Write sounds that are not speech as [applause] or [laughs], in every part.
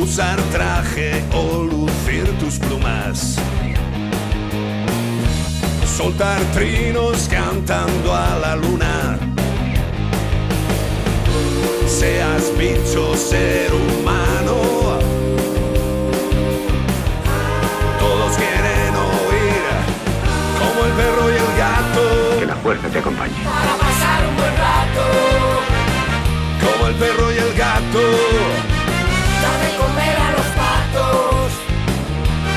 Usar traje o lucir tus plumas. Soltar trinos cantando a la luna. Seas bicho, ser humano. Todos quieren oír como el perro y el gato. Que la fuerza te acompañe. Como el perro y el gato.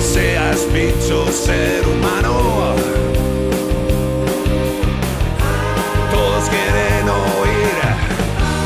Seas bicho, ser humano. Todos quieren oír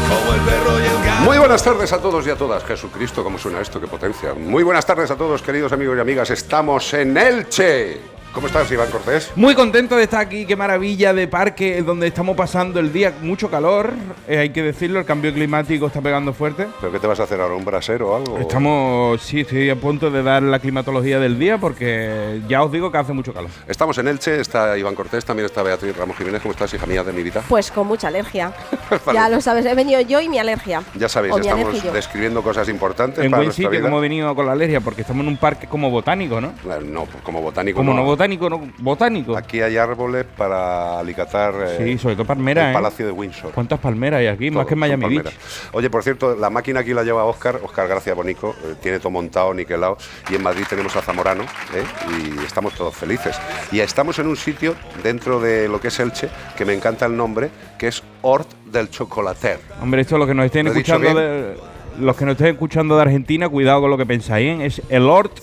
como el perro y el gato. Muy buenas tardes a todos y a todas. Jesucristo, ¿cómo suena esto? ¡Qué potencia! Muy buenas tardes a todos, queridos amigos y amigas. Estamos en Elche. ¿Cómo estás, Iván Cortés? Muy contento de estar aquí, qué maravilla de parque donde estamos pasando el día, mucho calor, eh, hay que decirlo, el cambio climático está pegando fuerte. ¿Pero qué te vas a hacer ahora? ¿Un brasero o algo? Estamos, sí, estoy a punto de dar la climatología del día porque ya os digo que hace mucho calor. Estamos en Elche, está Iván Cortés, también está Beatriz Ramos Jiménez. ¿Cómo estás, hija mía de mi vida? Pues con mucha alergia. [laughs] Vale. Ya lo sabes, he venido yo y mi alergia. Ya sabéis, O estamos describiendo cosas importantes En para buen nuestra sitio vida. como he venido con la alergia porque estamos en un parque como botánico, ¿no? No, como botánico. Como no botánico, no botánico. Aquí hay árboles para alicatar eh, Sí, sobre todo palmeras, el ¿eh? Palacio de Windsor. ¿Cuántas palmeras hay aquí? Más que en Miami Beach. Oye, por cierto, la máquina aquí la lleva Oscar, Oscar Gracia Bonico, eh, tiene todo montado, niquelado, y en Madrid tenemos a Zamorano, ¿eh? y estamos todos felices. Y estamos en un sitio dentro de lo que es Elche, que me encanta el nombre, que es Hort del Chocolater. Hombre, esto los que nos estén ¿Lo escuchando de, los que nos estén escuchando de Argentina, cuidado con lo que pensáis, ¿eh? es el Hort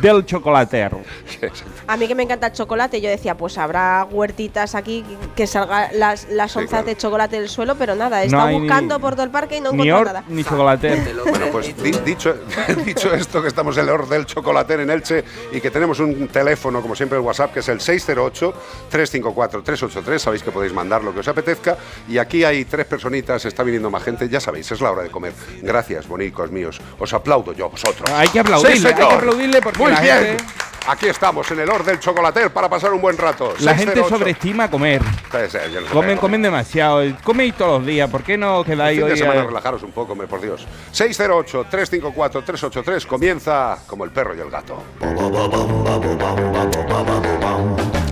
del chocolatero. [laughs] A mí que me encanta el chocolate, yo decía, pues habrá huertitas aquí que salgan las, las Sí, onzas claro. de chocolate del suelo, pero nada, he No ni- buscando por todo el parque y no encuentro Hort nada. ni chocolatero. Bueno, pues di- dicho, [laughs] dicho esto, que estamos en el Hort del Chocolater en Elche y que tenemos un teléfono, como siempre, el WhatsApp, que es el 608-354-383. Sabéis que podéis mandar lo que os apetezca. Y aquí hay tres personitas, está viniendo más gente. Ya sabéis, es la hora de comer. Gracias, bonicos míos. Os aplaudo yo, a vosotros. Hay que aplaudirle, Sí, hay que aplaudirle porque Muy la bien. gente- Aquí estamos, en el Hort del Chocolater, para pasar un buen rato. La gente 608. sobreestima comer. Sí, sí, no sé. Comen, comen demasiado. Coméis todos los días. ¿Por qué no El quedáis fin de hoy? semana a- relajaros un poco, me por Dios. 608-354-383 comienza como el perro y el gato.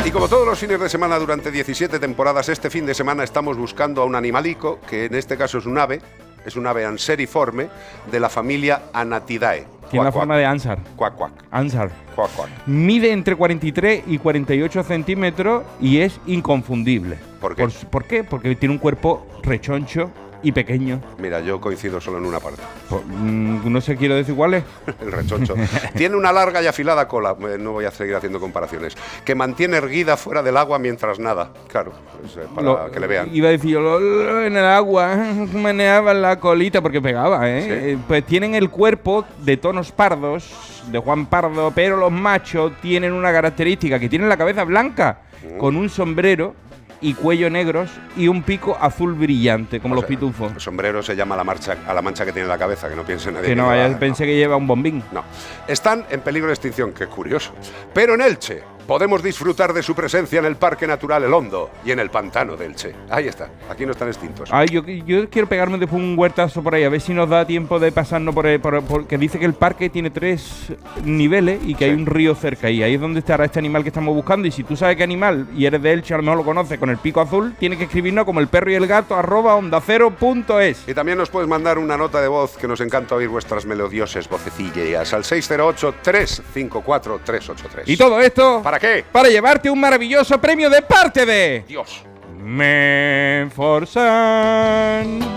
Y como todos los fines de semana durante 17 temporadas, este fin de semana estamos buscando a un animalico, que en este caso es un ave, es un ave anseriforme de la familia Anatidae. Tiene la forma de Ansar. Cuac, cuac, Ansar. cuac, cuac. Mide entre 43 y 48 centímetros y es inconfundible. ¿Por qué? ¿Por qué? Porque tiene un cuerpo rechoncho y pequeño. Mira, yo coincido solo en una parte, Por- mm, no sé, quiero decir cuál es. [laughs] el rechoncho. Tiene una larga y afilada cola, eh, no voy a seguir haciendo comparaciones, que mantiene erguida fuera del agua mientras nada. Claro, pues, para Lo- que le vean. Iba a decir, yo lo- lo- en el agua [laughs] meneaba la colita porque pegaba, ¿eh? Sí. Eh, Pues tienen el cuerpo de tonos pardos, de Juan Pardo, pero los machos tienen una característica, que tienen la cabeza blanca, Mm. con un sombrero y cuello negros y un pico azul brillante, como O los sea, pitufos. El sombrero se llama la, marcha, a la mancha que tiene en la cabeza, que no piense nadie. Que no vaya, va- pensé que lleva un bombín. No. Están en peligro de extinción, que es curioso. Pero en Elche, podemos disfrutar de su presencia en el Parque Natural El Hondo y en el Pantano del Che. Ahí está, aquí no están extintos. Ay, yo, yo quiero pegarme después un huertazo por ahí, a ver si nos da tiempo de pasarnos por, por, porque dice que el parque tiene tres niveles y que hay un río cerca y ahí es donde estará este animal que estamos buscando. Y si tú sabes qué animal y eres de Elche, a lo mejor lo conoces con el pico azul, tienes que escribirnos como el perro y el gato arroba ondacero.es. Y también nos puedes mandar una nota de voz que nos encanta oír vuestras melodiosas vocecillas al 608-354-383. Y todo esto, ¿Para qué? para llevarte un maravilloso premio de parte de Dios. Menforsan.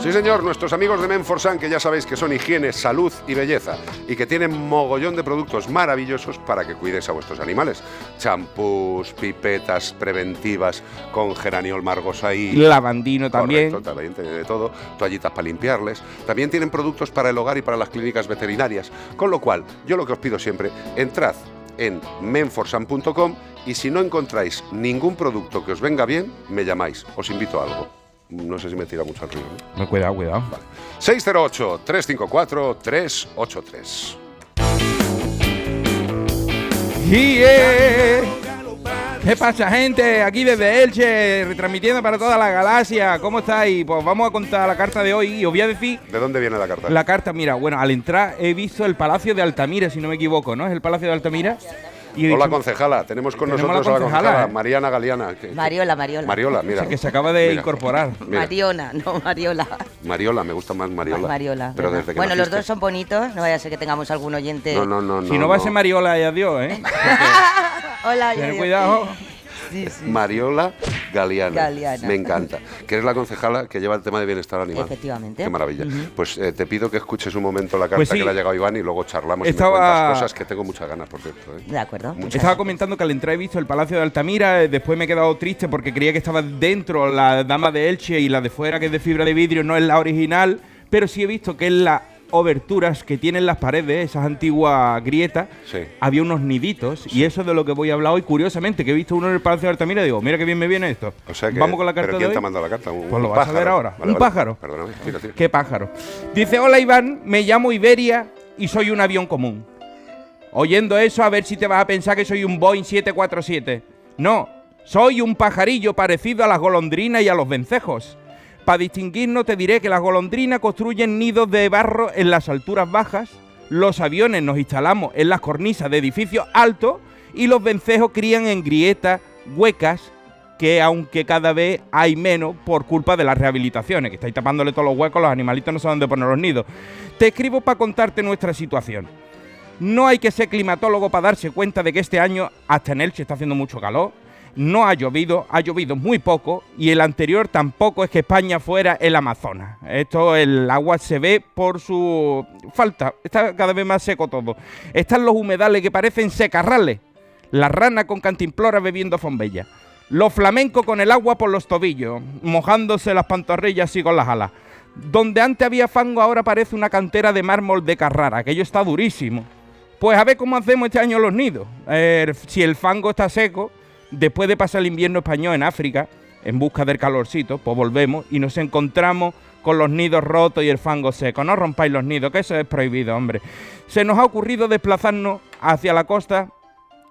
Sí, señor, nuestros amigos de Menforsan, que ya sabéis que son higiene, salud y belleza, y que tienen mogollón de productos maravillosos para que cuidéis a vuestros animales. Champús, pipetas preventivas con geraniol margosaí. Lavandino también. Correcto, también tiene de todo, toallitas para limpiarles. También tienen productos para el hogar y para las clínicas veterinarias. Con lo cual, yo lo que os pido siempre, entrad en menforsan.com y si no encontráis ningún producto que os venga bien, me llamáis. Os invito a algo. No sé si me tira mucho al río. ¿no? No, cuidado, cuidado. 608-354-383. Y, eh, ¿Qué pasa, gente? Aquí desde Elche, retransmitiendo para toda la galaxia. ¿Cómo estáis? Pues vamos a contar la carta de hoy y os voy a decir. ¿De dónde viene la carta? La carta, mira, bueno, al entrar he visto el Palacio de Altamira, si no me equivoco, ¿no? Es el Palacio de Altamira. Y Hola, dicho, concejala. Tenemos con Tenemos la nosotros a la concejala, ¿eh? Mariana Galeana. que- Mariola, Mariola. Mariola, mira. que se acaba de Mira. incorporar. Mira. Mariona, no Mariola. Mariola, me gusta más Mariola. Mariola. Pero desde que bueno, los dos son bonitos, no vaya a ser que tengamos algún oyente. No, no, no. si no, va a ser Mariola y adiós, ¿eh? [laughs] Hola, Ten cuidado. Sí, sí. Mariola Galeana. Galeana. Me encanta. Que eres la concejala que lleva el tema de bienestar animal. Efectivamente. Qué maravilla. Pues eh, te pido que escuches un momento la carta Pues sí. que le ha llegado Iván y luego charlamos Estaba- y me cuentas cosas que tengo muchas ganas, por cierto. ¿eh? De acuerdo. Muchas. Estaba comentando que al entrar he visto el Palacio de Altamira, eh, después me he quedado triste porque creía que estaba dentro la dama de Elche y la de fuera, que es de fibra de vidrio, no es la original, pero sí he visto que en las oberturas que tienen las paredes, esas antiguas grietas, Sí. había unos niditos y eso es de lo que voy a hablar hoy, curiosamente, que he visto uno en el Palacio de Altamira y digo, mira qué bien me viene esto. O sea que, Vamos con la carta ¿Pero de quién hoy. te ha mandado la carta? Un, Pues lo vas a ver pájaro. ahora. ¿Un pájaro? Perdóname, tira, tira. Qué pájaro. Dice, hola Iván, me llamo Iberia y soy un avión común. Oyendo eso, a ver si te vas a pensar que soy un Boeing 747. No, soy un pajarillo parecido a las golondrinas y a los vencejos. Para distinguirnos te diré que las golondrinas construyen nidos de barro en las alturas bajas, los aviones nos instalamos en las cornisas de edificios altos y los vencejos crían en grietas huecas que aunque cada vez hay menos por culpa de las rehabilitaciones, que estáis tapándole todos los huecos, los animalitos no saben dónde poner los nidos. Te escribo para contarte nuestra situación. No hay que ser climatólogo para darse cuenta de que este año hasta en Elche está haciendo mucho calor. No ha llovido, ha llovido muy poco y el anterior tampoco es que España fuera el Amazonas. Esto, el agua se ve por su falta, está cada vez más seco todo. Están los humedales que parecen secarrales. La rana con cantimplora bebiendo fombella. Los flamencos con el agua por los tobillos, mojándose las pantorrillas y con las alas. Donde antes había fango ahora parece una cantera de mármol de Carrara, aquello está durísimo. Pues a ver cómo hacemos este año los nidos. Eh, si el fango está seco, después de pasar el invierno español en África, en busca del calorcito, pues volvemos y nos encontramos con los nidos rotos y el fango seco. No rompáis los nidos, que eso es prohibido, hombre. Se nos ha ocurrido desplazarnos hacia la costa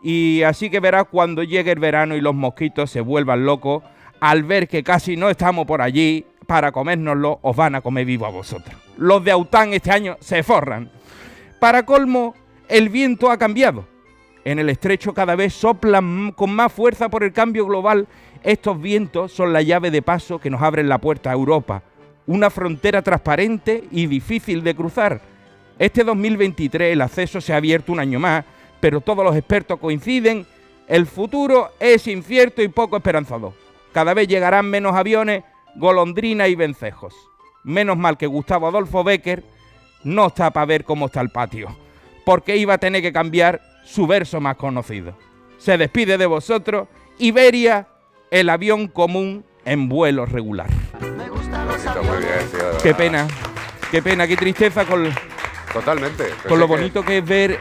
y así que verás cuando llegue el verano y los mosquitos se vuelvan locos, al ver que casi no estamos por allí para comérnoslo, os van a comer vivo a vosotros. Los de Aután este año se forran. Para colmo, el viento ha cambiado. En el estrecho cada vez soplan con más fuerza por el cambio global. Estos vientos son la llave de paso que nos abren la puerta a Europa. Una frontera transparente y difícil de cruzar. Este 2023 el acceso se ha abierto un año más, pero todos los expertos coinciden, el futuro es incierto y poco esperanzador. Cada vez llegarán menos aviones, golondrinas y vencejos. Menos mal que Gustavo Adolfo Becker no está para ver cómo está el patio, porque iba a tener que cambiar su verso más conocido. Se despide de vosotros, Iberia, el avión común en vuelo regular. Muy bien, tío, de Qué pena, qué pena, qué tristeza con, Totalmente. Con lo que- bonito que es ver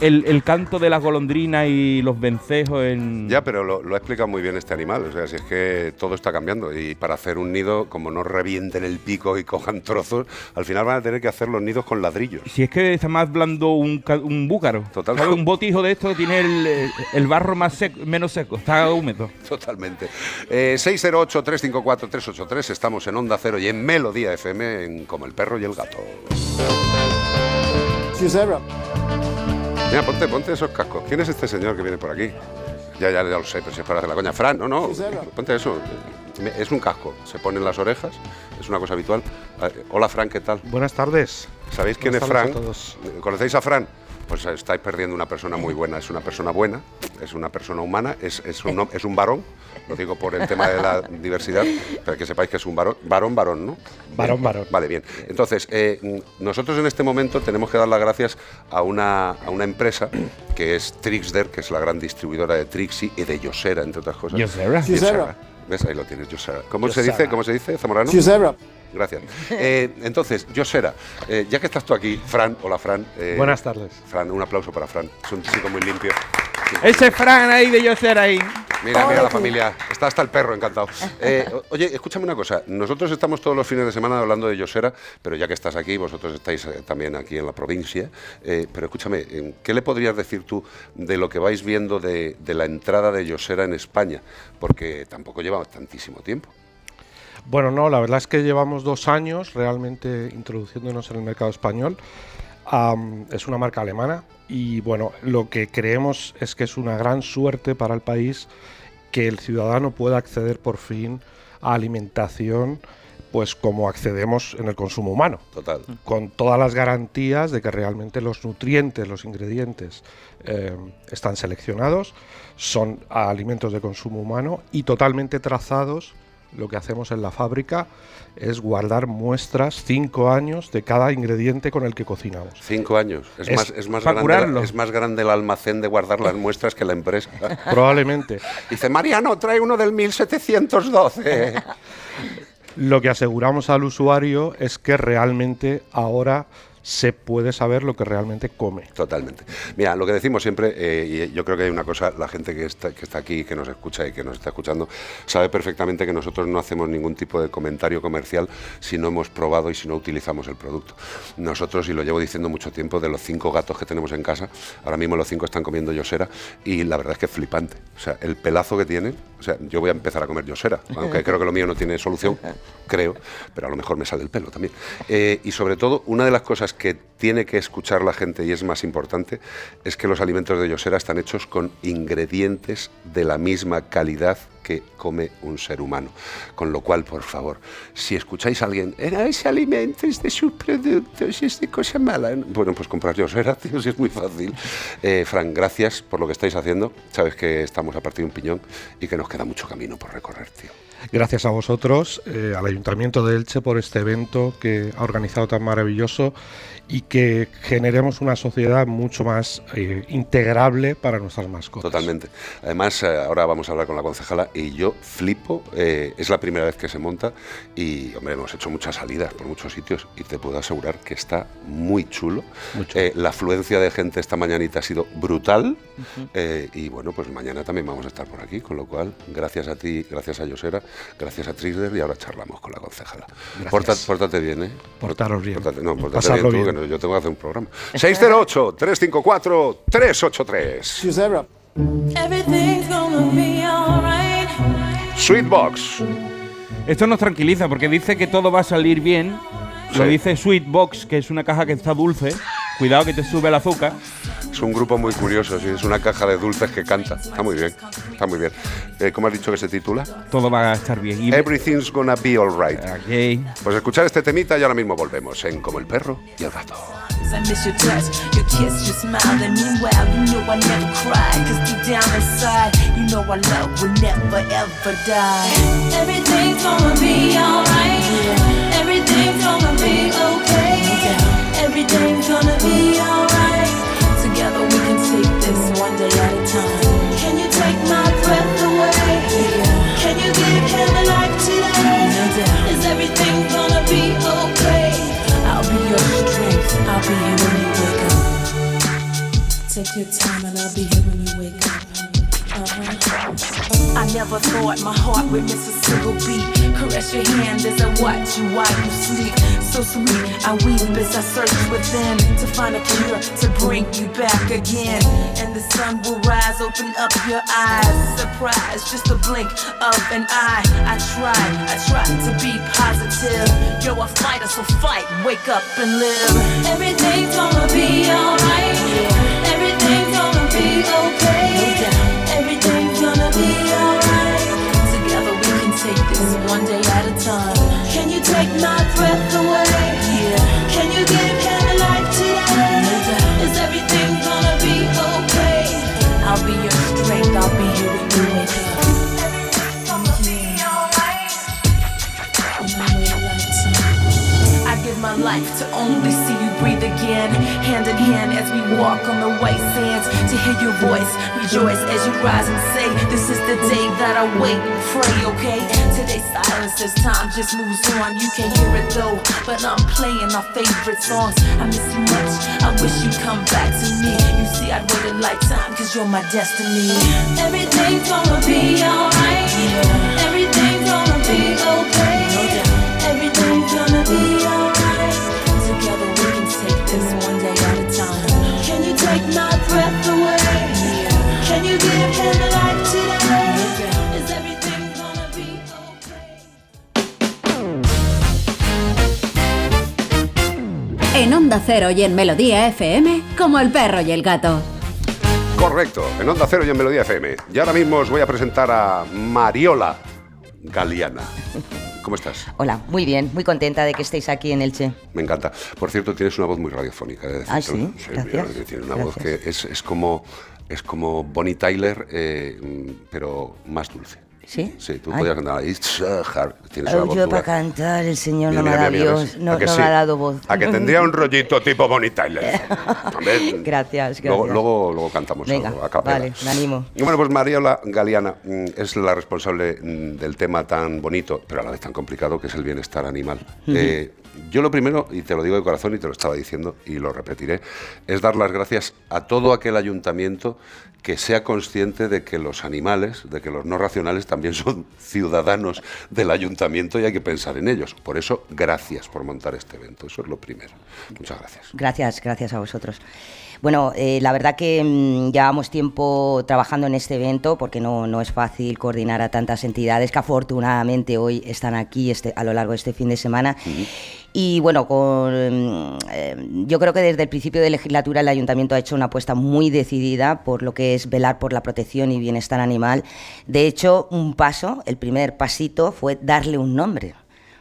el, el canto de las golondrinas y los vencejos en... Ya, pero lo, lo ha explicado muy bien este animal. O sea, si es que todo está cambiando. Y para hacer un nido, como no revienten el pico y cojan [laughs] trozos, al final van a tener que hacer los nidos con ladrillos. Si es que está más blando un, un búcaro. Total. ¿Sabes? Un botijo de esto tiene el, el- barro más seco, menos seco, está húmedo. [laughs] Totalmente. Eh, 608-354-383. Estamos en Onda Cero y en Melodía FM, en Como el perro y el gato. Mira, ponte, ponte esos cascos. ¿Quién es este señor que viene por aquí? Ya, ya, ya lo sé, pero si es para hacer la coña. Fran, no, no. Ponte eso. Es un casco. Se pone en las orejas. Es una cosa habitual. Eh, Hola, Fran, ¿qué tal? Buenas tardes. ¿Sabéis quién es Buenas Fran? tardes a todos. ¿Conocéis a Fran? Pues estáis perdiendo una persona muy buena. Es una persona buena, es una persona humana, es, es un, es un varón. Lo digo por el tema de la diversidad, pero que sepáis que es un varón. Varón, varón, ¿no? Varón, varón. Vale, bien. Entonces, eh, nosotros en este momento tenemos que dar las gracias a una, a una empresa que es Trixder, que es la gran distribuidora de Trixie y de Yosera, entre otras cosas. Yosera. Yosera. ¿Ves? Ahí lo tienes, Yosera. ¿Cómo se Yosera. dice? ¿Cómo se dice, Zamorano? Gracias. Eh, entonces, Yosera, eh, ya que estás tú aquí, Fran, hola Fran. eh, Buenas tardes. Fran, un aplauso para Fran. Es un chico muy limpio. Ese Fran ahí de yo ser ahí. Mira, mira la familia. Está hasta el perro, encantado. Eh, oye, escúchame una cosa. Nosotros estamos todos los fines de semana hablando de Yosera, pero ya que estás aquí, vosotros estáis también aquí en la provincia. eh, pero escúchame, ¿qué le podrías decir tú de lo que vais viendo de, de la entrada de Yosera en España? Porque tampoco lleva tantísimo tiempo. Bueno, no, la verdad es que llevamos dos años realmente introduciéndonos en el mercado español. Es una marca alemana y bueno, lo que creemos es que es una gran suerte para el país que el ciudadano pueda acceder por fin a alimentación pues como accedemos en el consumo humano. Total. con todas las garantías de que realmente los nutrientes, los ingredientes eh, están seleccionados, son alimentos de consumo humano y totalmente trazados. Lo que hacemos en la fábrica es guardar muestras cinco años de cada ingrediente con el que cocinamos. Cinco años. Es, Es más, es, más grande, es más grande el almacén de guardar las muestras que la empresa. [laughs] Probablemente. Dice, Mariano, trae uno del 1712. Lo que aseguramos al usuario es que realmente ahora se puede saber lo que realmente come. Totalmente. Mira, lo que decimos siempre, eh, y yo creo que hay una cosa, la gente que está, que está aquí, que nos escucha y que nos está escuchando, sabe perfectamente que nosotros no hacemos ningún tipo de comentario comercial si no hemos probado y si no utilizamos el producto. Nosotros, y lo llevo diciendo mucho tiempo, de los cinco gatos que tenemos en casa, ahora mismo los cinco están comiendo yosera y la verdad es que es flipante. O sea, el pelazo que tienen, o sea, yo voy a empezar a comer yosera, aunque creo que lo mío no tiene solución, creo, pero a lo mejor me sale el pelo también. Eh, y sobre todo, una de las cosas que tiene que escuchar la gente y es más importante es que los alimentos de Yosera están hechos con ingredientes de la misma calidad que come un ser humano. Con lo cual, por favor, si escucháis a alguien, "Era ese alimento es de sus productos, es de cosa mala. Bueno, pues comprar Yosera, [laughs] tío, si es muy fácil. Eh, Fran, gracias por lo que estáis haciendo. Sabes que estamos a partir de un piñón y que nos queda mucho camino por recorrer, tío. Gracias a vosotros, eh, al Ayuntamiento de Elche por este evento que ha organizado tan maravilloso y que generemos una sociedad mucho más eh, integrable para nuestras mascotas. Totalmente. Además, eh, ahora vamos a hablar con la concejala y yo flipo. eh, es la primera vez que se monta y, hombre, hemos hecho muchas salidas por muchos sitios y te puedo asegurar que está muy chulo. Muy chulo. Eh, la afluencia de gente esta mañanita ha sido brutal y, bueno, pues mañana también vamos a estar por aquí, con lo cual, gracias a ti, gracias a Yosera, gracias a Trisder y ahora charlamos con la concejala. Porta- pórtate bien, ¿eh? Portaros bien. Pórtate- no, pórtate bien tú, bien. que no- yo tengo que hacer un programa. 608-354-383. Everything's gonna be alright. Sweetbox. Esto nos tranquiliza porque dice que todo va a salir bien. Lo dice Sweetbox, que es una caja que está dulce. Cuidado que te sube el azúcar. Es un grupo muy curioso, sí, es una caja de dulces que canta. Está muy bien, está muy bien. Eh, ¿Cómo has dicho que se titula? Todo va a estar bien. Y Everything's gonna be alright. Pues escuchar este temita y ahora mismo volvemos en Como el perro y el gato. I miss your touch, your kiss, your smile. And meanwhile, you know I never cry. Cause deep down inside, you know our love will never ever die. Everything's gonna be alright. Everything's gonna be okay. Everything's gonna be alright. Together we can take this one day at a time. Can you take my breath away? Yeah. Can you give him a life today? No doubt. Is everything gonna be okay? I'll be your strength. I'll be here when you wake up. Take your time and I'll be here when you wake up. Uh-huh. I never thought my heart would miss a single beat. Caress your hand as I watch you while you sleep. I weep as I search within to find a cure to bring you back again. And the sun will rise, open up your eyes. Surprise, just a blink of an eye. I try, I try to be positive. You're a fighter, so fight, wake up and live. Everything's gonna be alright. Walk on the white sands. To hear your voice, rejoice as you rise and say, This is the day that I wait and pray, okay? Today's silence as time just moves on. You can't hear it though, but I'm playing our favorite songs. I miss you much. I wish you'd come back to me. You see, I'd wait a lifetime, cause you're my destiny. Everything's gonna be alright. Everything's gonna be okay. Onda Cero y en Melodía FM, como el perro y el gato. Correcto, en Onda Cero y en Melodía FM. Y ahora mismo os voy a presentar a Mariola Galeana. ¿Cómo estás? Hola, muy bien, muy contenta de que estéis aquí en Elche. Me encanta. Por cierto, tienes una voz muy radiofónica. Ah, sí, gracias, mira, Tienes una voz que es, es como, es como Bonnie Tyler, eh, pero más dulce. ¿Sí? Sí, tú Ay. podías cantar. It's a hard. Tienes una voz yo para cantar, el señor Mira, no me mira, ha mira, dado. No, ¿A que no sí? me ha dado voz. A que tendría un rollito tipo Bonnie Tyler. [laughs] Hombre, Gracias, Luego, gracias. luego, luego cantamos Venga, algo. a capela. vale, me animo. Y bueno, pues Mariola Galeana mm, es la responsable mm, del tema tan bonito, pero a la vez tan complicado, que es el bienestar animal. Ujú. Eh, yo lo primero, y te lo digo de corazón y te lo estaba diciendo y lo repetiré, es dar las gracias a todo aquel ayuntamiento que sea consciente de que los animales, de que los no racionales también [laughs] son ciudadanos del ayuntamiento y hay que pensar en ellos. Por eso, gracias por montar este evento. Eso es lo primero. Muchas gracias. Gracias, gracias a vosotros. Bueno, eh, la verdad que mm, llevamos tiempo trabajando en este evento porque no, no es fácil coordinar a tantas entidades que afortunadamente hoy están aquí este, a lo largo de este fin de semana. Y bueno, con, eh, yo creo que desde el principio de legislatura el ayuntamiento ha hecho una apuesta muy decidida por lo que es velar por la protección y bienestar animal. De hecho, un paso, el primer pasito fue darle un nombre.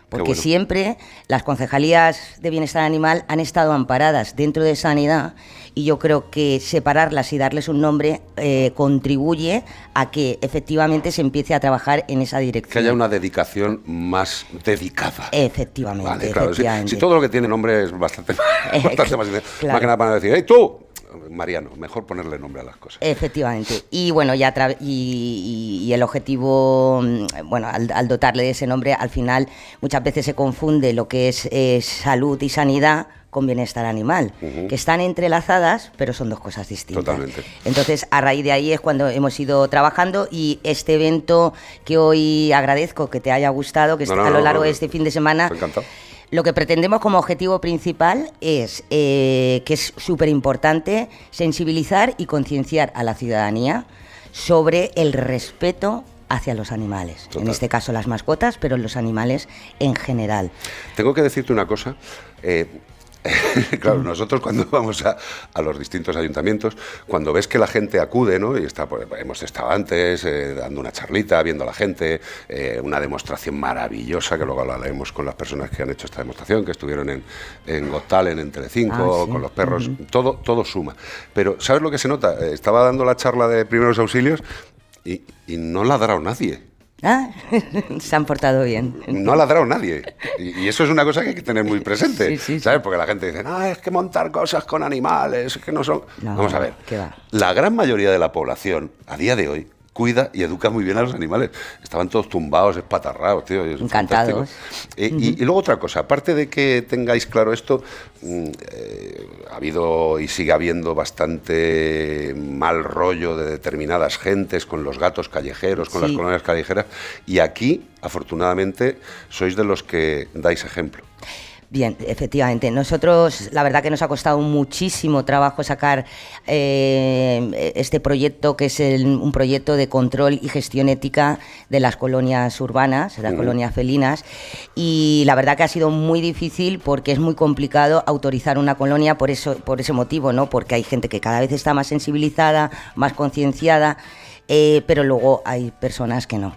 Porque bueno. siempre las concejalías de bienestar animal han estado amparadas dentro de sanidad y yo creo que separarlas y darles un nombre eh, contribuye a que efectivamente se empiece a trabajar en esa dirección. Que haya una dedicación más dedicada. Efectivamente, Vale, claro. Si, efectivamente. si todo lo que tiene nombre es bastante, [laughs] bastante más. Más claro. que nada para decir, ¡hey tú! Mariano, mejor ponerle nombre a las cosas. Efectivamente. Y bueno, ya y, y- y el objetivo, mm, bueno, al, al dotarle de ese nombre, al final muchas veces se confunde lo que es eh, salud y sanidad con bienestar animal, que están entrelazadas, pero son dos cosas distintas. Totalmente. Entonces, a raíz de ahí es cuando hemos ido trabajando y este evento que hoy agradezco que te haya gustado, que No, a lo largo no, de este fin de semana, encantado. Lo que pretendemos como objetivo principal es, eh, que es súper importante, sensibilizar y concienciar a la ciudadanía sobre el respeto hacia los animales. En este caso las mascotas, pero los animales en general. Tengo que decirte una cosa. eh, [laughs] claro, nosotros cuando [laughs] vamos a, a los distintos ayuntamientos, cuando ves que la gente acude, ¿no? Y está, pues, hemos estado antes eh, dando una charlita, viendo a la gente, eh, una demostración maravillosa, que luego la leemos con las personas que han hecho esta demostración, que estuvieron en, en Got Talent, en Telecinco, Ah, sí. con los perros, todo, todo suma. Pero, ¿sabes lo que se nota? Eh, estaba dando la charla de primeros auxilios y, y no la ha ladrado nadie. Ah, [laughs] Se han portado bien. No ha ladrado nadie. Y, y eso es una cosa que hay que tener muy presente. ¿Sabes? Porque la gente dice, no, es que montar cosas con animales, es que no son. No, Vamos a ver. La gran mayoría de la población, a día de hoy, cuida y educa muy bien a los animales. Estaban todos tumbados, espatarrados, tío. es Encantados. Eh, y, y luego otra cosa, aparte de que tengáis claro esto, mm, eh, ha habido y sigue habiendo bastante mal rollo de determinadas gentes con los gatos callejeros, con Sí. las colonias callejeras, y aquí, afortunadamente, sois de los que dais ejemplo. Bien, efectivamente. Nosotros, la verdad que nos ha costado muchísimo trabajo sacar eh, este proyecto, que es el- un proyecto de control y gestión ética de las colonias urbanas, de las colonias felinas. Y la verdad que ha sido muy difícil porque es muy complicado autorizar una colonia por, eso, por ese motivo, ¿no? Porque hay gente que cada vez está más sensibilizada, más concienciada, eh, pero luego hay personas que no.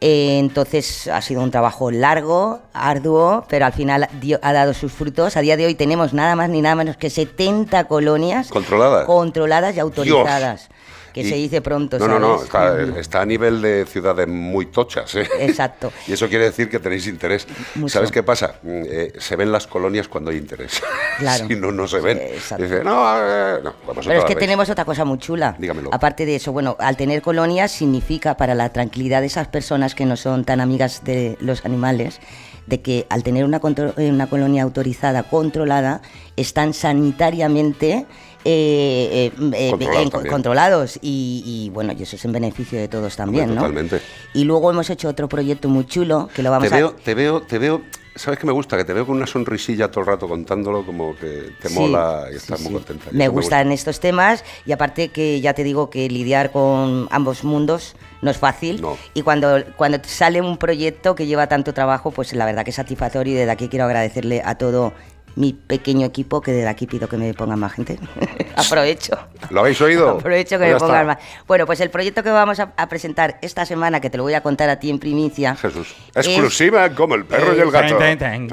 Eh, entonces ha sido un trabajo largo, arduo, pero al final dio- ha dado sus frutos. A día de hoy tenemos nada más ni nada menos que 70 colonias ¿Controladas? controladas y autorizadas. Que Y- se dice pronto, No, no, no, está, está a nivel de ciudades muy tochas. ¿eh? Exacto. [laughs] Y eso quiere decir que tenéis interés. Mucho. ¿Sabes qué pasa? Mm, eh, se ven las colonias cuando hay interés. [laughs] Claro. si no, no se ven. exacto. Dice, no, eh, no, vosotros Pero es que tenemos otra cosa muy chula. Dígamelo. Aparte de eso, bueno, al tener colonias significa para la tranquilidad de esas personas que no son tan amigas de los animales, de que al tener una, eh, una colonia autorizada, controlada, están sanitariamente eh, eh, eh, Controlados y, y, bueno, y eso es en beneficio de todos también, Hombre, ¿no? Totalmente. Y luego hemos hecho otro proyecto muy chulo que lo vamos Te a veo, te veo, te veo. ¿Sabes qué me gusta? Que te veo con una sonrisilla todo el rato contándolo, como que te Sí, mola y sí, estás muy sí. contenta. Me eso gustan estos temas y aparte que ya te digo que lidiar con ambos mundos no es fácil y cuando, cuando sale un proyecto que lleva tanto trabajo, pues la verdad que es satisfactorio y desde aquí quiero agradecerle a todo mi pequeño equipo que desde aquí pido que me pongan más gente. [laughs] Aprovecho. ¿Lo habéis oído? Aprovecho que Pues me pongan está. más. Bueno, pues el proyecto que vamos a, a presentar esta semana, que te lo voy a contar a ti en primicia. Jesús. Exclusiva como el perro y el gato. Tan, tan.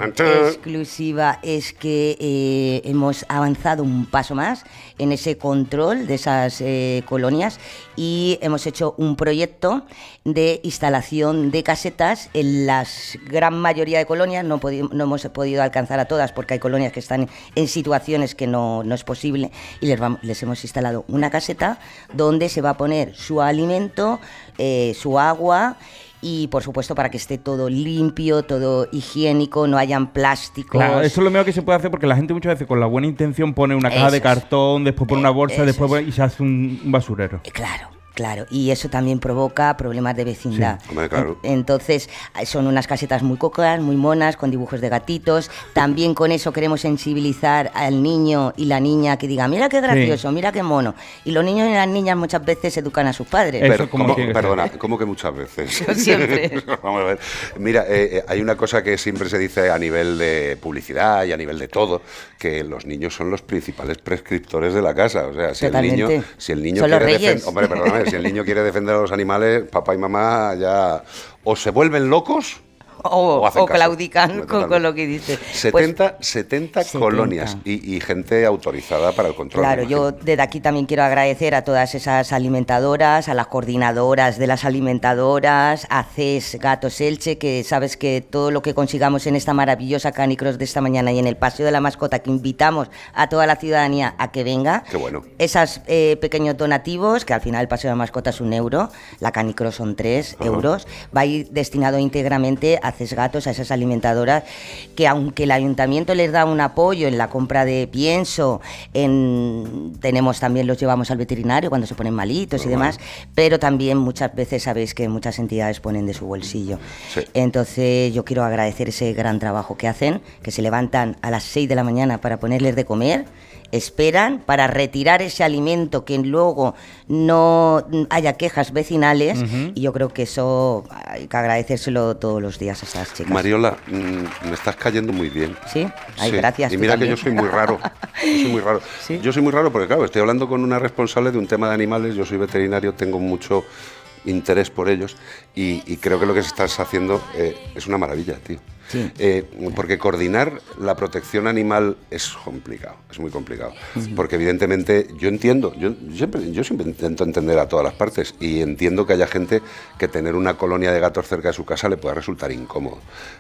Exclusiva es que eh, hemos avanzado un paso más en ese control de esas eh, colonias y hemos hecho un proyecto de instalación de casetas en las gran mayoría de colonias. No, hemos podido alcanzar a todas porque hay colonias que están en situaciones que no, no es posible y les hemos instalado una caseta donde se va a poner su alimento, eh, su agua y por supuesto para que esté todo limpio, todo higiénico, no hayan plásticos. Claro, eso es lo mejor que se puede hacer porque la gente muchas veces con la buena intención pone una caja Eso de es. cartón, después pone una bolsa, eso después pone- y se hace un, un basurero. Claro, claro. Y eso también provoca problemas de vecindad. Sí, hombre, claro. En- Entonces, eh, son unas casetas muy cocas, muy monas, con dibujos de gatitos. También con eso queremos sensibilizar al niño y la niña que diga, mira qué gracioso, mira qué mono. Y los niños y las niñas muchas veces educan a sus padres. Pero, ¿cómo- perdona, ¿cómo que muchas veces? Siempre. [laughs] Vamos a ver. Mira, eh, eh, hay una cosa que siempre se dice a nivel de publicidad y a nivel de todo, que los niños son los principales prescriptores de la casa. O sea, si el niño, si el niño Son los quiere reyes. defender, hombre, perdóname, si el niño quiere defender a los animales, papá y mamá ya o se vuelven locos O, claudican con, lo que dice. Pues 70, 70, colonias y, y gente autorizada para el control. Claro, yo desde aquí también quiero agradecer a todas esas alimentadoras, a las coordinadoras de las alimentadoras, a CES Gatos Elche, que sabes que todo lo que consigamos en esta maravillosa canicross de esta mañana y en el Paseo de la Mascota, que invitamos a toda la ciudadanía a que venga, Qué bueno. esos pequeños donativos, que al final el Paseo de la Mascota es un euro, la canicross son tres Ajá. euros, va a ir destinado íntegramente a CES Gatos, a esas alimentadoras, que aunque el ayuntamiento les da un apoyo en la compra de pienso, en, tenemos también, los llevamos al veterinario cuando se ponen malitos y demás, pero también muchas veces sabéis que muchas entidades ponen de su bolsillo. Entonces yo quiero agradecer ese gran trabajo que hacen, que se levantan a las 6 de la mañana para ponerles de comer, esperan para retirar ese alimento que luego no haya quejas vecinales y yo creo que eso hay que agradecérselo todos los días a estas chicas. Mariola, mm, me estás cayendo muy bien. ¿Sí? Ay, Sí, gracias. Y mira que yo soy muy raro. Yo soy muy raro. [laughs] Yo soy muy raro porque, claro, estoy hablando con una responsable de un tema de animales. Yo soy veterinario, tengo mucho interés por ellos y, y creo que lo que estás haciendo eh, es una maravilla, tío. Eh, porque coordinar la protección animal es complicado, es muy complicado. Porque evidentemente yo entiendo, yo siempre, yo siempre intento entender a todas las partes y entiendo que haya gente que tener una colonia de gatos cerca de su casa le pueda resultar incómodo.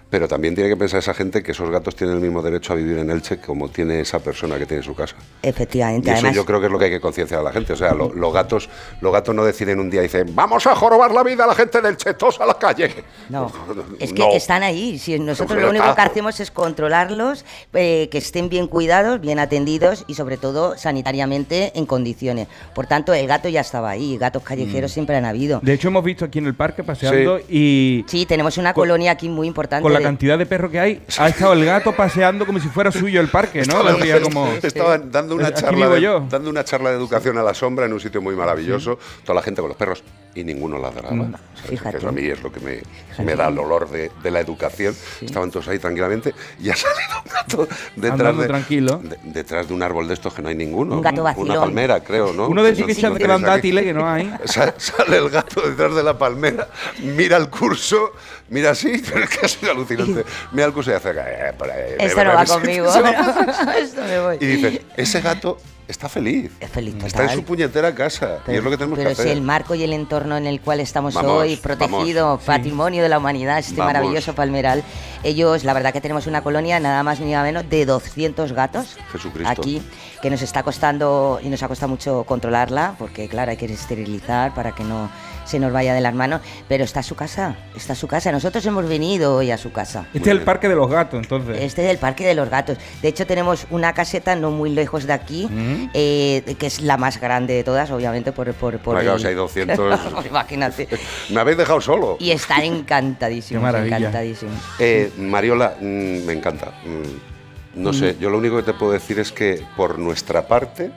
Pero también tiene que pensar esa gente que esos gatos tienen el mismo derecho a vivir en Elche como tiene esa persona que tiene su casa. Efectivamente. Y eso además, yo creo que es lo que hay que concienciar a la gente. O sea, lo- los gatos, los gatos no deciden un día y dicen, vamos a jorobar la vida a la gente del Chetos a la calle. No, [laughs] es que No. están ahí. Si nosotros lo único que hacemos es controlarlos, eh, que estén bien cuidados, bien atendidos y sobre todo sanitariamente en condiciones. Por tanto, el gato ya estaba ahí. Gatos callejeros Mm. siempre han habido. De hecho, hemos visto aquí en el parque paseando y Sí, tenemos una Con- colonia aquí muy importante. con la de- cantidad de perros que hay, ha estado el gato paseando como si fuera suyo el parque, ¿no? [laughs] Como... Estaban dando una, charla de, yo. dando una charla de educación a la sombra en un sitio muy maravilloso, toda la gente con los perros y ninguno ladraba. Mm. ¿sabes? Fíjate. Que eso a mí es lo que me, me da el olor de, de la educación. Estaban todos ahí tranquilamente y ha [laughs] salido un gato detrás Andando de, tranquilo. de- detrás de un árbol de estos que no hay ninguno. Un gato Una vacilón. palmera, creo, ¿no? Uno de esos No- que no aquí. dátiles, que no hay. [laughs] Sa- Sale el gato detrás de la palmera, mira el curso, mira así, [laughs] pero es sido alucinante. Mira el curso y hace. eh, por ahí, Esto no va conmigo. se va- Esto me voy. y dices, ese gato está feliz. Es feliz, Está en su puñetera casa. y es lo que tenemos pero que hacer. si el marco y el entorno en el cual estamos Vamos, hoy, protegido, vamos. patrimonio de la humanidad, este Vamos. maravilloso palmeral, ellos, la verdad que tenemos una colonia nada más ni nada menos de 200 gatos Jesucristo. aquí, que nos está costando y nos ha costado mucho controlarla, porque claro, hay que esterilizar para que no se nos vaya de las manos, pero está su casa, está su casa. Nosotros hemos venido hoy a su casa. Este es el parque de los gatos, entonces. Este es el Parque de los Gatos. De hecho, tenemos una caseta no muy lejos de aquí, Mm. eh, que es la más grande de todas, obviamente, por... por, por el- si hay 200. [laughs] Imagínate. Me habéis dejado solo. Y están encantadísimos, Qué maravilla. encantadísimos. Eh, Mariola, mm, me encanta. Mm, no sé, yo lo único que te puedo decir es que por nuestra parte,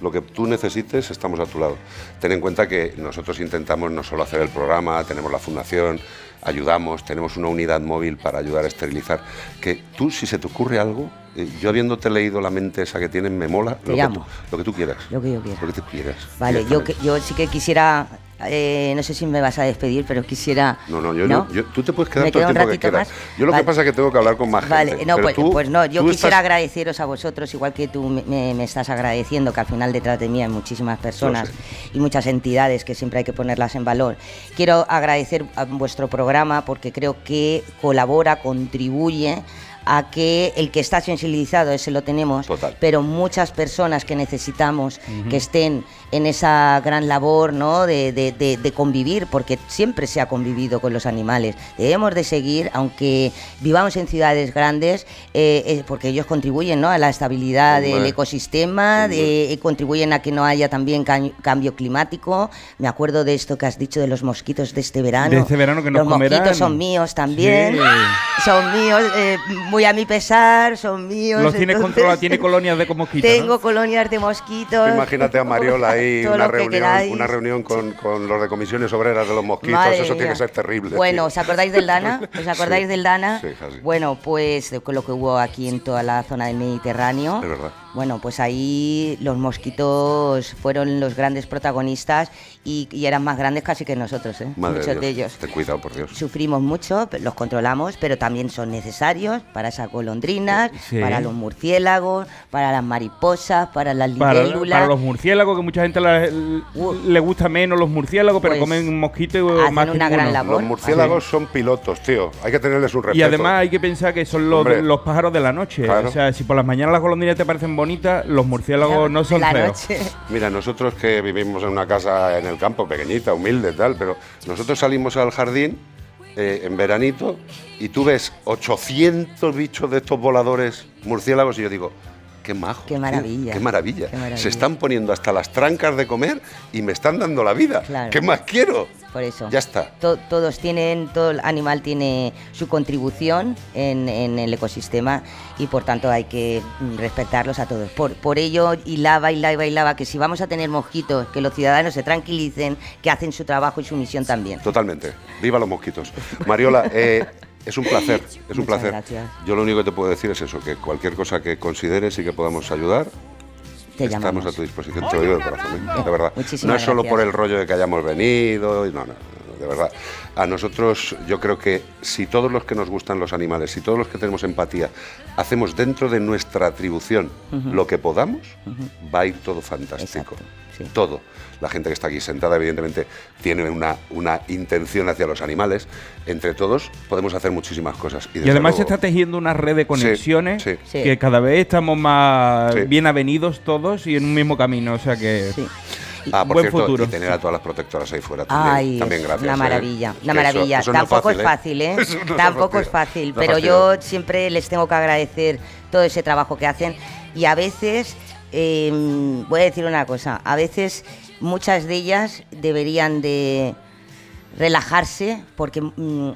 lo que tú necesites, estamos a tu lado. Ten en cuenta que nosotros intentamos no solo hacer el programa, tenemos la fundación, ayudamos, tenemos una unidad móvil para ayudar a esterilizar. Que tú, si se te ocurre algo, eh, yo habiéndote leído la mente esa que tienes, me mola Te lo que, tú, lo que tú quieras. Lo que yo quiera. Lo que tú quieras. Vale, yo, que- yo sí que quisiera, eh, no sé si me vas a despedir, pero quisiera... No, no, yo no. yo- tú te puedes quedar ¿Me todo el tiempo que quieras. más? Yo lo Vale. que pasa es que tengo que hablar con más Vale, gente. no, pues, tú- pues no, yo quisiera estás- agradeceros a vosotros, igual que tú me, me- estás agradeciendo, que al final detrás de mí hay muchísimas personas y muchas entidades que siempre hay que ponerlas en valor. Quiero agradecer a vuestro programa porque creo que colabora, contribuye a que el que está sensibilizado, ese lo tenemos, Total. pero muchas personas que necesitamos que estén en esa gran labor ¿no? de, de- de- de convivir, porque siempre se ha convivido con los animales. Debemos de seguir, aunque vivamos en ciudades grandes, eh, eh, porque ellos contribuyen ¿no? a la estabilidad Hombre. del ecosistema, Hombre. eh, contribuyen a que no haya también ca- cambio climático. Me acuerdo de esto que has dicho de los mosquitos de este verano. De este verano que nos Los mosquitos comerán. son míos también. Sí. Son míos, eh, muy a mi pesar, son míos. Los tienes controlados, tiene colonias de [laughs] mosquitos. Tengo ¿no? colonias de mosquitos. Imagínate a Mariola ahí, [laughs] una reunión, una reunión con, con los de comisiones obreras de los mosquitos, Madre eso tiene mía. que ser terrible. Bueno, tío. ¿os acordáis del Dana? [laughs] ¿Os acordáis Sí, del Dana? sí. Bueno, pues de- con lo que hubo aquí en toda la zona del Mediterráneo. Es verdad. Bueno, pues ahí los mosquitos fueron los grandes protagonistas y, y eran más grandes casi que nosotros, ¿eh? Madre Muchos Dios, de ellos. Ten cuidado, por Dios. Sufrimos mucho, los controlamos, pero también son necesarios para esas golondrinas, Sí. para los murciélagos, para las mariposas, para las Para, libélulas. para los murciélagos, que mucha gente la- le gusta menos los murciélagos, pero Pues, comen mosquitos más que una gran ninguno. labor. Los murciélagos son pilotos, tío. Hay que tenerles un respeto. Y además hay que pensar que son los, pájaros de la noche. Claro. O sea, si por las mañanas las golondrinas te parecen bonitas, los murciélagos no son la feos. noche. [laughs] Mira, nosotros que vivimos en una casa en el campo, pequeñita, humilde, tal, pero nosotros salimos al jardín eh, en veranito y tú ves 800 bichos de estos voladores murciélagos y yo digo, qué majo. Qué maravilla. qué maravilla. Qué maravilla. Se están poniendo hasta las trancas de comer y me están dando la vida. Claro. ¿Qué más quiero? Por eso. Ya está. To- todos tienen, todo el animal tiene su contribución en, en el ecosistema y por tanto hay que respetarlos a todos. Por, por ello, hilaba, hilaba, hilaba, que si vamos a tener mosquitos, que los ciudadanos se tranquilicen, que hacen su trabajo y su misión también. Totalmente. Viva los mosquitos. Mariola, eh, es un placer, es un placer. gracias. Yo lo único que te puedo decir es eso, que cualquier cosa que consideres y que podamos ayudar, Te Estamos llamamos. a tu disposición, te lo digo de corazón, ¿eh? de verdad. Muchísimas no es solo gracias. por el rollo de que hayamos venido, y no, no, de verdad. A nosotros, yo creo que si todos los que nos gustan los animales, si todos los que tenemos empatía, hacemos dentro de nuestra atribución lo que podamos, va a ir todo fantástico. Exacto, sí. Todo. La gente que está aquí sentada, evidentemente, tiene una, una intención hacia los animales. Entre todos podemos hacer muchísimas cosas. Y, además se está tejiendo una red de conexiones sí. Sí. que cada vez estamos más Sí. bien avenidos todos y en un mismo camino. O sea que Sí. Ah, por buen cierto, futuro. y tener a todas las protectoras ahí fuera también. Ay, también gracias. una ¿eh? maravilla, una Que eso- maravilla. no Tampoco es fácil, ¿eh? [laughs] No Tampoco es fácil, No pero fácil. yo siempre les tengo que agradecer todo ese trabajo que hacen y a veces, eh, voy a decir una cosa, a veces muchas de ellas deberían de relajarse porque mm,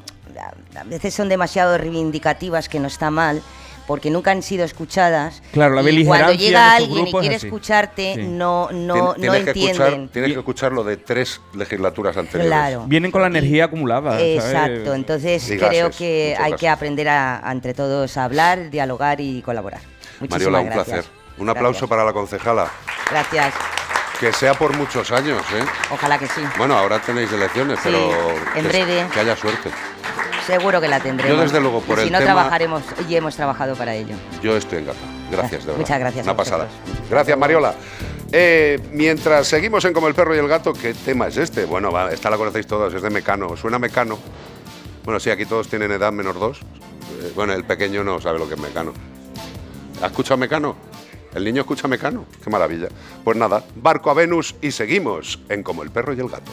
a veces son demasiado reivindicativas que no está mal porque nunca han sido escuchadas Claro, la y cuando llega alguien y es quiere escucharte Sí. no no Tien- no tienes que escuchar, entienden tienes que escuchar lo de tres legislaturas anteriores. Claro. vienen con la energía acumulada. ¿sabes? Exacto, entonces Y creo gases, que hay que aprender a, a entre todos a hablar, dialogar y colaborar. Muchísimas Mariola, un gracias. placer. Un aplauso Gracias. para la concejala. Gracias, Que sea por muchos años, ¿eh? ojalá que sí. Bueno, ahora tenéis elecciones, Sí, pero en que, breve. que haya suerte. Seguro que la tendremos. Yo, desde luego, por y si el no tema- trabajaremos y hemos trabajado para ello. Yo estoy encantado. Gracias, de verdad. Muchas gracias Una pasada. Gracias, Mariola. Eh, mientras seguimos en Como el perro y el gato, ¿qué tema es este? Bueno, va, esta la conocéis todos, es de Mecano. ¿Suena Mecano? Bueno, sí, aquí todos tienen edad menos dos. Eh, bueno, el pequeño no sabe lo que es Mecano. ¿Ha escuchado Mecano? ¿El niño escucha Mecano? Qué maravilla. Pues nada, barco a Venus y seguimos en Como el perro y el gato.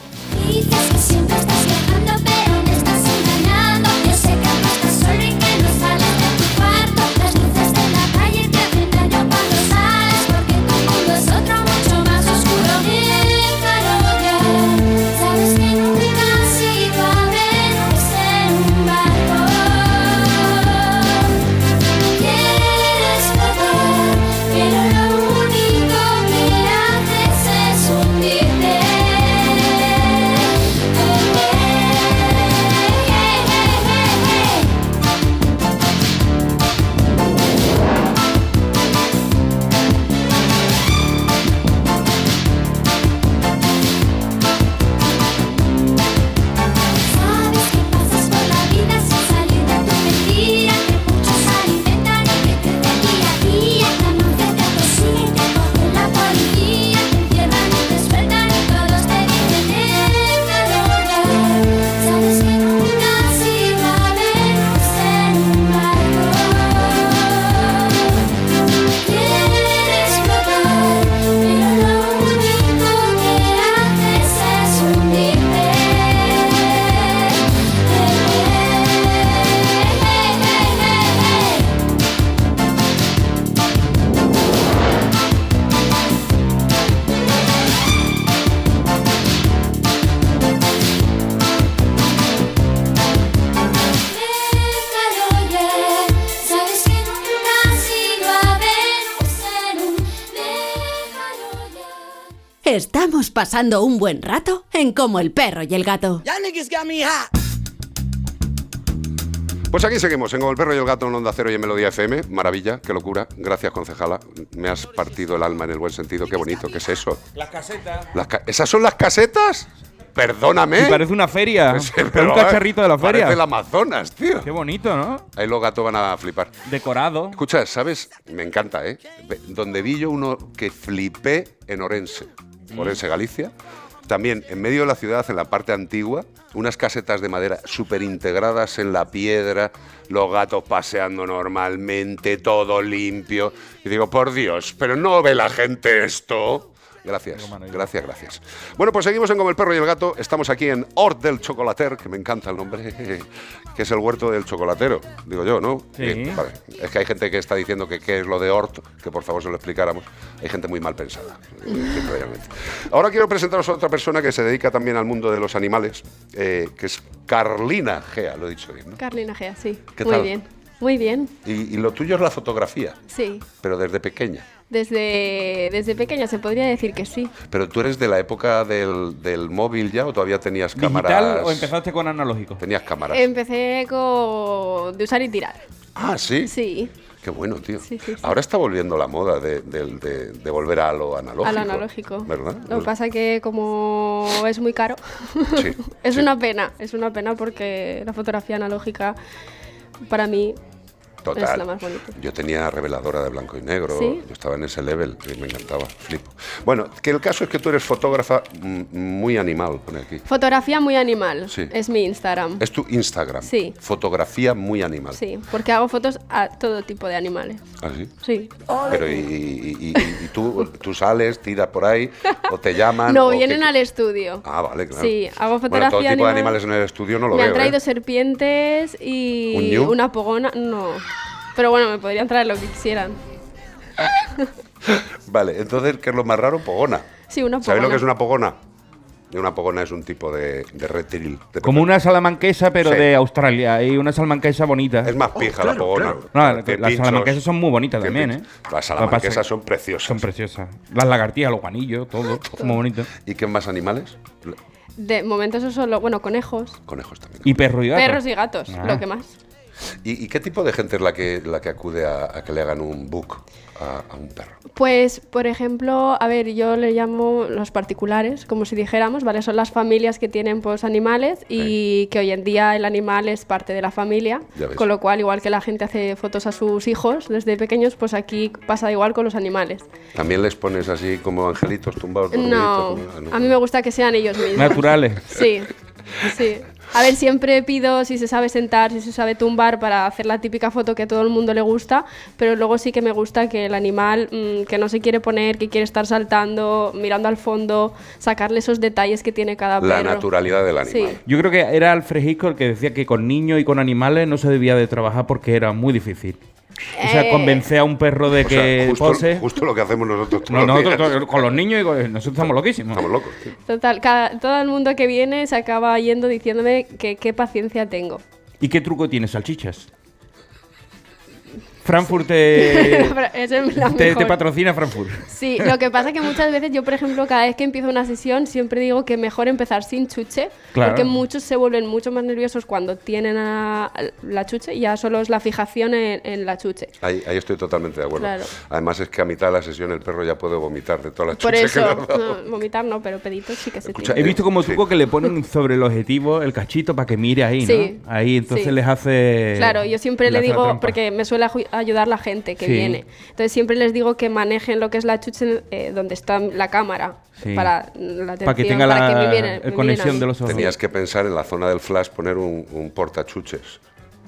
Pasando un buen rato en Como el perro y el gato. Pues aquí seguimos, en Como el perro y el gato en Onda Cero y en Melodía FM. Maravilla, qué locura. Gracias, concejala. Me has partido el alma en el buen sentido. Qué bonito, ¿qué es eso? Las casetas. Las ca- ¿Esas son las casetas? Perdóname. Sí, parece una feria. [laughs] Pues Pero pero, un cacharrito de la feria. Parece el Amazonas, tío. Qué bonito, ¿no? Ahí los gatos van a flipar. Decorado. Escucha, ¿sabes? Me encanta, ¿eh? Donde vi yo uno que flipé en Orense, Orense, Galicia. También en medio de la ciudad, en la parte antigua, unas casetas de madera súper integradas en la piedra, los gatos paseando normalmente, todo limpio. Y digo, por Dios, pero no ve la gente esto. Gracias, gracias, gracias. Bueno, pues seguimos en Como el perro y el gato. Estamos aquí en Hort del Chocolater, que me encanta el nombre, [laughs] que es el huerto del chocolatero, digo yo, ¿no? Sí. Bien, vale. Es que hay gente que está diciendo que qué es lo de Hort, que por favor se lo explicáramos. Hay gente muy mal pensada, eh. Ahora quiero presentaros a otra persona que se dedica también al mundo de los animales, eh, que es Carlina Gea, lo he dicho bien, ¿no? Carlina Gea, sí. ¿Qué Muy tal? bien. Muy bien, Y, y lo tuyo es la fotografía, sí. pero desde pequeña. Desde, desde pequeña se podría decir que sí. Pero tú eres de la época del, del móvil ya o todavía tenías cámaras. ¿Digital o empezaste con analógico? Tenías cámaras. Empecé con... de usar y tirar. Ah, sí. Sí. Qué bueno, tío. Sí, sí, sí. Ahora está volviendo la moda de, del- de- de volver a lo analógico. A lo analógico. ¿Verdad? Lo que pasa que como es muy caro, Sí, [laughs] es sí. una pena, es una pena porque la fotografía analógica para mí Total. es la más bonita. Yo tenía reveladora de blanco y negro, ¿Sí? yo estaba en ese level y me encantaba, flipo. Bueno, que el caso es que tú eres fotógrafa mm, muy animal, pone aquí. Fotografía muy animal, Sí. es mi Instagram. Es tu Instagram. Sí. Fotografía muy animal. Sí, porque hago fotos a todo tipo de animales. ¿Ah, sí? Sí. Pero y, y- y- y- y tú, tú sales, tiras por ahí, o te llaman. No, vienen al estudio. Ah, vale, claro. Sí, hago Bueno, fotografía todo tipo de animal. animales en el estudio no lo me veo. han traído ¿eh? serpientes y ¿Un ñu? una pogona. No. Pero bueno, me podrían traer lo que quisieran. [laughs] Vale, entonces, ¿qué es lo más raro? Pogona. Sí, una pogona. ¿Sabéis lo que es una pogona? Y Una pogona es un tipo de, de reptil. de Como una salamanquesa, pero Sí. de Australia. Y una salamanquesa bonita. Es más pija la pogona. No, la- Tiene las pinchos, salamanquesas son muy bonitas también, ¿eh? Las salamanquesas es- son preciosas. Son preciosas. Las lagartijas, los guanillos, todo. [laughs] muy bonito. ¿Y qué más animales? De momento eso solo, bueno, conejos, Conejos también. Y perro y gato. perros y gatos, Ah. lo que más. ¿Y, y qué tipo de gente es la que, la que acude a, a que le hagan un book a, a un perro? Pues, por ejemplo, a ver, yo le llamo los particulares, como si dijéramos, ¿vale? Son las familias que tienen pues animales y que hoy en día el animal es parte de la familia, con lo cual, igual que la gente hace fotos a sus hijos desde pequeños, pues aquí pasa igual con los animales. ¿También les pones así como angelitos tumbados? No? Ah, a mí me gusta que sean ellos mismos. Naturales. Sí, sí. A ver, siempre pido si se sabe sentar, si se sabe tumbar para hacer la típica foto que a todo el mundo le gusta, pero luego sí que me gusta que el animal mm, que no se quiere poner, que quiere estar saltando, mirando al fondo, sacarle esos detalles que tiene cada La perro. naturalidad del animal. Sí. Yo creo que era Alfred Hitchcock el que decía que con niños y con animales no se debía de trabajar porque era muy difícil. O sea, Eh. convencer a un perro de O sea, que justo, pose. justo lo que hacemos nosotros todos No, los nosotros días. todos- con los niños y con- nosotros estamos loquísimos. Estamos locos, tío. Total, cada- todo el mundo que viene se acaba yendo diciéndome que qué paciencia tengo. ¿Y qué truco tienes, salchichas? Frankfurt te, [laughs] te, te patrocina Frankfurt. Sí, lo que pasa es que muchas veces yo, por ejemplo, cada vez que empiezo una sesión, siempre digo que mejor empezar sin chuche, Claro. porque muchos se vuelven mucho más nerviosos cuando tienen a- la chuche y ya solo es la fijación en, en la chuche. Ahí, ahí estoy totalmente de acuerdo. Claro. Además es que a mitad de la sesión el perro ya puede vomitar de todas las Por chuches que le eso, no, vomitar no, pero peditos sí que se Escucha, tiene. He visto como Sí. truco que le ponen sobre el objetivo el cachito para que mire ahí, ¿no? Sí, Ahí, entonces sí. les hace. Claro, yo siempre le digo, porque me suele ayudar la gente que Sí. viene. Entonces siempre les digo que manejen lo que es la chuche eh, donde está la cámara Sí. para la atención, Para que tenga para la que me miren- me conexión mí. de los ojos. Tenías que pensar en la zona del flash poner un, un portachuches.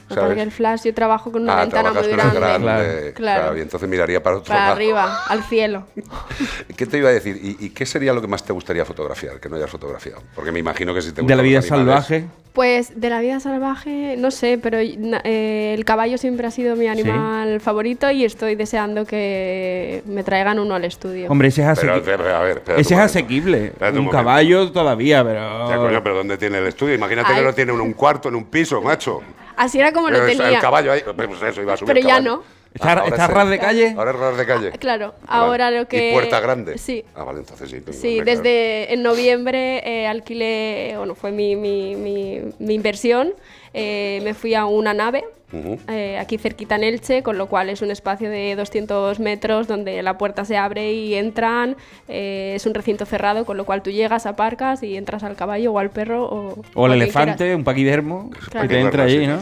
¿Sabes? Porque el flash yo trabajo con una ah, ventana muy grande. grande. Claro. Claro. claro, y entonces miraría para otro Para lado. arriba, al cielo. [laughs] ¿Qué te iba a decir? ¿Y, y qué sería lo que más te gustaría fotografiar, que no hayas fotografiado? Porque me imagino que si te De gustan la vida salvaje. Pues de la vida salvaje, no sé, pero eh, el caballo siempre ha sido mi animal favorito y estoy deseando que me traigan uno al estudio. Hombre, ese es asequible. pero, a ver, espérate Ese un es asequible. Un caballo todavía, pero. Ya, coño, pero ¿dónde tiene el estudio? Imagínate que lo tiene en un cuarto, en un piso, macho. Así era como lo es- tenía. El caballo ahí, pues eso, iba a subir Pero el ya caballo. no. ¿Está, sí. ras de calle? Ahora es ras de calle. Claro, Ah, vale. ahora lo que... ¿Y puerta grande? Sí. Ah, vale, entonces sí. Sí, me quedo. desde en noviembre eh, alquilé, bueno, fue mi, mi, mi, mi inversión, eh, me fui a una nave Ujú. eh, aquí cerquita en Elche, con lo cual es un espacio de 200 metros donde la puerta se abre y entran, eh, es un recinto cerrado, con lo cual tú llegas, aparcas y entras al caballo o al perro o... O el quien elefante, quieras. un paquidermo, Claro. que te entra allí, ¿no?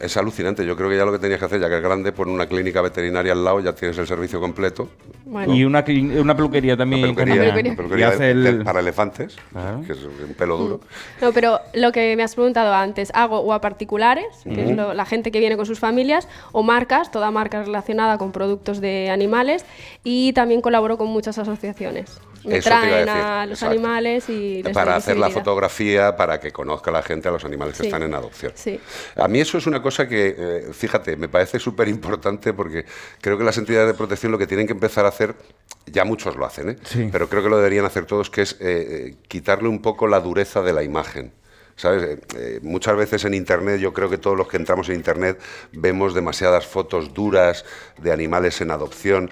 Es alucinante. Yo creo que ya lo que tenías que hacer, ya que es grande, pon una clínica veterinaria al lado, ya tienes el servicio completo. Bueno, Y una, una peluquería también. Una peluquería, con- peluquería. una peluquería de- el- para elefantes, Claro. que es un pelo duro. No, pero lo que me has preguntado antes, hago o a particulares, que es lo- la gente que viene con sus familias, o marcas, toda marca relacionada con productos de animales, y también colaboro con muchas asociaciones. Me Eso te iba a traen decir, a los exacto. animales y les para hacer la fotografía, para que conozca la gente a los animales que Sí. están en adopción. Sí. A mí eso es una cosa que, eh, fíjate, me parece súper importante porque creo que las entidades de protección lo que tienen que empezar a hacer, ya muchos lo hacen, ¿eh? Sí. pero creo que lo deberían hacer todos, que es eh, eh, quitarle un poco la dureza de la imagen. ¿Sabes? Eh, eh, muchas veces en Internet, yo creo que todos los que entramos en Internet vemos demasiadas fotos duras de animales en adopción.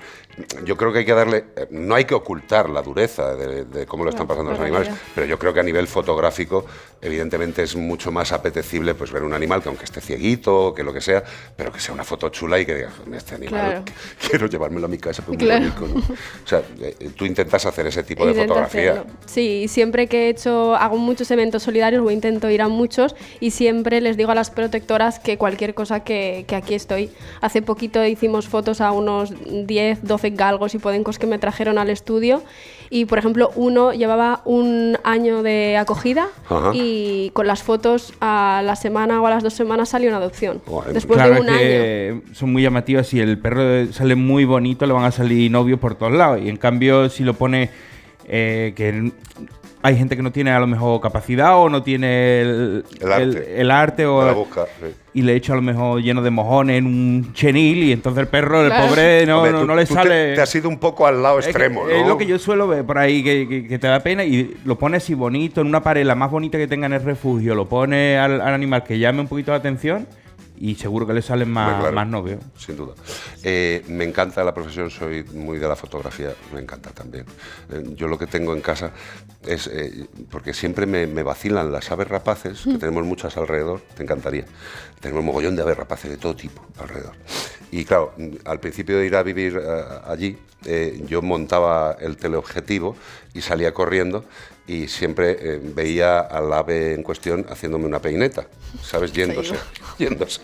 Yo creo que hay que darle, eh, no hay que ocultar la dureza de, de cómo lo están pasando los la animales, realidad. pero yo creo que a nivel fotográfico, evidentemente es mucho más apetecible pues ver un animal que aunque esté cieguito, que lo que sea, pero que sea una foto chula y que digas, este animal Claro. quiero llevármelo a mi casa, pues muy Claro. bonito, ¿no? O sea, eh, tú intentas hacer ese tipo de Intento fotografía. hacerlo. Sí, siempre que he hecho, hago muchos eventos solidarios, o intento ir a muchos y siempre les digo a las protectoras que cualquier cosa que, que aquí estoy. Hace poquito hicimos fotos a unos 10, 12 galgos y podencos que me trajeron al estudio y, por ejemplo, uno llevaba un año de acogida Ajá. y con las fotos a la semana o a las dos semanas salió una adopción. Después claro de un es año. que son muy llamativas. Si el perro sale muy bonito, le van a salir novios por todos lados. Y en cambio, si lo pone eh, que hay gente que no tiene a lo mejor capacidad o no tiene el, El arte. el arte o La busca, sí. y le echa a lo mejor lleno de mojones en un chenil y entonces el perro, el Claro. pobre, no, Hombre, no, tú- no le tú te- sale. te has ido un poco al lado Es que extremo, Es lo que yo suelo ver por ahí, que, que- que te da pena y lo pones así bonito en una pared, la más bonita que tenga en el refugio, lo pone al, al animal que llame un poquito la atención y seguro que le salen más, claro. más novios. Sin duda. Eh, me encanta la profesión, soy muy de la fotografía, me encanta también. Eh, yo lo que tengo en casa es, eh, porque siempre me, me vacilan las aves rapaces, que tenemos muchas alrededor, te encantaría. Tenemos un mogollón de aves rapaces de todo tipo alrededor. Y claro, al principio de ir a vivir eh, allí, eh, yo montaba el teleobjetivo y salía corriendo y siempre eh, veía al ave en cuestión haciéndome una peineta, ¿sabes? Yéndose, [laughs] yéndose.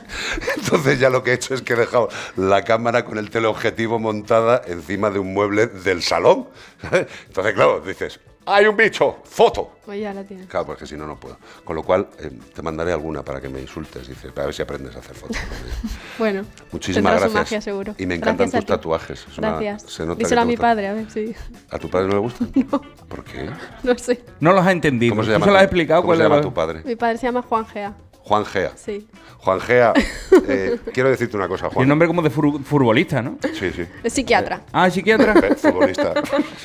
Entonces ya lo que he hecho es que he dejado la cámara con el teleobjetivo montada encima de un mueble del salón. Entonces, claro, dices, hay un bicho, foto. Pues ya la tienes. Claro, porque si no, no puedo. Con lo cual, eh, te mandaré alguna para que me insultes. Dices, a ver si aprendes a hacer fotos. [laughs] Bueno, Muchísimas su gracias. magia, seguro. Y me encantan Gracias tus tatuajes. Es una- Gracias. se nota Díselo a mi padre, a ver si. ¿A tu padre no le gusta? [laughs] ¿Por qué? No sé. No los ha entendido. ¿Cómo se Tú llama se lo tu- has explicado ¿Cómo se llama tu padre? Mi padre se llama Juan Gea. Juan Gea. Sí. Juan Gea, [laughs] eh, quiero decirte una cosa, Juan. nombre como de fur- futbolista, ¿no? Sí, sí. Es psiquiatra. Ah, psiquiatra. Eh, Futbolista. [laughs]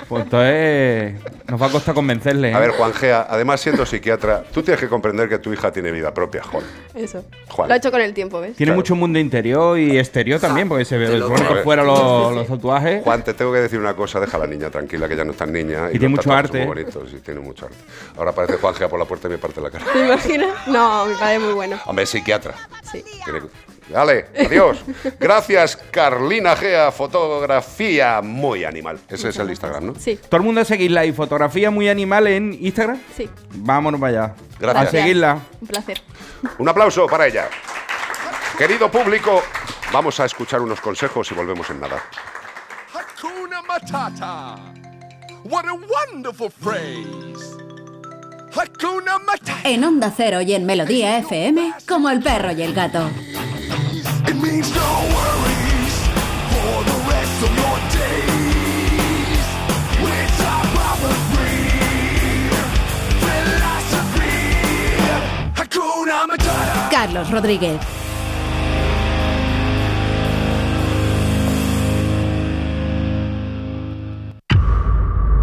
Pues entonces nos va a costar convencerle. A ¿eh? ver, Juan Gea, además siendo psiquiatra, tú tienes que comprender que tu hija tiene vida propia, Juan. Eso. Juan. Lo ha hecho con el tiempo, ¿ves? Tiene mucho mundo interior y exterior también, porque se ve por fuera los, los tatuajes. Juan, te tengo que decir una cosa, deja a la niña tranquila, que ya no es tan niña. Y tiene mucho arte, muy sí, tiene mucho arte. Ahora aparece Juan Gea por la puerta y me parte la cara. ¿Te imaginas? No, mi padre muy bueno. Hombre, es psiquiatra. Sí. Vale, adiós. [laughs] Gracias, Carlina Gea, fotografía muy animal. Ese es el Instagram, ¿no? Sí. Todo el mundo a seguirla y fotografía muy animal en Instagram. Sí. Vámonos para allá. Gracias. A seguirla. Un placer. Un aplauso para ella. Querido público, vamos a escuchar unos consejos y volvemos en nada. Hakuna Matata. What a wonderful phrase. En Onda Cero y en Melodía FM, como el perro y el gato. Carlos Rodríguez.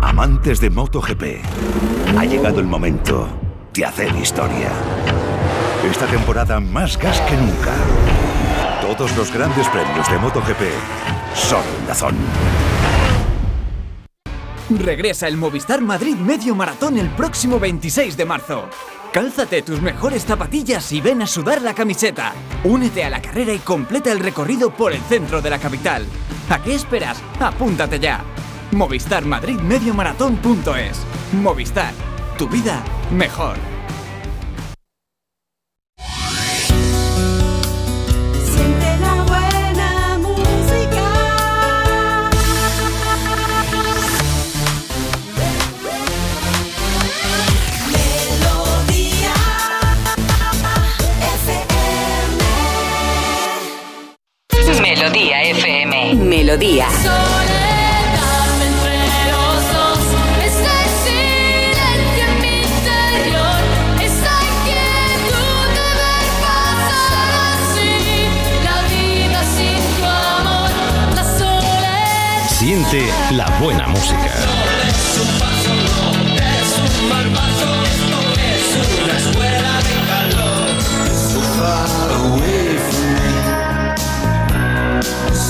Amantes de MotoGP, ha llegado el momento de hacer historia. Esta temporada más gas que nunca. Todos los grandes premios de MotoGP son Dazón. Regresa el Movistar Madrid Medio Maratón el próximo 26 de marzo. Cálzate tus mejores zapatillas y ven a sudar la camiseta. Únete a la carrera y completa el recorrido por el centro de la capital. ¿A qué esperas? Apúntate ya. Movistar Madrid Medio. Movistar, tu vida mejor.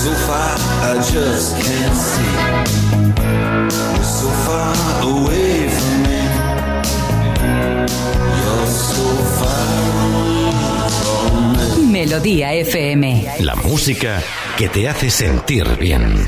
I just can't see. You're so far away from me. Melodía FM. La música que te hace. Sentir bien.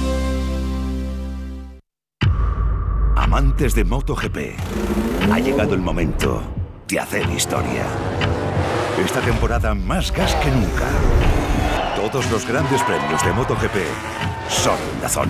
Amantes de MotoGP, ha llegado el momento de hacer historia. Esta temporada más gas que nunca. Todos los grandes premios de MotoGP son en Dazón.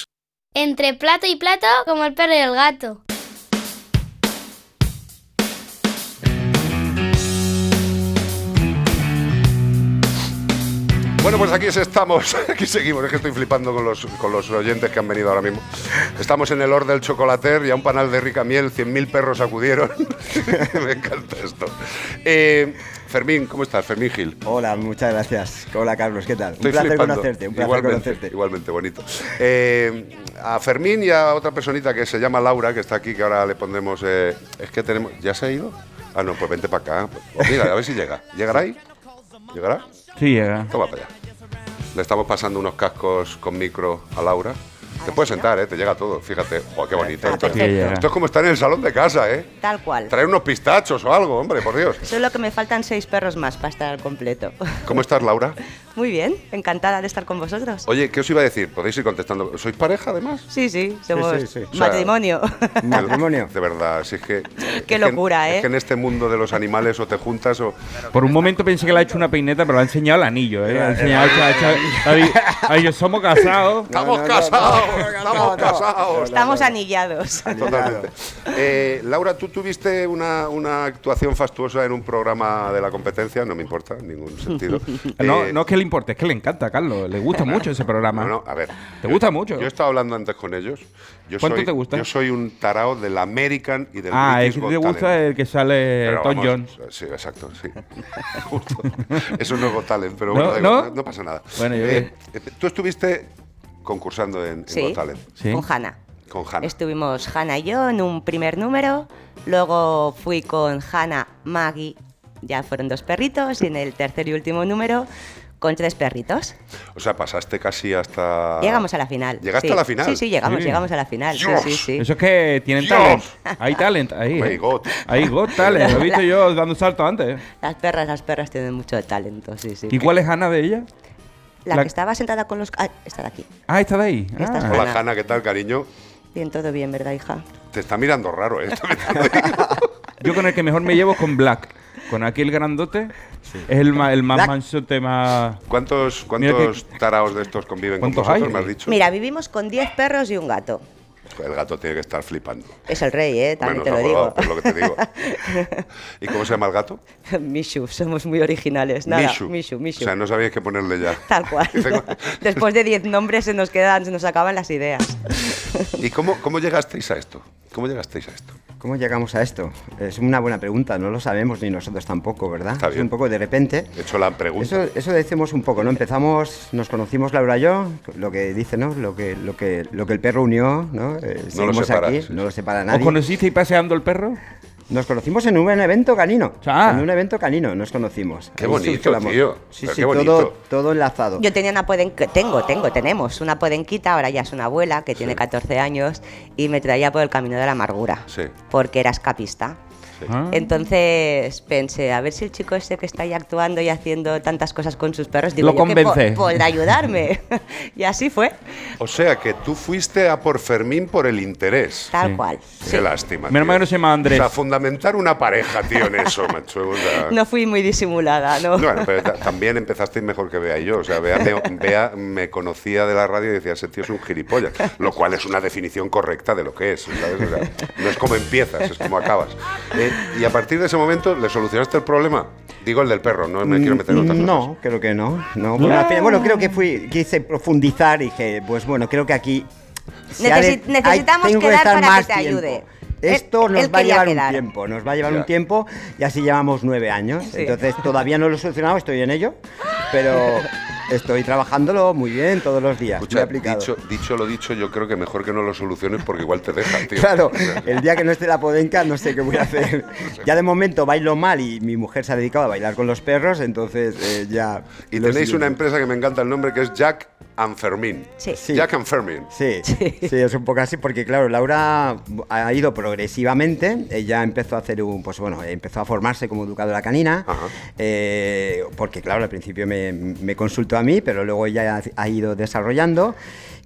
Entre plato y plato, como el perro y el gato. Pues aquí estamos, [laughs] aquí seguimos, es que estoy flipando con los, con los oyentes que han venido ahora mismo. Estamos en el Or del Chocolater y a un panal de rica miel, 100.000 perros acudieron. [laughs] Me encanta esto. Eh, Fermín, ¿cómo estás? Fermín Gil. Hola, muchas gracias. Hola, Carlos, ¿qué tal? Estoy un placer flipando. conocerte, un placer igualmente, conocerte. Igualmente, bonito. Eh, a Fermín y a otra personita que se llama Laura, que está aquí, que ahora le pondremos... eh, es que tenemos... ¿Ya se ha ido? Ah, no, pues vente para acá. Pues mira, a ver si llega. ¿Llegará ahí? ¿Llegará? Sí, llega. Toma para allá. Le estamos pasando unos cascos con micro a Laura. Te puedes sentar, ¿eh? Te llega todo, fíjate. ¡Joder, qué bonito! Esto. Sí, llega. esto es como estar en el salón de casa, ¿eh? Tal cual. Traer unos pistachos o algo, hombre, por Dios. Solo que me faltan seis perros más para estar completo. ¿Cómo estás, Laura? Muy bien, encantada de estar con vosotros. Oye, ¿qué os iba a decir? Podéis ir contestando. ¿Sois pareja, además? Sí, sí, somos sí, sí. Matrimonio. [laughs] Matrimonio. De verdad, si es que... Qué es que- locura, ¿eh? Es que en este mundo de los animales o te juntas o... Por un momento pensé que le ha hecho una peineta, pero le ha enseñado el anillo, ¿eh? Le ha enseñado, dicho, somos casados. Estamos casados, estamos casados. Estamos anillados. Totalmente. Eh, Laura, tú tuviste una, una actuación fastuosa en un programa de la competencia, no me importa en ningún sentido. [laughs] No, Eh, no es que le importe, es que le encanta, Carlos. Le gusta [laughs] mucho ese programa. No, no, a ver. ¿Te gusta mucho? Yo he estado hablando antes con ellos. Yo ¿Cuánto soy, te gusta? Yo soy un tarao del American y del Ah, British es que te gusta Talent. el que sale Pero Tom Jones. Sí, exacto, sí. [laughs] Justo. Eso no es Got Talent, pero ¿No? bueno, ¿No? no, pasa nada. Bueno, yo Eh, tú estuviste concursando en, en Sí, Got Talent. con Hanna. Con Hanna. Estuvimos Hanna y yo en un primer número, luego fui con Hanna, Maggie, ya fueron dos perritos, y en el tercer y último número con tres perritos. O sea, pasaste casi hasta... Llegamos a la final. ¿Llegaste sí. a la final? Sí, sí, llegamos, Sí. llegamos a la final. Sí, sí, sí. Eso es que tienen Dios. talent. Hay talent ahí. Hay ¿eh? got. Hay got talent. Lo he visto [laughs] yo dando salto antes. Las perras, las perras tienen mucho talento, sí, sí. ¿Y cuál es Ana de ella? La, la- que estaba sentada con los... Ah, está de aquí. Ah, está de ahí. Esta es Ah. Hola, Hanna. ¿qué tal, cariño? Bien, todo bien, ¿verdad, hija? Te está mirando raro, ¿eh? [laughs] Yo con el que mejor me llevo es con Black. Con aquí el grandote. Es el más, el más Black. mansote, más. ¿Cuántos, cuántos taraos de estos conviven con ¿Cuántos vosotros, hay? me has dicho? Mira, vivimos con 10 perros y un gato. El gato tiene que estar flipando. Es el rey, ¿eh? También Bueno, te lo no, digo. lo que te digo. [laughs] ¿Y cómo se llama el gato? Mishu, somos muy originales. Nada, Mishu. Mishu, Mishu. O sea, no sabíais qué ponerle ya. [laughs] Tal cual. [laughs] Después de 10 nombres se nos quedan, se nos acaban las ideas. ¿Y cómo, cómo llegasteis a esto? ¿Cómo llegasteis a esto? ¿Cómo llegamos a esto? Es una buena pregunta, no lo sabemos ni nosotros tampoco, ¿verdad? Está es un poco de repente. De hecho, la pregunta. Eso, eso decimos un poco, ¿no? Empezamos, nos conocimos Laura y yo, lo que dice, ¿no? Lo que, lo que, lo que el perro unió, ¿no? Eh, No lo seguimos separa, aquí, sí, no lo separa ¿Os nadie. conocisteis paseando el perro? Nos conocimos en un evento canino. Ah. En un evento canino nos conocimos. Qué Ahí bonito, tío. Sí, Pero sí, qué bonito. todo, todo enlazado. Yo tenía una podenquita, tengo, tengo, tenemos una podenquita, ahora ya es una abuela que tiene 14 años y me traía por el camino de la amargura, Sí. porque era escapista. Ah. Entonces pensé, a ver si el chico este que está ahí actuando y haciendo tantas cosas con sus perros, digo Lo yo que po- convence. podrá ayudarme. [laughs] y así fue, O sea que tú fuiste a por Fermín por el interés. tal cual. Qué lástima. Menos mal que no se llama Andrés. O sea, fundamentar una pareja, tío, en eso, macho. o sea. [laughs] No fui muy disimulada, ¿no? Bueno, pero ta- también empezasteis mejor que Bea y yo. O sea, Bea me, Bea me conocía de la radio y decía, ese tío es un gilipollas. Lo cual es una definición correcta de lo que es. ¿sabes? O sea, no es como empiezas, es como acabas. Eh, y a partir de ese momento, ¿le solucionaste el problema? Digo el del perro, no me quiero meter en otras cosas. No, creo que no. no bueno, creo que fui, quise profundizar y dije, pues bueno, creo que aquí. de- necesitamos quedar estar para que más te tiempo. ayude. Esto Él- nos él va a llevar quedar. un tiempo, nos va a llevar Ya. un tiempo y así llevamos nueve años. Sí. Entonces todavía no lo he solucionado, estoy en ello, pero estoy trabajándolo muy bien todos los días. Escucha, dicho, dicho lo dicho, yo creo que mejor que no lo soluciones porque igual te dejan, tío. Claro, el día que no esté la podenca no sé qué voy a hacer. [laughs] Ya de momento bailo mal y mi mujer se ha dedicado a bailar con los perros, entonces eh, ya... Y tenéis una empresa que me encanta el nombre que es Jack and Fermín. Sí. Sí. Jack and Fermín. Sí, sí, es un poco así, porque claro, Laura ha ido progresivamente, ella empezó a hacer un, pues bueno, empezó a formarse como educadora canina, eh, porque claro, al principio me, me consultó a mí, pero luego ella ha, ha ido desarrollando,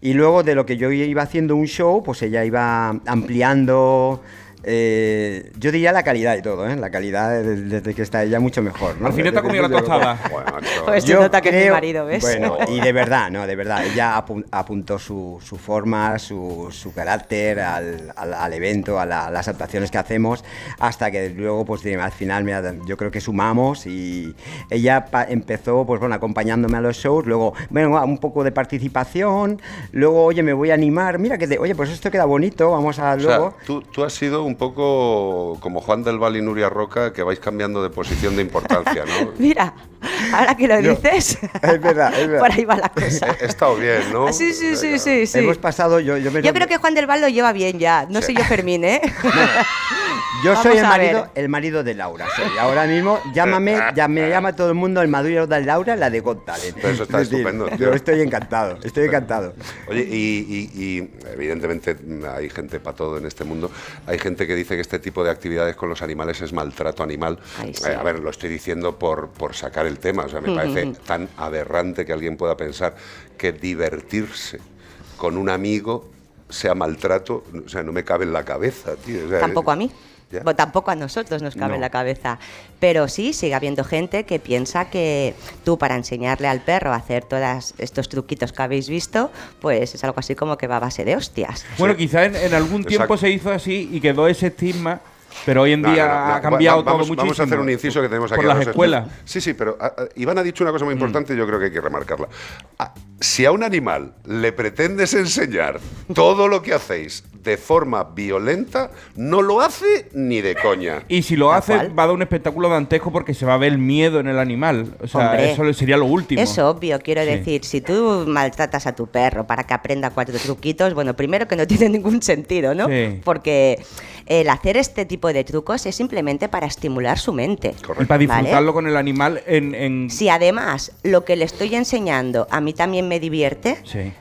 y luego de lo que yo iba haciendo un show, pues ella iba ampliando... eh, yo diría la calidad y todo, ¿eh? La calidad desde, desde que está ella mucho mejor. ¿no? Al final te ha comido la luego. tostada. Bueno. Pues se Yo nota que es mi creo- marido, ¿ves? Bueno, [laughs] y de verdad, no, de verdad. Ella apu- apuntó su, su forma, su, su carácter al, al- al evento, a, la- a las actuaciones que hacemos, hasta que luego, pues al final, mira, yo creo que sumamos y ella empezó, pues bueno, acompañándome a los shows, luego, bueno, un poco de participación, luego, oye, me voy a animar, mira que, te- oye, pues esto queda bonito, vamos a O sea, luego. tú, tú has sido un poco como Juan del Val y Nuria Roca, que vais cambiando de posición de importancia, ¿no? [laughs] Mira, ahora que lo No. dices, Es verdad, es verdad. [laughs] por ahí va la cosa. He, he estado bien, ¿no? Ah, Sí, sí, sí, sí, sí. Hemos pasado, yo, yo me Yo creo que Juan del Val lo lleva bien ya. No Sí. sé yo Fermín, ¿eh? [laughs] Yo Vamos soy el marido, ver. el marido de Laura. soy. Ahora mismo, llámame, ya me llama todo el mundo el marido de Laura, la de Got Talent. Pero eso está Es decir, estupendo. Yo estoy encantado, estoy encantado. Oye, y, y- y, evidentemente hay gente para todo en este mundo. Hay gente que dice que este tipo de actividades con los animales es maltrato animal. Ay, sí. Eh, a ver, lo estoy diciendo por, por sacar el tema. O sea, me parece tan aberrante que alguien pueda pensar que divertirse con un amigo sea maltrato. O sea, no me cabe en la cabeza, tío. O sea, Tampoco a mí. Ya. Bueno, tampoco a nosotros nos cabe No. en la cabeza. Pero sí, sigue habiendo gente que piensa que tú para enseñarle al perro a hacer todos estos truquitos que habéis visto, pues es algo así como que va a base de hostias. Bueno, quizás en, en algún tiempo Exacto. se hizo así y quedó ese estigma, pero hoy en No, día no, no, no. ha cambiado Va- vamos, todo muchísimo. Vamos a hacer un inciso que tenemos aquí. Por a las los escuelas. Mm. Sí, sí, pero ah, ah, Iván ha dicho una cosa muy importante y yo creo que hay que remarcarla. Ah, si a un animal le pretendes enseñar todo lo que hacéis de forma violenta, no lo hace ni de coña. Y si lo hace, cual. va a dar un espectáculo dantesco porque se va a ver el miedo en el animal. O sea, Hombre, eso sería lo último. Es obvio, quiero Sí. decir, si tú maltratas a tu perro para que aprenda cuatro truquitos, bueno, primero que no [laughs] tiene ningún sentido, ¿no? Sí. Porque el hacer este tipo de trucos es simplemente para estimular su mente. Y para disfrutarlo ¿vale? con el animal en. en- Si además lo que le estoy enseñando a mí también me divierte, Sí.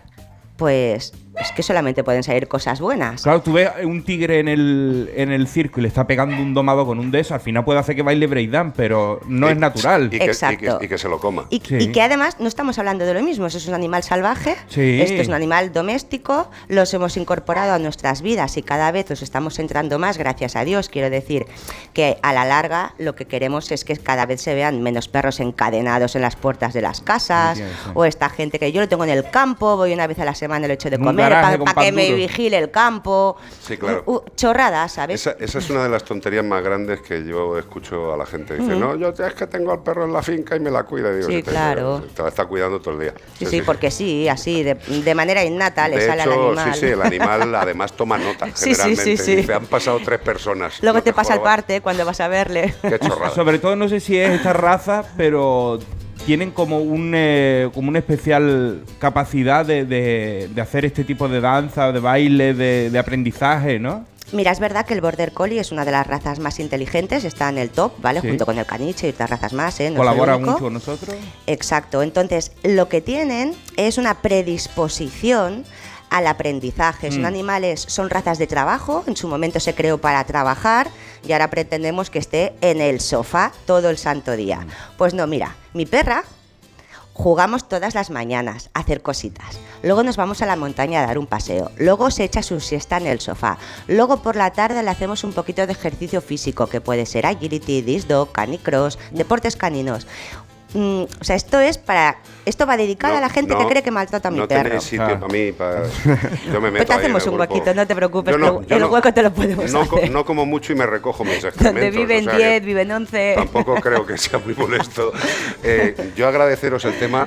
pues es que solamente pueden salir cosas buenas. Claro, tú ves un tigre en el, en el circo y le está pegando un domado con un de esos, al final puede hacer que baile breakdance, pero no Y- es natural. Y que, y que- Exacto. y que se lo coma. Y, Sí. y que además no estamos hablando de lo mismo, eso es un animal salvaje, Sí. esto es un animal doméstico, los hemos incorporado a nuestras vidas y cada vez los estamos entrando más, gracias a Dios. Quiero decir que a la larga lo que queremos es que cada vez se vean menos perros encadenados en las puertas de las casas, Sí, sí. o esta gente que yo lo tengo en el campo, voy una vez a la semana, le echo de comer garaje para que me vigile el campo. Sí, claro. Uh, uh, chorradas, ¿sabes? Esa, esa es una de las tonterías más grandes que yo escucho a la gente. Dice, no, yo es que tengo al perro en la finca y me la cuida. Digo, Sí, "Si te- claro. Te, la está cuidando todo el día. Sí, sí, porque sí, así, de, de manera innata le De sale al animal. sí, sí, el animal además toma nota, [laughs] Sí, sí, sí, generalmente. sí. Dice, han pasado tres personas. Luego no te pasa el jodas". parte cuando vas a verle. Qué [laughs] chorrada. Sobre todo no sé si es esta raza, pero tienen como un eh, como una especial capacidad de, de- de hacer este tipo de danza, de baile, de, de aprendizaje, ¿no? Mira, es verdad que el Border Collie es una de las razas más inteligentes, está en el top, ¿vale? Sí. Junto con el caniche y otras razas más, ¿eh? No Colabora mucho con nosotros. Exacto. Entonces, lo que tienen es una predisposición al aprendizaje. Son Mm. animales, son razas de trabajo, en su momento se creó para trabajar y ahora pretendemos que esté en el sofá todo el santo día. Pues no, mira, mi perra jugamos todas las mañanas a hacer cositas. Luego nos vamos a la montaña a dar un paseo. Luego se echa su siesta en el sofá. Luego por la tarde le hacemos un poquito de ejercicio físico, que puede ser agility, disc dog, canicross, deportes caninos. Mm, o sea, esto es para. Esto va dedicado No, a la gente que no, cree que maltrata a mi no perro. tenéis sitio para mí, para... [laughs] Yo me Pues meto te ahí en hacemos el un grupo. huequito, no te preocupes, no- que el no- hueco te lo podemos No, co- hacer. no como mucho y me recojo mis [laughs] Donde excrementos. viven o sea que 10, viven 11. Tampoco creo que sea muy molesto. [laughs] Eh, yo agradeceros el tema.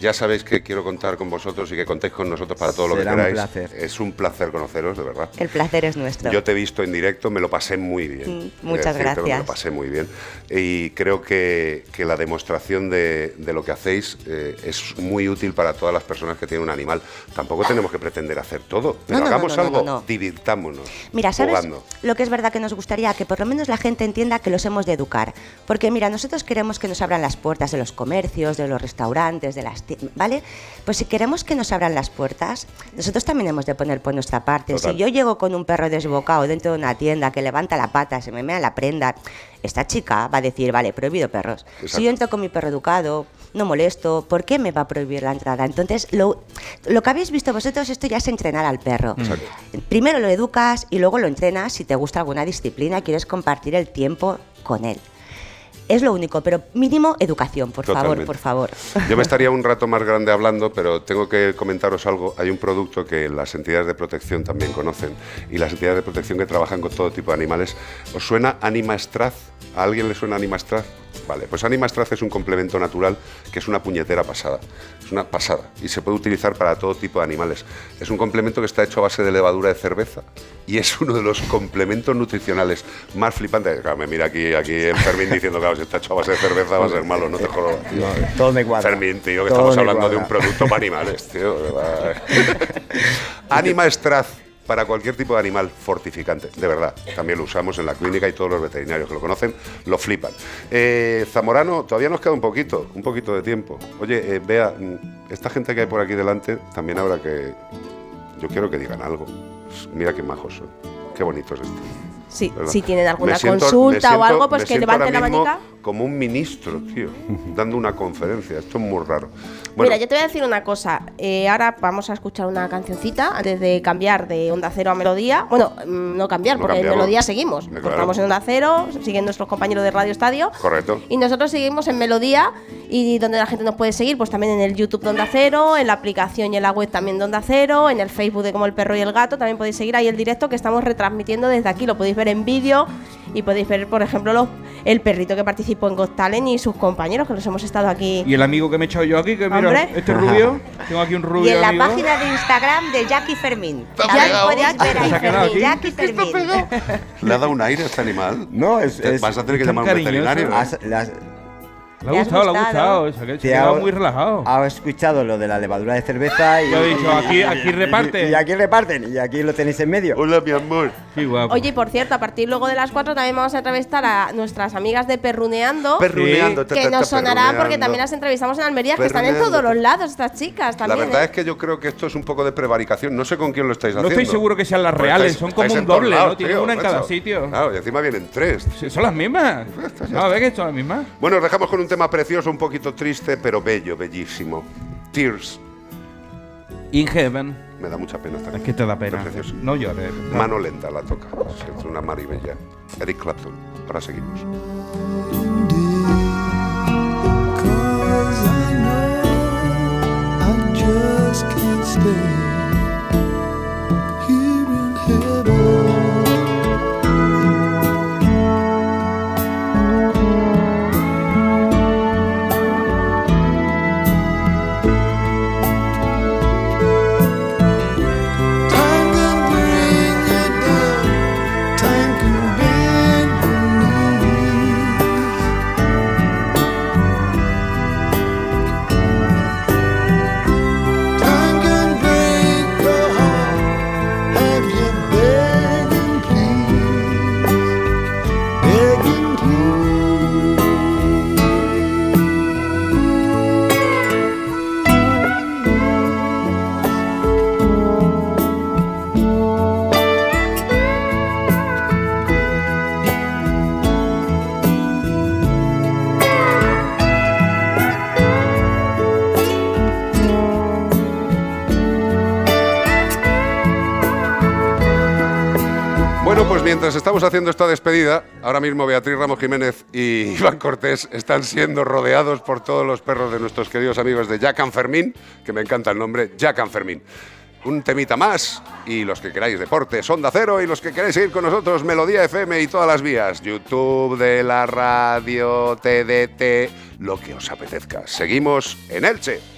Ya sabéis que quiero contar con vosotros y que contéis con nosotros para todo lo Será que un queráis. placer. Es un placer conoceros, de verdad. El placer es nuestro. Yo te he visto en directo, me lo pasé muy bien. Mm, muchas He de decírtelo, Me gracias. lo pasé muy bien. Y creo que, que la demostración de, de lo que hacéis eh, es muy útil para todas las personas que tienen un animal. Tampoco tenemos que pretender hacer todo, pero No, no, hagamos no, algo, no. divirtámonos. Mira, ¿sabes jugando. lo que es verdad que nos gustaría? Que por lo menos la gente entienda que los hemos de educar. Porque mira, nosotros queremos que nos abran las puertas de los comercios, de los restaurantes, de las ¿vale? Pues si queremos que nos abran las puertas, nosotros también hemos de poner por nuestra parte. Total. Si yo llego con un perro desbocado dentro de una tienda que levanta la pata, se me mea la prenda, esta chica va a decir, vale, prohibido perros. Exacto. Si yo entro con mi perro educado, no molesto, ¿por qué me va a prohibir la entrada? Entonces, lo, lo que habéis visto vosotros, esto ya es entrenar al perro. Primero lo educas y luego lo entrenas si te gusta alguna disciplina, quieres compartir el tiempo con él. Es lo único, pero mínimo educación, por favor, por favor. Yo me estaría un rato más grande hablando, pero tengo que comentaros algo. Hay un producto que las entidades de protección también conocen y las entidades de protección que trabajan con todo tipo de animales. ¿Os suena Animastraz? ¿A alguien le suena Animastraz? Vale, pues Animastraz es un complemento natural que es una puñetera pasada. Es una pasada y se puede utilizar para todo tipo de animales. Es un complemento que está hecho a base de levadura de cerveza y es uno de los complementos nutricionales más flipantes. Claro, me mira aquí, aquí en Fermín diciendo, claro, si está hecho a base de cerveza va a ser malo, no te jodas. tío. Todo me cuadra. Fermín, tío, que Todo estamos hablando de un producto para animales, tío. verdad. [laughs] Anima Straz para cualquier tipo de animal fortificante, de verdad. También lo usamos en la clínica y todos los veterinarios que lo conocen lo flipan. Eh, Zamorano, todavía nos queda un poquito, un poquito de tiempo. Oye, eh, vea, mm, esta gente que hay por aquí delante, también habrá que... Yo quiero que digan algo. Mira qué majos son. Qué bonito es esto. Sí, si tienen alguna siento- consulta o algo, pues que levanten la manica. Como un ministro, tío, dando una conferencia. Esto es muy raro. Bueno, Mira, yo te voy a decir una cosa. Eh, ahora vamos a escuchar una cancioncita antes de cambiar de Onda Cero a Melodía. Bueno, mm, no cambiar, No porque en Melodía seguimos. Claro. Estamos en Onda Cero, siguen nuestros compañeros de Radio Estadio. correcto. Y nosotros seguimos en Melodía y donde la gente nos puede seguir, pues también en el YouTube de Onda Cero, en la aplicación y en la web también de Onda Cero, en el Facebook de Como el Perro y el Gato, también podéis seguir ahí el directo que estamos retransmitiendo desde aquí, lo podéis ver en vídeo y podéis ver, por ejemplo, los- el perrito que participó en Got Talent y sus compañeros que los hemos estado aquí. Y el amigo que me he echado yo aquí, que mira, Hombre. este rubio, tengo aquí un rubio Y en la amigo. página de Instagram de Jackie Fermín. También podéis ver ahí ¿Se ha quedado Fermín? Jackie Fermín. [laughs] ¿Le ha dado un aire a este animal? No, es. Es- Vas a tener que llamar a un veterinario. ¿eh? Has- las- Le ha gustado, le ha gustado. Se ha quedado muy relajado. Ha escuchado lo de la levadura de cerveza y. Yo he dicho, aquí- aquí y- reparten. Y, aquí reparten, y aquí lo tenéis en medio. Hola, mi amor. Qué guapo. Oye, y por cierto, a partir luego de las 4 también vamos a entrevistar a nuestras amigas de Perruneando. Perruneando, ta, Que nos sonará porque también las entrevistamos en Almería, que están en todos los lados estas chicas La también. verdad ¿eh? es que yo creo que esto es un poco de prevaricación. No sé con quién lo estáis No haciendo. estoy seguro que sean las Pues reales, estáis- son como un doble, lados, ¿no? Tienen tío, una en cada sitio. Claro, y encima vienen tres. Sí, son las mismas. No, a ver que son las mismas. Bueno, os dejamos con un tema precioso, un poquito triste, pero bello, bellísimo. Tears. In Heaven. Me da mucha pena esta Es que te da pena. Precioso. No llores. Mano lenta la toca. Es una maribella. Eric Clapton. Ahora seguimos. I just can't stay mientras estamos haciendo esta despedida, ahora mismo Beatriz Ramos Jiménez y [laughs] Iván Cortés están siendo rodeados por todos los perros de nuestros queridos amigos de Jack Fermín, que me encanta el nombre, Jack and Fermín. Un temita más y los que queráis deportes, Onda Cero y los que queráis seguir con nosotros, Melodía FM y todas las vías, YouTube de la radio, TDT, lo que os apetezca. Seguimos en Elche.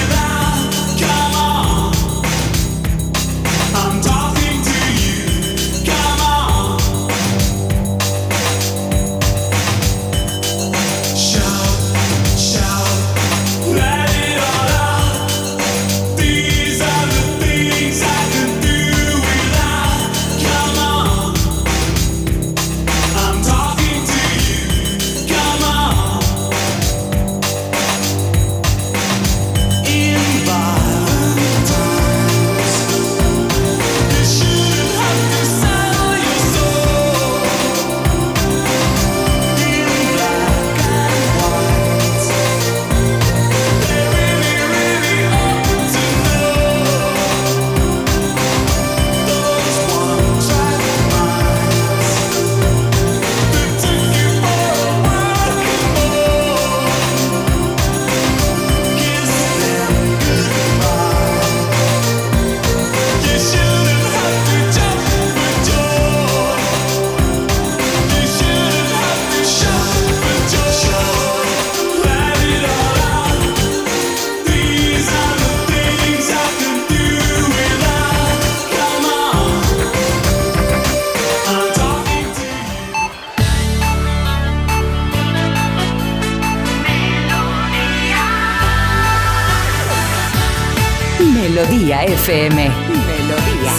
FM. Melodía.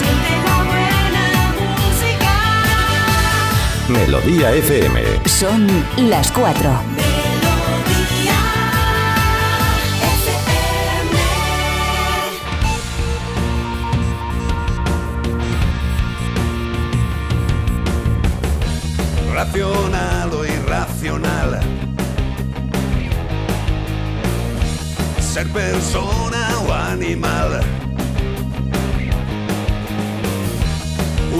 Melodía FM. Son las 4. Racional o irracional. Ser persona o animal.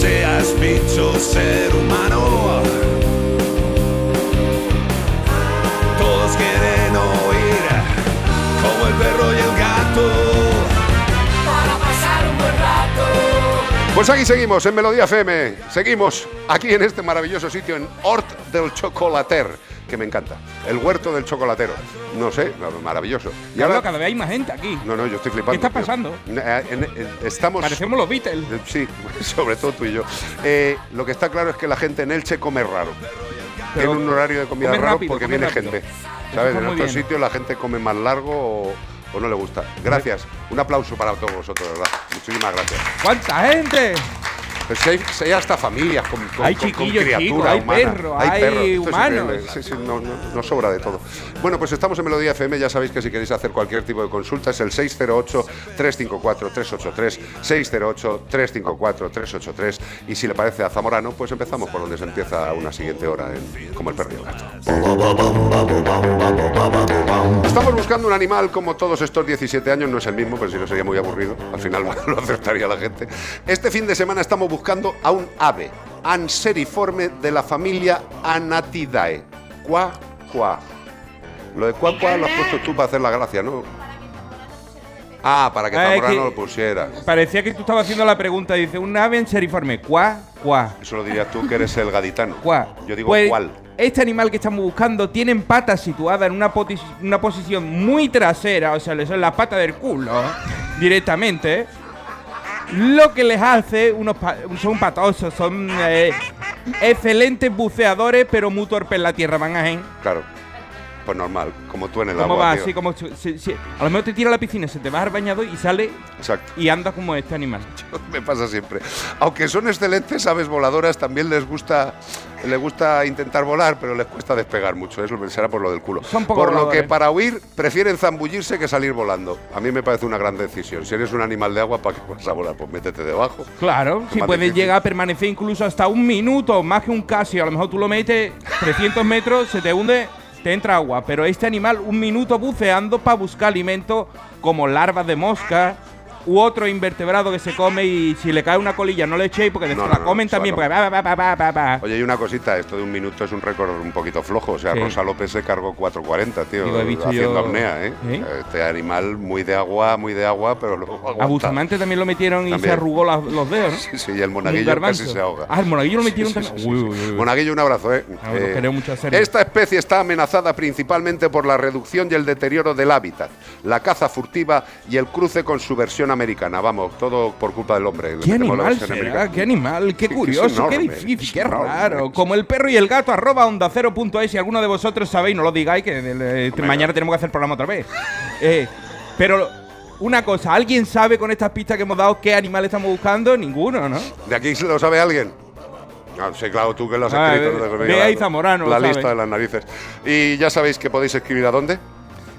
Seas bicho, ser humano. Todos quieren oír como el perro y el gato. Para pasar un buen rato. Pues aquí seguimos en Melodía FM. Seguimos aquí en este maravilloso sitio en Hort del Chocolater, que me encanta. El huerto del chocolatero. No sé, maravilloso. Y Carlos, ahora- cada vez hay más gente aquí. No, no, yo estoy flipando. ¿Qué está pasando? Eh, estamos. Parecemos los Beatles. Sí, [laughs] sobre todo tú y yo. Eh, lo que está claro es que la gente en Elche come raro. Pero Tiene un horario de comida raro rápido, porque viene rápido. gente. ¿Sabes? En otros sitios la gente come más largo o, o no le gusta. Gracias. Un aplauso para todos vosotros, ¿verdad? Muchísimas gracias. ¡Cuánta gente! Pues hay, hay hasta familias con, con- Hay con- con criatura chicos, hay humana. perros, hay. Esto es humanos. Sí, sí, no, no- nos sobra de todo. Bueno, pues estamos en Melodía FM. Ya sabéis que si queréis hacer cualquier tipo de consulta es el 608-354-383. 608-354-383. Y si le parece a Zamorano, pues empezamos por donde se empieza una siguiente hora, en, como el perro y el gato. Estamos buscando un animal como todos estos 17 años, no es el mismo, pero si no sería muy aburrido, al final [laughs] lo aceptaría la gente. Este fin de semana estamos buscando a un ave anseriforme de la familia Anatidae. Cuá, cuá. Lo de cuá, cuá lo has puesto tú para hacer la gracia, ¿no? Ah, para que Ah, es Zamorano que- lo pusiera. Parecía que tú estabas haciendo la pregunta. Dice, un ave seriforme. ¿Cuá? ¿Cuá? Eso lo dirías tú que eres el gaditano. ¿Cuá? Yo digo Pues, cuál. Este animal que estamos buscando tienen patas situadas en una, una posición muy trasera, o sea, le son las patas del culo directamente. Lo que les hace, unos pa- son patosos, son eh, excelentes buceadores, pero muy torpes en la tierra, van a Claro. Pues normal, como tú en el ¿Cómo agua. va? tío. Así como si- si- si- a lo mejor te tira a la piscina, se te va al bañador y sale Exacto. y anda como este animal. [laughs] Me pasa siempre. Aunque son excelentes aves voladoras, también les gusta, les gusta intentar volar, pero les cuesta despegar mucho. Eso será por lo del culo. poco por lo que para huir prefieren zambullirse que salir volando. A mí me parece una gran decisión. Si eres un animal de agua, ¿para qué vas a volar? Pues métete debajo. Claro, si puedes difícil. llegar a permanecer incluso hasta un minuto, más que un casio. A lo mejor tú lo metes 300 metros, se te hunde, te entra agua. Pero este animal, un minuto buceando para buscar alimento como larvas de mosca u otro invertebrado que se come y si le cae una colilla no le echéis porque después No, la no, comen también. porque va, va, va. Oye, y una cosita, esto de un minuto es un récord un poquito flojo. O sea, Sí. Rosa López se cargó 4.40, tío, Digo, haciendo yo- apnea, ¿eh? Este animal muy de agua, muy de agua, pero luego aguanta. A Bustamante también lo metieron y También. se arrugó los dedos, ¿no? [laughs] Sí, sí, y el monaguillo casi se ahoga. Ah, el monaguillo lo metieron Sí, sí, también. sí, Uy, sí. uy, uy. Monaguillo, un abrazo, ¿eh? Ah, lo Eh, mucho. Esta especie está amenazada principalmente por la reducción y el deterioro del hábitat, la caza furtiva y el cruce con su versión americana. Vamos, todo por culpa del hombre. ¿Qué animal será? ¿Qué animal? Qué curioso, qué difícil, qué raro. Como el perro y el gato, arroba onda cero punto es. Si alguno de vosotros sabéis, no lo digáis, que eh, mañana tenemos que hacer programa otra vez. Eh, pero una cosa, ¿alguien sabe con estas pistas que hemos dado qué animal estamos buscando? Ninguno, ¿no? ¿De aquí lo sabe alguien? Ah, sí, claro, tú que lo has Ah, escrito. ve- no te ve la- ahí Zamorano, La lista de las narices. Y ya sabéis que podéis escribir a dónde.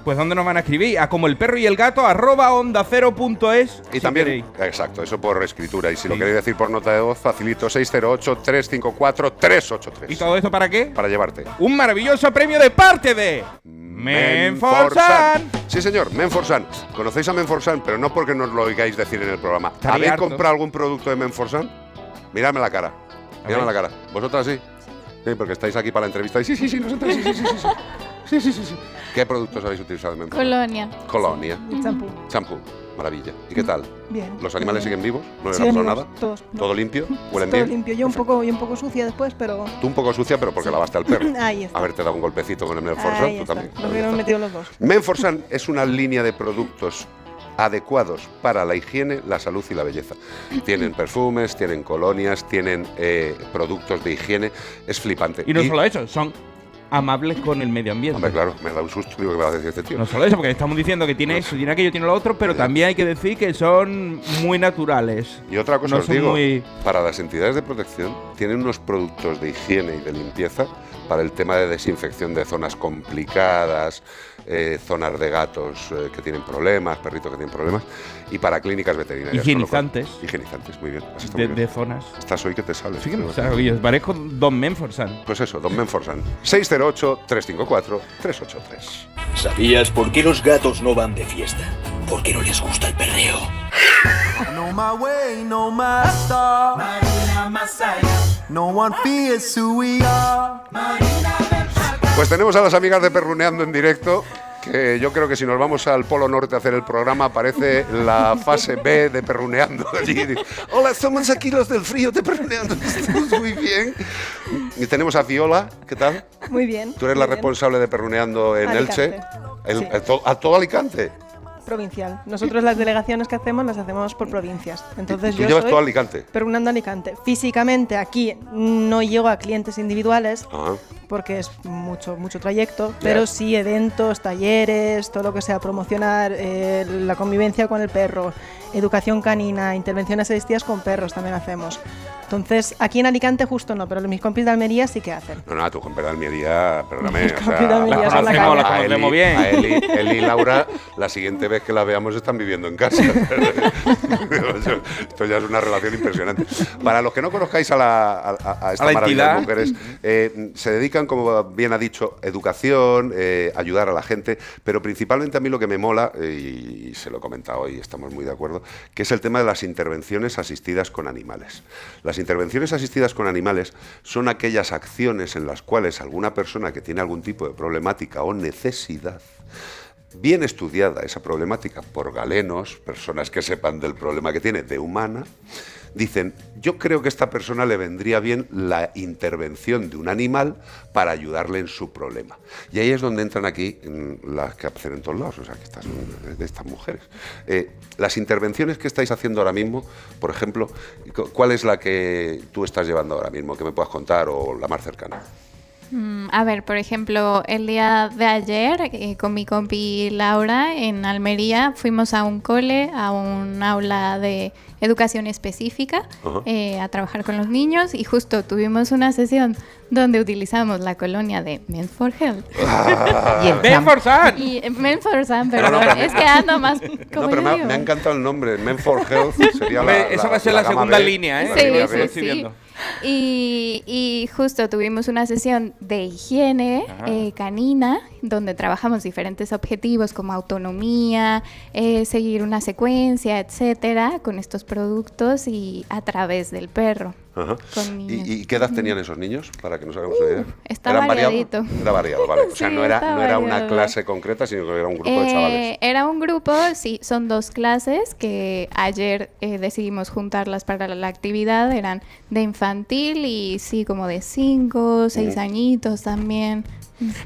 Pues ¿dónde nos van a escribir? A como el perro y el gato, arroba onda cero punto es. Y si también, queréis. exacto, eso por escritura. Y si lo queréis decir por nota de voz, facilito 608-354-383. ¿Y todo esto para qué? Para llevarte. Un maravilloso premio de parte de Menforsan. Sí, señor, Menforsan. Conocéis a Menforsan, pero no porque nos lo oigáis decir en el programa. Estaría ¿Habéis harto. comprado algún producto de Menforsan? Miradme la cara. Miradme la cara. ¿Vosotras sí? Sí, porque estáis aquí para la entrevista. Y sí, sí, sí, nosotros sí, sí, sí, sí. sí. [laughs] Sí, sí, sí, sí. ¿Qué productos habéis utilizado Menforsan? Colonia. Colonia. Y champú. Champú. Maravilla. ¿Y qué tal? Bien. ¿Los animales siguen vivos? ¿No les Sí, ha pasado nada? todos. ¿Todo limpio? [laughs] ¿Huelen Todo bien? limpio. Yo un poco, yo un poco sucia después, pero. Tú un poco sucia, pero porque lavaste al perro. [laughs] Ahí está. Haberte dado un golpecito con el Menforsan, Ahí tú está. también. Lo que metido los dos. Menforsan es una línea de productos adecuados para la higiene, la salud y la belleza. Tienen perfumes, tienen colonias, tienen eh, productos de higiene. Es flipante. Y no solo eso, son amables con el medio ambiente. Hombre, claro, me da un susto, digo, ¿qué va a decir este tío? No solo eso, porque estamos diciendo que tiene eso, tiene aquello, tiene lo otro, pero también hay que decir que son muy naturales. Y otra cosa No os digo, muy- para las entidades de protección tienen unos productos de higiene y de limpieza para el tema de desinfección de zonas complicadas, eh, zonas de gatos eh, que tienen problemas, perritos que tienen problemas, y para clínicas veterinarias. Higienizantes. Higienizantes, muy bien. De, muy de bien. zonas. Estás hoy que te sales. Sí que me creo. salgo, yo parezco Don Menforsan. Pues eso, Don Menforsan. 608-354-383. ¿Sabías por qué los gatos no van de fiesta? Porque no les gusta el perreo. No my way, no my star. Marina Masaya. No one fears who we are. Pues tenemos a las amigas de Perruneando en directo. Que yo creo que si nos vamos al Polo Norte a hacer el programa, aparece la fase B de Perruneando. [laughs] Allí. Hola, somos aquí los del frío de Perruneando. [laughs] Estamos muy bien. Y tenemos a Viola, ¿qué tal? Muy bien. Tú eres la bien. responsable de Perruneando en Alicante. Elche. El- Sí. el to- a todo Alicante. Provincial. Nosotros las delegaciones que hacemos las hacemos por provincias. Entonces Tú yo llevas soy todo Alicante. Perunando Alicante. Físicamente aquí no llego a clientes individuales Ah. Porque es mucho mucho trayecto, pero sí eventos, talleres, todo lo que sea promocionar eh, la convivencia con el perro, educación canina, intervenciones asistidas con perros también hacemos. Entonces, aquí en Alicante justo no, pero mis compis de Almería sí que hacen. No, no, tu compa de Almería, perdóname. Mis o compis sea, de Almería La son la conocemos, conocemos Eli- bien. a Eli, Eli y Laura, la siguiente vez que la veamos están viviendo en casa. [laughs] Esto ya es una relación impresionante. Para los que no conozcáis a, la, a, a- esta A la maravilla de mujeres, eh, se como bien ha dicho, educación, eh, ayudar a la gente, pero principalmente a mí lo que me mola, eh, y se lo he comentado hoy, estamos muy de acuerdo, que es el tema de las intervenciones asistidas con animales. Las intervenciones asistidas con animales son aquellas acciones en las cuales alguna persona que tiene algún tipo de problemática o necesidad bien estudiada esa problemática por galenos, personas que sepan del problema que tiene, de humana, dicen, yo creo que a esta persona le vendría bien la intervención de un animal para ayudarle en su problema. Y ahí es donde entran aquí las que hacen en todos lados, o sea, que estas, de estas mujeres. Eh, las intervenciones que estáis haciendo ahora mismo, por ejemplo, cu- ¿cuál es la que tú estás llevando ahora mismo, que me puedas contar, o la más cercana? Mm, A ver, por ejemplo, el día de ayer eh, con mi compi Laura en Almería fuimos a un cole, a un aula de educación específica, eh, a trabajar con los niños y justo tuvimos una sesión donde utilizamos la colonia de Men for Health. Ah. [laughs] Y el Men for Sun. Y, Men for Sun, No, perdón, no, pero me- es que ando más [laughs] No, como pero yo me ha, digo. me ha encantado el nombre, Men for Health sería la, esa va a ser la segunda B, línea, ¿eh? la Sí, línea sí, sí. Y, y justo tuvimos una sesión de higiene eh, canina, donde trabajamos diferentes objetivos como autonomía, eh, seguir una secuencia, etcétera, con estos productos y a través del perro. Ajá. ¿Y, y qué edad tenían esos niños? Para que nos hagamos una idea. está ¿Eran variadito. Era variado, vale. O sea, [laughs] Sí, no era, no era una clase concreta, sino que era un grupo de Eh, chavales. Era un grupo, sí, son dos clases que ayer eh, decidimos juntarlas para la actividad. Eran de infantil y sí, como de cinco, seis Uh. añitos también.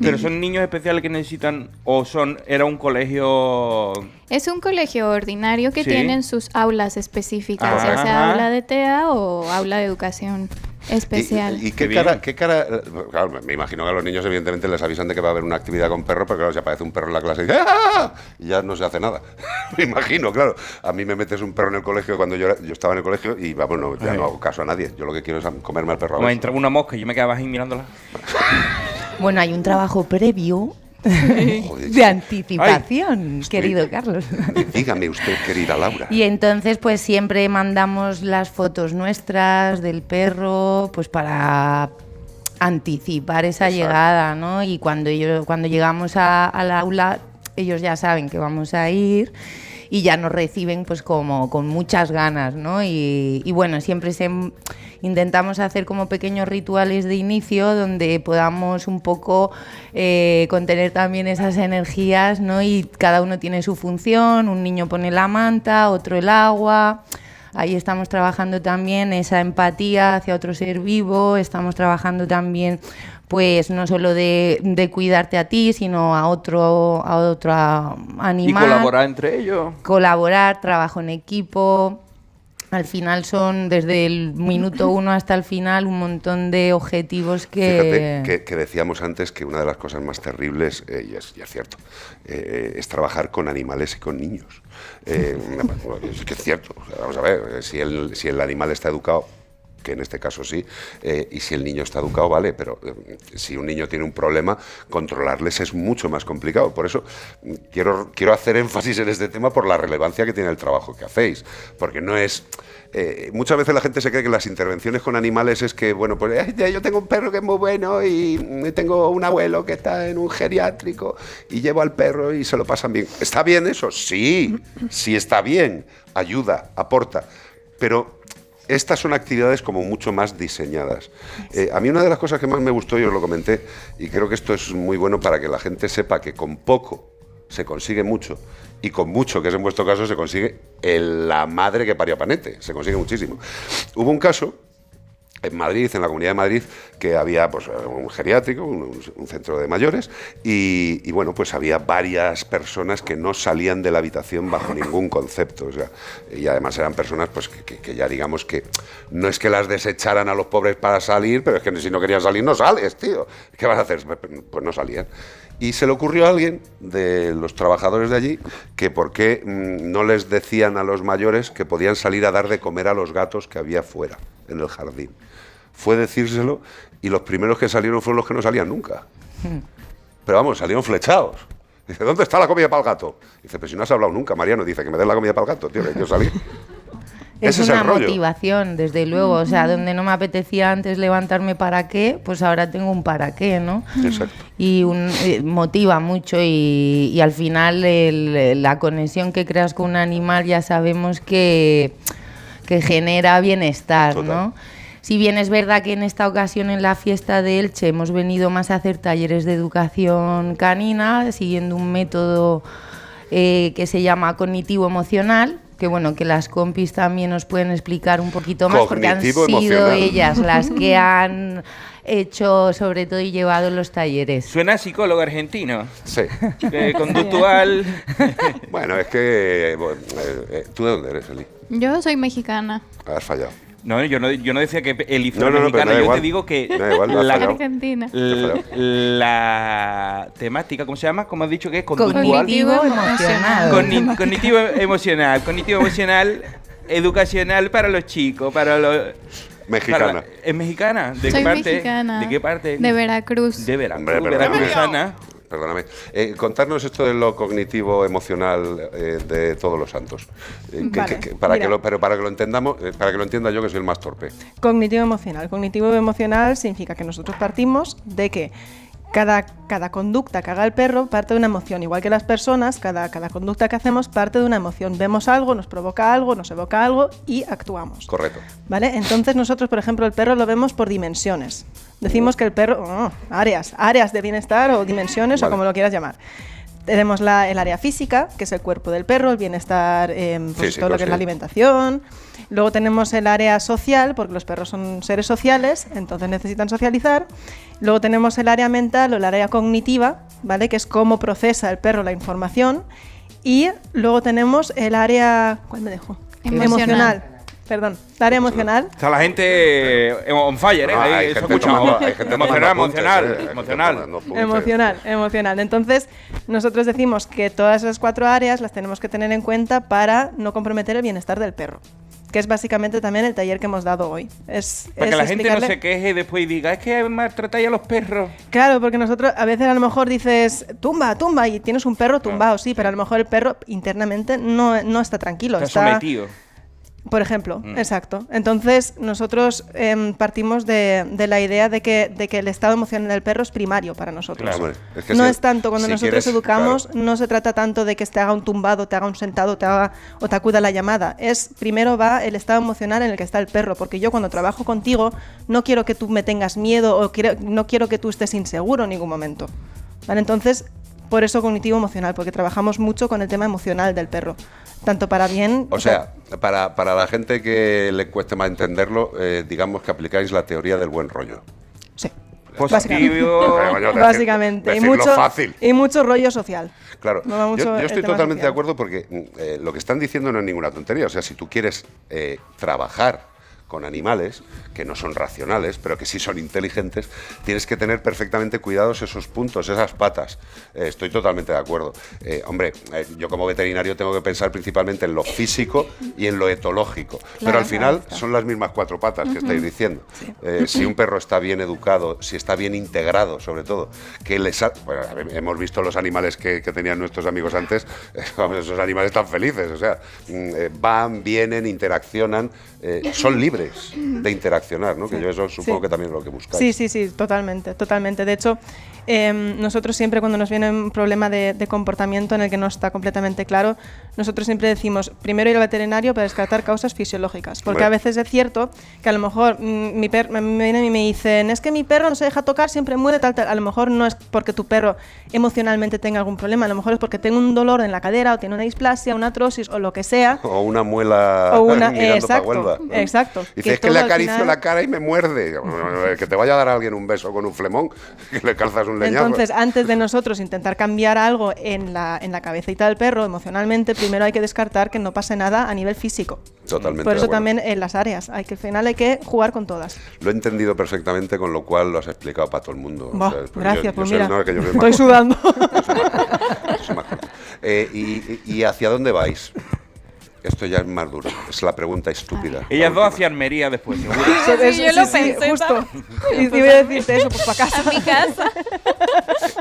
Pero son niños especiales que necesitan, o son, era un colegio... Es un colegio ordinario que Sí. tienen sus aulas específicas, ya Ajá. sea aula de TEA o aula de educación especial. ¿Y, y qué, Qué cara, qué cara? Claro, me imagino que a los niños evidentemente les avisan de que va a haber una actividad con perro, pero claro, si aparece un perro en la clase y, dice, ¡Ah! y ya no se hace nada. [laughs] me imagino, claro. A mí me metes un perro en el colegio cuando yo, era- yo estaba en el colegio y vamos, no, ya Ay. no hago caso a nadie. Yo lo que quiero es comerme al perro. besos. entraba una mosca y yo me quedaba ahí mirándola. [laughs] Bueno, hay un trabajo previo de anticipación, querido Carlos. Dígame usted, querida Laura. Y entonces, pues siempre mandamos las fotos nuestras del perro, pues para anticipar esa llegada, ¿no? Y cuando ellos, cuando llegamos a- al aula, ellos ya saben que vamos a ir y ya nos reciben pues como con muchas ganas, ¿no? Y, y bueno, siempre se, intentamos hacer como pequeños rituales de inicio donde podamos un poco eh, contener también esas energías, ¿no? Y cada uno tiene su función, un niño pone la manta, otro el agua. Ahí estamos trabajando también esa empatía hacia otro ser vivo, estamos trabajando también pues no solo de, de cuidarte a ti, sino a otro, a otro animal Y colaborar entre ellos. colaborar, trabajo en equipo. Al final son desde el minuto uno hasta el final un montón de objetivos que... Fíjate que, que decíamos antes que una de las cosas más terribles, eh, y, es, y es cierto, eh, es trabajar con animales y con niños. Eh, [laughs] es que es cierto. O sea, vamos a ver, eh, si el, si el animal está educado, que en este caso sí, eh, y si el niño está educado, vale, pero eh, si un niño tiene un problema, controlarles es mucho más complicado. Por eso mm, quiero, quiero hacer énfasis en este tema por la relevancia que tiene el trabajo que hacéis, porque no es... eh, muchas veces la gente se cree que las intervenciones con animales es que, bueno, pues "Ay, ya, yo tengo un perro que es muy bueno y mm, tengo un abuelo que está en un geriátrico y llevo al perro y se lo pasan bien. ¿Está bien eso? Sí, sí está bien, ayuda, aporta, pero estas son actividades como mucho más diseñadas. Eh, a mí una de las cosas que más me gustó, y os lo comenté, y creo que esto es muy bueno para que la gente sepa que con poco se consigue mucho, y con mucho, que es en vuestro caso, se consigue el- la madre que parió a Panete, se consigue muchísimo. Hubo un caso en Madrid, en la Comunidad de Madrid, que había pues, un geriátrico, un, centro de mayores, y, y, bueno, pues había varias personas que no salían de la habitación bajo ningún concepto. o sea, y además eran personas pues, que, que- ya digamos que no es que las desecharan a los pobres para salir, pero es que si no querían salir, no sales, tío. ¿Qué vas a hacer? Pues no salían. Y se le ocurrió a alguien de los trabajadores de allí que por qué mm, no les decían a los mayores que podían salir a dar de comer a los gatos que había fuera. en el jardín. Fue decírselo y los primeros que salieron fueron los que no salían nunca. Pero vamos, salieron flechados. Dice, ¿dónde está la comida para el gato? Dice, pero si no has hablado nunca, Mariano. Dice, que me des la comida para el gato, tío, que yo salí. Es [laughs] Ese es una rollo. motivación, desde luego. O sea, donde no me apetecía antes levantarme para qué, pues ahora tengo un para qué, ¿no? Exacto. Y un- eh, motiva mucho y, y al final el- la conexión que creas con un animal ya sabemos que, que genera bienestar, ¿no? Si bien es verdad que en esta ocasión en la fiesta de Elche hemos venido más a hacer talleres de educación canina, siguiendo un método eh, que se llama cognitivo emocional, que bueno, que las compis también nos pueden explicar un poquito más porque han sido ellas las que [laughs] han hecho sobre todo y llevado los talleres. Suena a psicólogo argentino. Sí. Eh, conductual. [laughs] bueno, es que... bueno, eh, eh, ¿Tú de dónde eres, Eli? Yo soy mexicana. Has fallado. No, yo no, yo no decía que Eli No, fuera no, no, pero mexicana, da yo igual. te digo que igual, la. Argentina. la, la temática, ¿cómo se llama? ¿Cómo has dicho que es? Conductual. Cognitivo emocional. Cogni- cognitivo emocional, cognitivo emocional, educacional para los chicos, para los... Mexicana. para- ¿Es mexicana? ¿De Soy qué parte? mexicana. ¿De qué parte? De Veracruz. De Veracruz, veracruzana. Perdóname. Eh, contarnos esto de lo cognitivo emocional eh, de todos los santos. Eh, que- Vale, que- que- para mira. que lo, pero para que lo entendamos, para que lo entienda yo que soy el más torpe. Cognitivo emocional. Cognitivo emocional significa que nosotros partimos de que cada, cada conducta que haga el perro parte de una emoción. Igual que las personas, cada, cada conducta que hacemos parte de una emoción. Vemos algo, nos provoca algo, nos evoca algo y actuamos. Correcto. ¿Vale? Entonces nosotros, por ejemplo, el perro lo vemos por dimensiones. Decimos que el perro, oh, áreas, áreas de bienestar o dimensiones Vale. o como lo quieras llamar. Tenemos la, el área física, que es el cuerpo del perro, el bienestar, eh, pues, Físico, todo lo que es la alimentación. Luego tenemos el área social, porque los perros son seres sociales, entonces necesitan socializar. Luego tenemos el área mental o el área cognitiva, ¿vale? Que es cómo procesa el perro la información. Y luego tenemos el área, ¿cuál me dejo? Emocional. Perdón, el área emocional. Está la gente eh, on fire, ¿eh? No, Ahí, hay eso gente escuchamos. tomando- [laughs] hay gente emocional, emocional, emocional. Emocional, emocional. Entonces, nosotros decimos que todas esas cuatro áreas las tenemos que tener en cuenta para no comprometer el bienestar del perro, que es básicamente también el taller que hemos dado hoy. Es, Para es que la gente no se queje después y diga, es que maltratáis a los perros. Claro, porque nosotros a veces a lo mejor dices, tumba, tumba, y tienes un perro tumbado, sí, pero a lo mejor el perro internamente no, no está tranquilo. Está sometido. Por ejemplo, Mm. exacto. Entonces, nosotros em, partimos de, de la idea de que, de que el estado emocional del perro es primario para nosotros. Claro, hombre, es que no si- es tanto cuando si nosotros quieres, educamos, claro. no se trata tanto de que te haga un tumbado, te haga un sentado, te haga o te acuda la llamada. Es primero va el estado emocional en el que está el perro, porque yo cuando trabajo contigo no quiero que tú me tengas miedo o quiero- no quiero que tú estés inseguro en ningún momento. ¿Vale? Entonces, por eso cognitivo emocional, porque trabajamos mucho con el tema emocional del perro, tanto para bien. O sea, para, para la gente que le cueste más entenderlo, eh, digamos que aplicáis la teoría del buen rollo. Positivo. Coño, [laughs] decir- Básicamente, y mucho, fácil. y mucho rollo social. Claro, No yo, estoy totalmente de acuerdo porque mm, eh, lo que están diciendo no es ninguna tontería. O sea, si tú quieres eh, trabajar con animales que no son racionales, pero que sí son inteligentes, tienes que tener perfectamente cuidados esos puntos, esas patas. Eh, estoy totalmente de acuerdo. Eh, hombre, eh, yo como veterinario tengo que pensar principalmente en lo físico y en lo etológico. pero al final claro. son las mismas cuatro patas que estáis diciendo. Si un perro está bien educado, si está bien integrado, sobre todo, que les ha- bueno, hemos visto los animales que, que tenían nuestros amigos antes, [laughs] esos animales están felices, o sea, mm, van, vienen, interaccionan, son libres de interaccionar, ¿no? Que yo eso supongo Sí. que también es lo que buscáis. Sí, sí, sí, totalmente, totalmente. De hecho, em, nosotros siempre cuando nos viene un problema de, de comportamiento en el que no está completamente claro, nosotros siempre decimos, primero ir al veterinario para descartar causas fisiológicas. Porque Bueno. a veces es cierto que a lo mejor mm, mi perro me vienen y me dicen, es que mi perro no se deja tocar, siempre muere, tal, tal. A lo mejor no es porque tu perro emocionalmente tenga algún problema, a lo mejor es porque tenga un dolor en la cadera o tiene una displasia, una atrosis o lo que sea. O una muela O una- [laughs] para exacto, exacto. Dice, Que es que le acaricio final- la cara y me muerde. Que te vaya a dar a alguien un beso con un flemón, [laughs] que le calzas un leñazo. Entonces, antes de nosotros intentar cambiar algo en la, en la cabecita del perro emocionalmente, primero hay que descartar que no pase nada a nivel físico. Totalmente Por eso también en las áreas, hay que al final hay que jugar con todas. Lo he entendido perfectamente, con lo cual lo has explicado para todo el mundo. Buah, ¿sabes? Porque gracias, yo- yo pues soy- mira, no, que yo estoy sudando. Yo soy más corto. Yo soy más corto. Eh, y- y hacia dónde vais? Esto ya es más duro. Es la pregunta estúpida. Ellas dos hacia Almería después, [laughs] seguro. Sí, yo lo pensé, justo. [laughs] Y te iba a decirte eso, pues para casa. [laughs] A mi casa.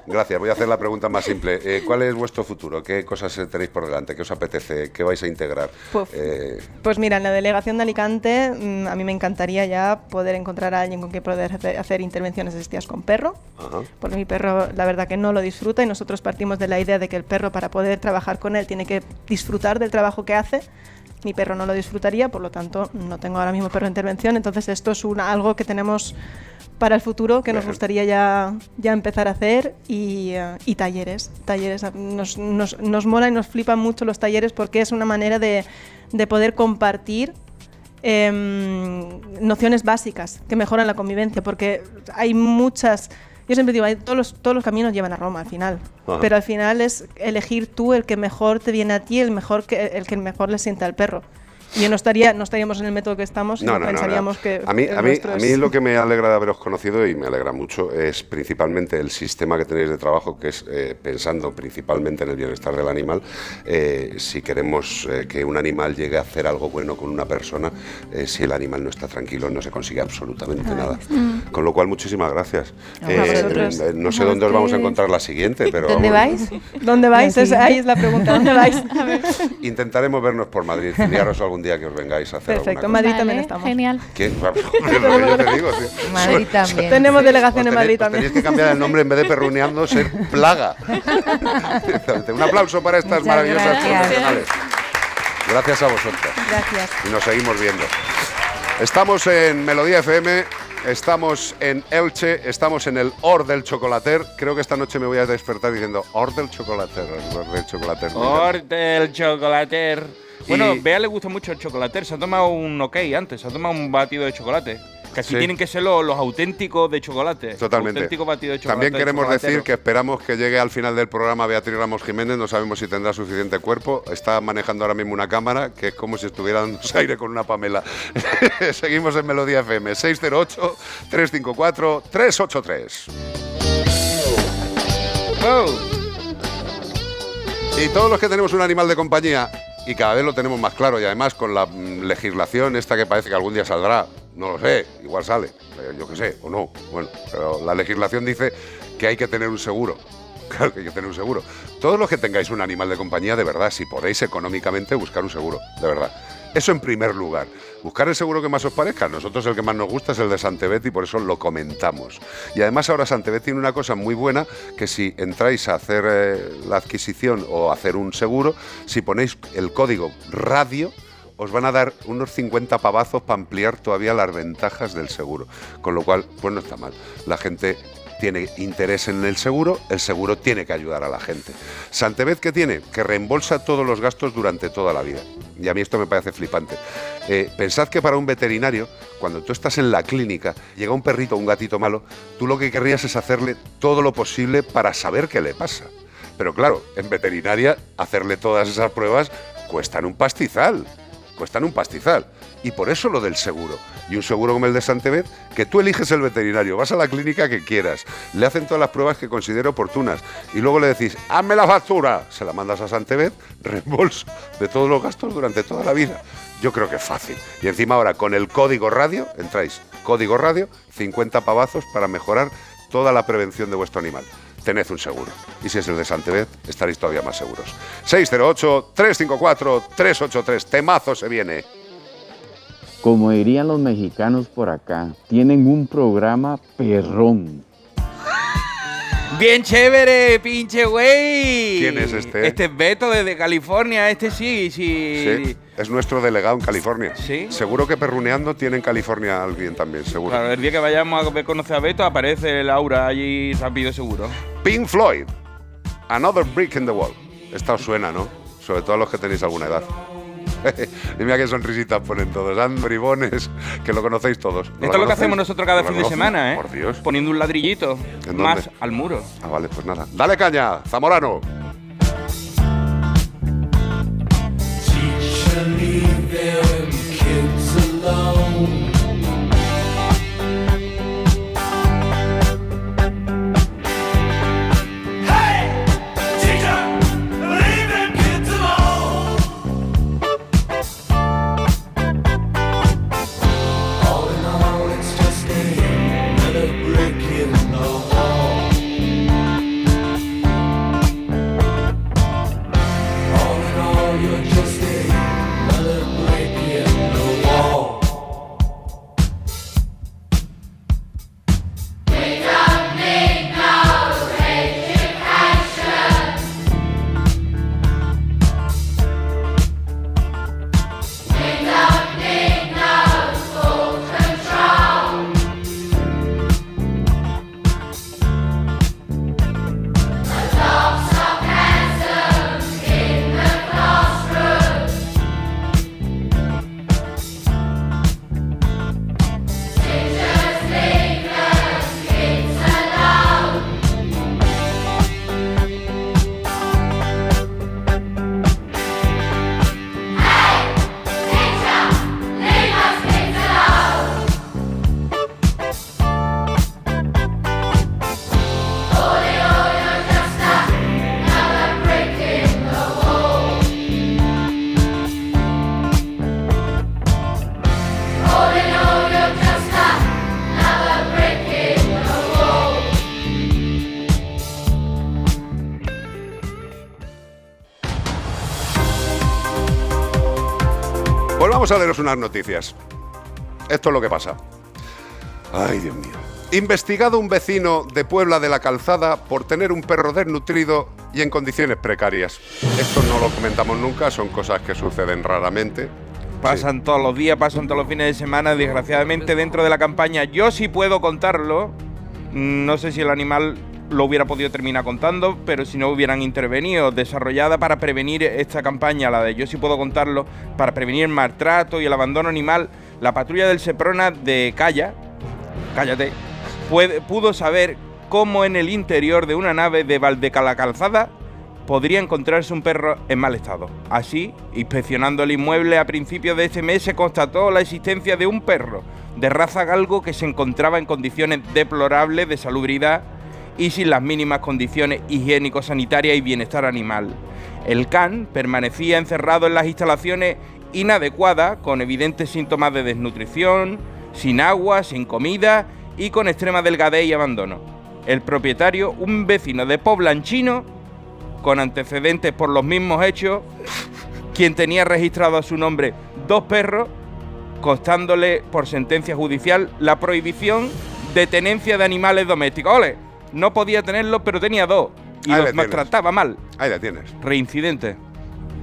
Gracias. Voy a hacer la pregunta más simple. Eh, ¿Cuál es vuestro futuro? ¿Qué cosas tenéis por delante? ¿Qué os apetece? ¿Qué vais a integrar? Pues- Eh, Pues mira, en la delegación de Alicante mm, a mí me encantaría ya poder encontrar a alguien con quien poder hacer- hacer intervenciones asistidas con perro, ajá. porque mi perro la verdad que no lo disfruta y nosotros partimos de la idea de que el perro para poder trabajar con él tiene que disfrutar del trabajo que hace. Mi perro no lo disfrutaría, por lo tanto no tengo ahora mismo perro de intervención, entonces esto es una, algo que tenemos para el futuro que nos gustaría ya, ya empezar a hacer y, eh, y talleres. talleres nos, nos, nos mola y nos flipan mucho los talleres porque es una manera de, de poder compartir em, nociones básicas que mejoran la convivencia, porque hay muchas... Yo siempre digo, todos, los, todos los caminos llevan a Roma al final, Ajá. pero al final es elegir tú el que mejor te viene a ti, el, mejor que, el que mejor le sienta al perro. Y yo no, estaría, no estaríamos en el método que estamos y No, no, no, pensaríamos no. que A mí, a, mí, nuestro a es- mí lo que me alegra de haberos conocido y me alegra mucho es principalmente el sistema que tenéis de trabajo, que es eh, pensando principalmente en el bienestar del animal. Eh, si queremos eh, que un animal llegue a hacer algo bueno con una persona, eh, si el animal no está tranquilo no se consigue absolutamente nada. Mm. Con lo cual, muchísimas gracias. Eh, no sé dónde os vamos a encontrar la siguiente, pero ¿Dónde vamos, vais? ¿Dónde vais? Es- ahí es la pregunta. ¿Dónde vais? [laughs] intentaremos vernos por Madrid, algún día que os vengáis a hacer Perfecto, Madrid Vale, también estamos. Genial. ¿Qué? [laughs] [laughs] Es lo que yo te digo, tío. Madrid también. Tenemos delegación en Madrid también. Tenéis que cambiar el nombre en vez de perruneando, ser plaga. [laughs] Un aplauso para estas Muchas maravillosas gracias. profesionales. Gracias a vosotras. Gracias. Y nos seguimos viendo. Estamos en Melodía FM, estamos en Elche, estamos en el Or del Chocolater. Creo que esta noche me voy a despertar diciendo Or del Chocolater. Or del Chocolater. Hortel chocolater. Bueno, Y- Bea le gusta mucho el chocolater. Se ha tomado un ok antes, se ha tomado un batido de chocolate. Que así Sí. tienen que ser los, los auténticos de chocolate. Totalmente. Auténtico batido de chocolate. También queremos decir que esperamos que llegue al final del programa Beatriz Ramos Jiménez. No sabemos si tendrá suficiente cuerpo. Está manejando ahora mismo una cámara que es como si estuviera dándose [laughs] aire con una Pamela. [laughs] Seguimos en Melodía FM 608-354-383. Y todos los que tenemos un animal de compañía, y cada vez lo tenemos más claro, y además con la mm, legislación esta que parece que algún día saldrá, no lo sé, igual sale, eh, yo qué sé, o no, bueno, pero la legislación dice que hay que tener un seguro. [laughs] Claro que hay que tener un seguro. Todos los que tengáis un animal de compañía, de verdad, si podéis económicamente buscar un seguro, de verdad. Eso en primer lugar. Buscar el seguro que más os parezca. Nosotros el que más nos gusta es el de Santebet y por eso lo comentamos. Y además ahora Santebet tiene una cosa muy buena que si entráis a hacer eh, la adquisición o hacer un seguro, si ponéis el código radio, os van a dar unos 50 pavazos para ampliar todavía las ventajas del seguro. Con lo cual, pues no está mal. La gente tiene interés en el seguro, el seguro tiene que ayudar a la gente. Santevez, ¿qué tiene? Que reembolsa todos los gastos durante toda la vida. Y a mí esto me parece flipante. Eh, pensad que para un veterinario, cuando tú estás en la clínica, llega un perrito un gatito malo, tú lo que querrías es hacerle todo lo posible para saber qué le pasa. Pero claro, en veterinaria, hacerle todas esas pruebas cuestan un pastizal. Cuestan un pastizal. Y por eso lo del seguro. Y un seguro como el de Santeved, que tú eliges el veterinario, vas a la clínica que quieras, le hacen todas las pruebas que considere oportunas y luego le decís, hazme la factura, se la mandas a Santeved, [laughs] reembolso de todos los gastos durante toda la vida. Yo creo que es fácil. Y encima ahora con el código radio, entráis, código radio, 50 pavazos para mejorar toda la prevención de vuestro animal. Tened un seguro. Y si es el de Santeved, estaréis todavía más seguros. 608-354-383. Temazo se viene. Como dirían los mexicanos por acá, tienen un programa perrón. Bien chévere, pinche güey. ¿Quién es este? Este es Beto desde California. Este sí, sí. Sí, es nuestro delegado en California. Sí. Seguro que perruneando tiene en California alguien también, seguro. Claro, el día que vayamos a ver- conocer a Beto aparece Laura allí rápido seguro. Pink Floyd, Another Brick in the Wall. Esta os suena, ¿no? Sobre todo a los que tenéis alguna edad. [laughs] y mira qué sonrisitas ponen todos, dan bribones, que lo conocéis todos. ¿No la Esto es lo que hacemos nosotros cada ¿No la fin de semana, ¿eh? Por Dios. Poniendo un ladrillito ¿En más dónde? al muro. Ah, vale, pues nada. Dale caña, Zamorano. Teacher, leave a leeros unas noticias. Esto es lo que pasa. Ay, Dios mío. Investigado un vecino de Puebla de la Calzada por tener un perro desnutrido y en condiciones precarias. Esto no lo comentamos nunca, son cosas que suceden raramente. Pasan todos los días, pasan todos los fines de semana, desgraciadamente dentro de la campaña. Yo sí puedo contarlo. No sé si el animal lo hubiera podido terminar contando, pero si no hubieran intervenido, desarrollada para prevenir esta campaña, la de Yo sí puedo contarlo, para prevenir el maltrato y el abandono animal, la patrulla del Seprona de Calla, cállate, pudo saber cómo en el interior de una nave de Valdecala Calzada podría encontrarse un perro en mal estado. Así, inspeccionando el inmueble a principios de este mes, se constató la existencia de un perro de raza galgo que se encontraba en condiciones deplorables de salubridad y sin las mínimas condiciones higiénico-sanitarias y bienestar animal. El can permanecía encerrado en las instalaciones inadecuadas, con evidentes síntomas de desnutrición, sin agua, sin comida y con extrema delgadez y abandono. El propietario, un vecino de Poblanchino, con antecedentes por los mismos hechos, quien tenía registrado a su nombre dos perros, costándole por sentencia judicial la prohibición de tenencia de animales domésticos. ¡Ole! No podía tenerlos, pero tenía dos. Y Ahí los maltrataba mal. Ahí la tienes. Reincidente.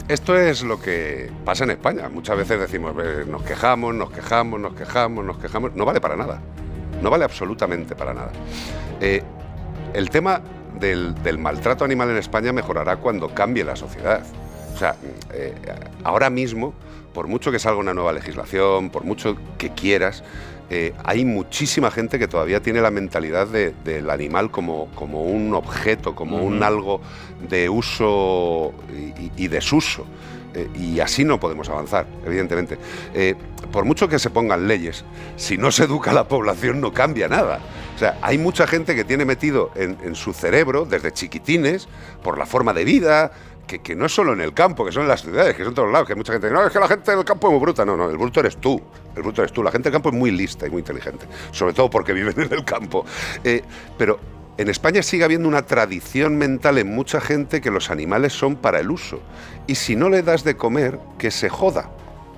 Esto es lo que pasa en España. Muchas veces decimos, nos quejamos, nos quejamos, nos quejamos, nos quejamos. No vale para nada. No vale absolutamente para nada. Eh, el tema del, del maltrato animal en España mejorará cuando cambie la sociedad. O sea, eh, ahora mismo, por mucho que salga una nueva legislación, por mucho que quieras, eh, hay muchísima gente que todavía tiene la mentalidad de- del animal como, como un objeto, como un algo de uso y, y- y desuso. Eh, y así no podemos avanzar, evidentemente. Eh, por mucho que se pongan leyes, si no se educa a la población no cambia nada. O sea, hay mucha gente que tiene metido en, en su cerebro, desde chiquitines, por la forma de vida, que, que no es solo en el campo, que son en las ciudades, que son en todos lados, que hay mucha gente que no, es que la gente del campo es muy bruta. No, no, el bruto eres tú. El bruto eres tú. La gente del campo es muy lista y muy inteligente, sobre todo porque viven en el campo. Eh, pero en España sigue habiendo una tradición mental en mucha gente que los animales son para el uso. Y si no le das de comer, que se joda.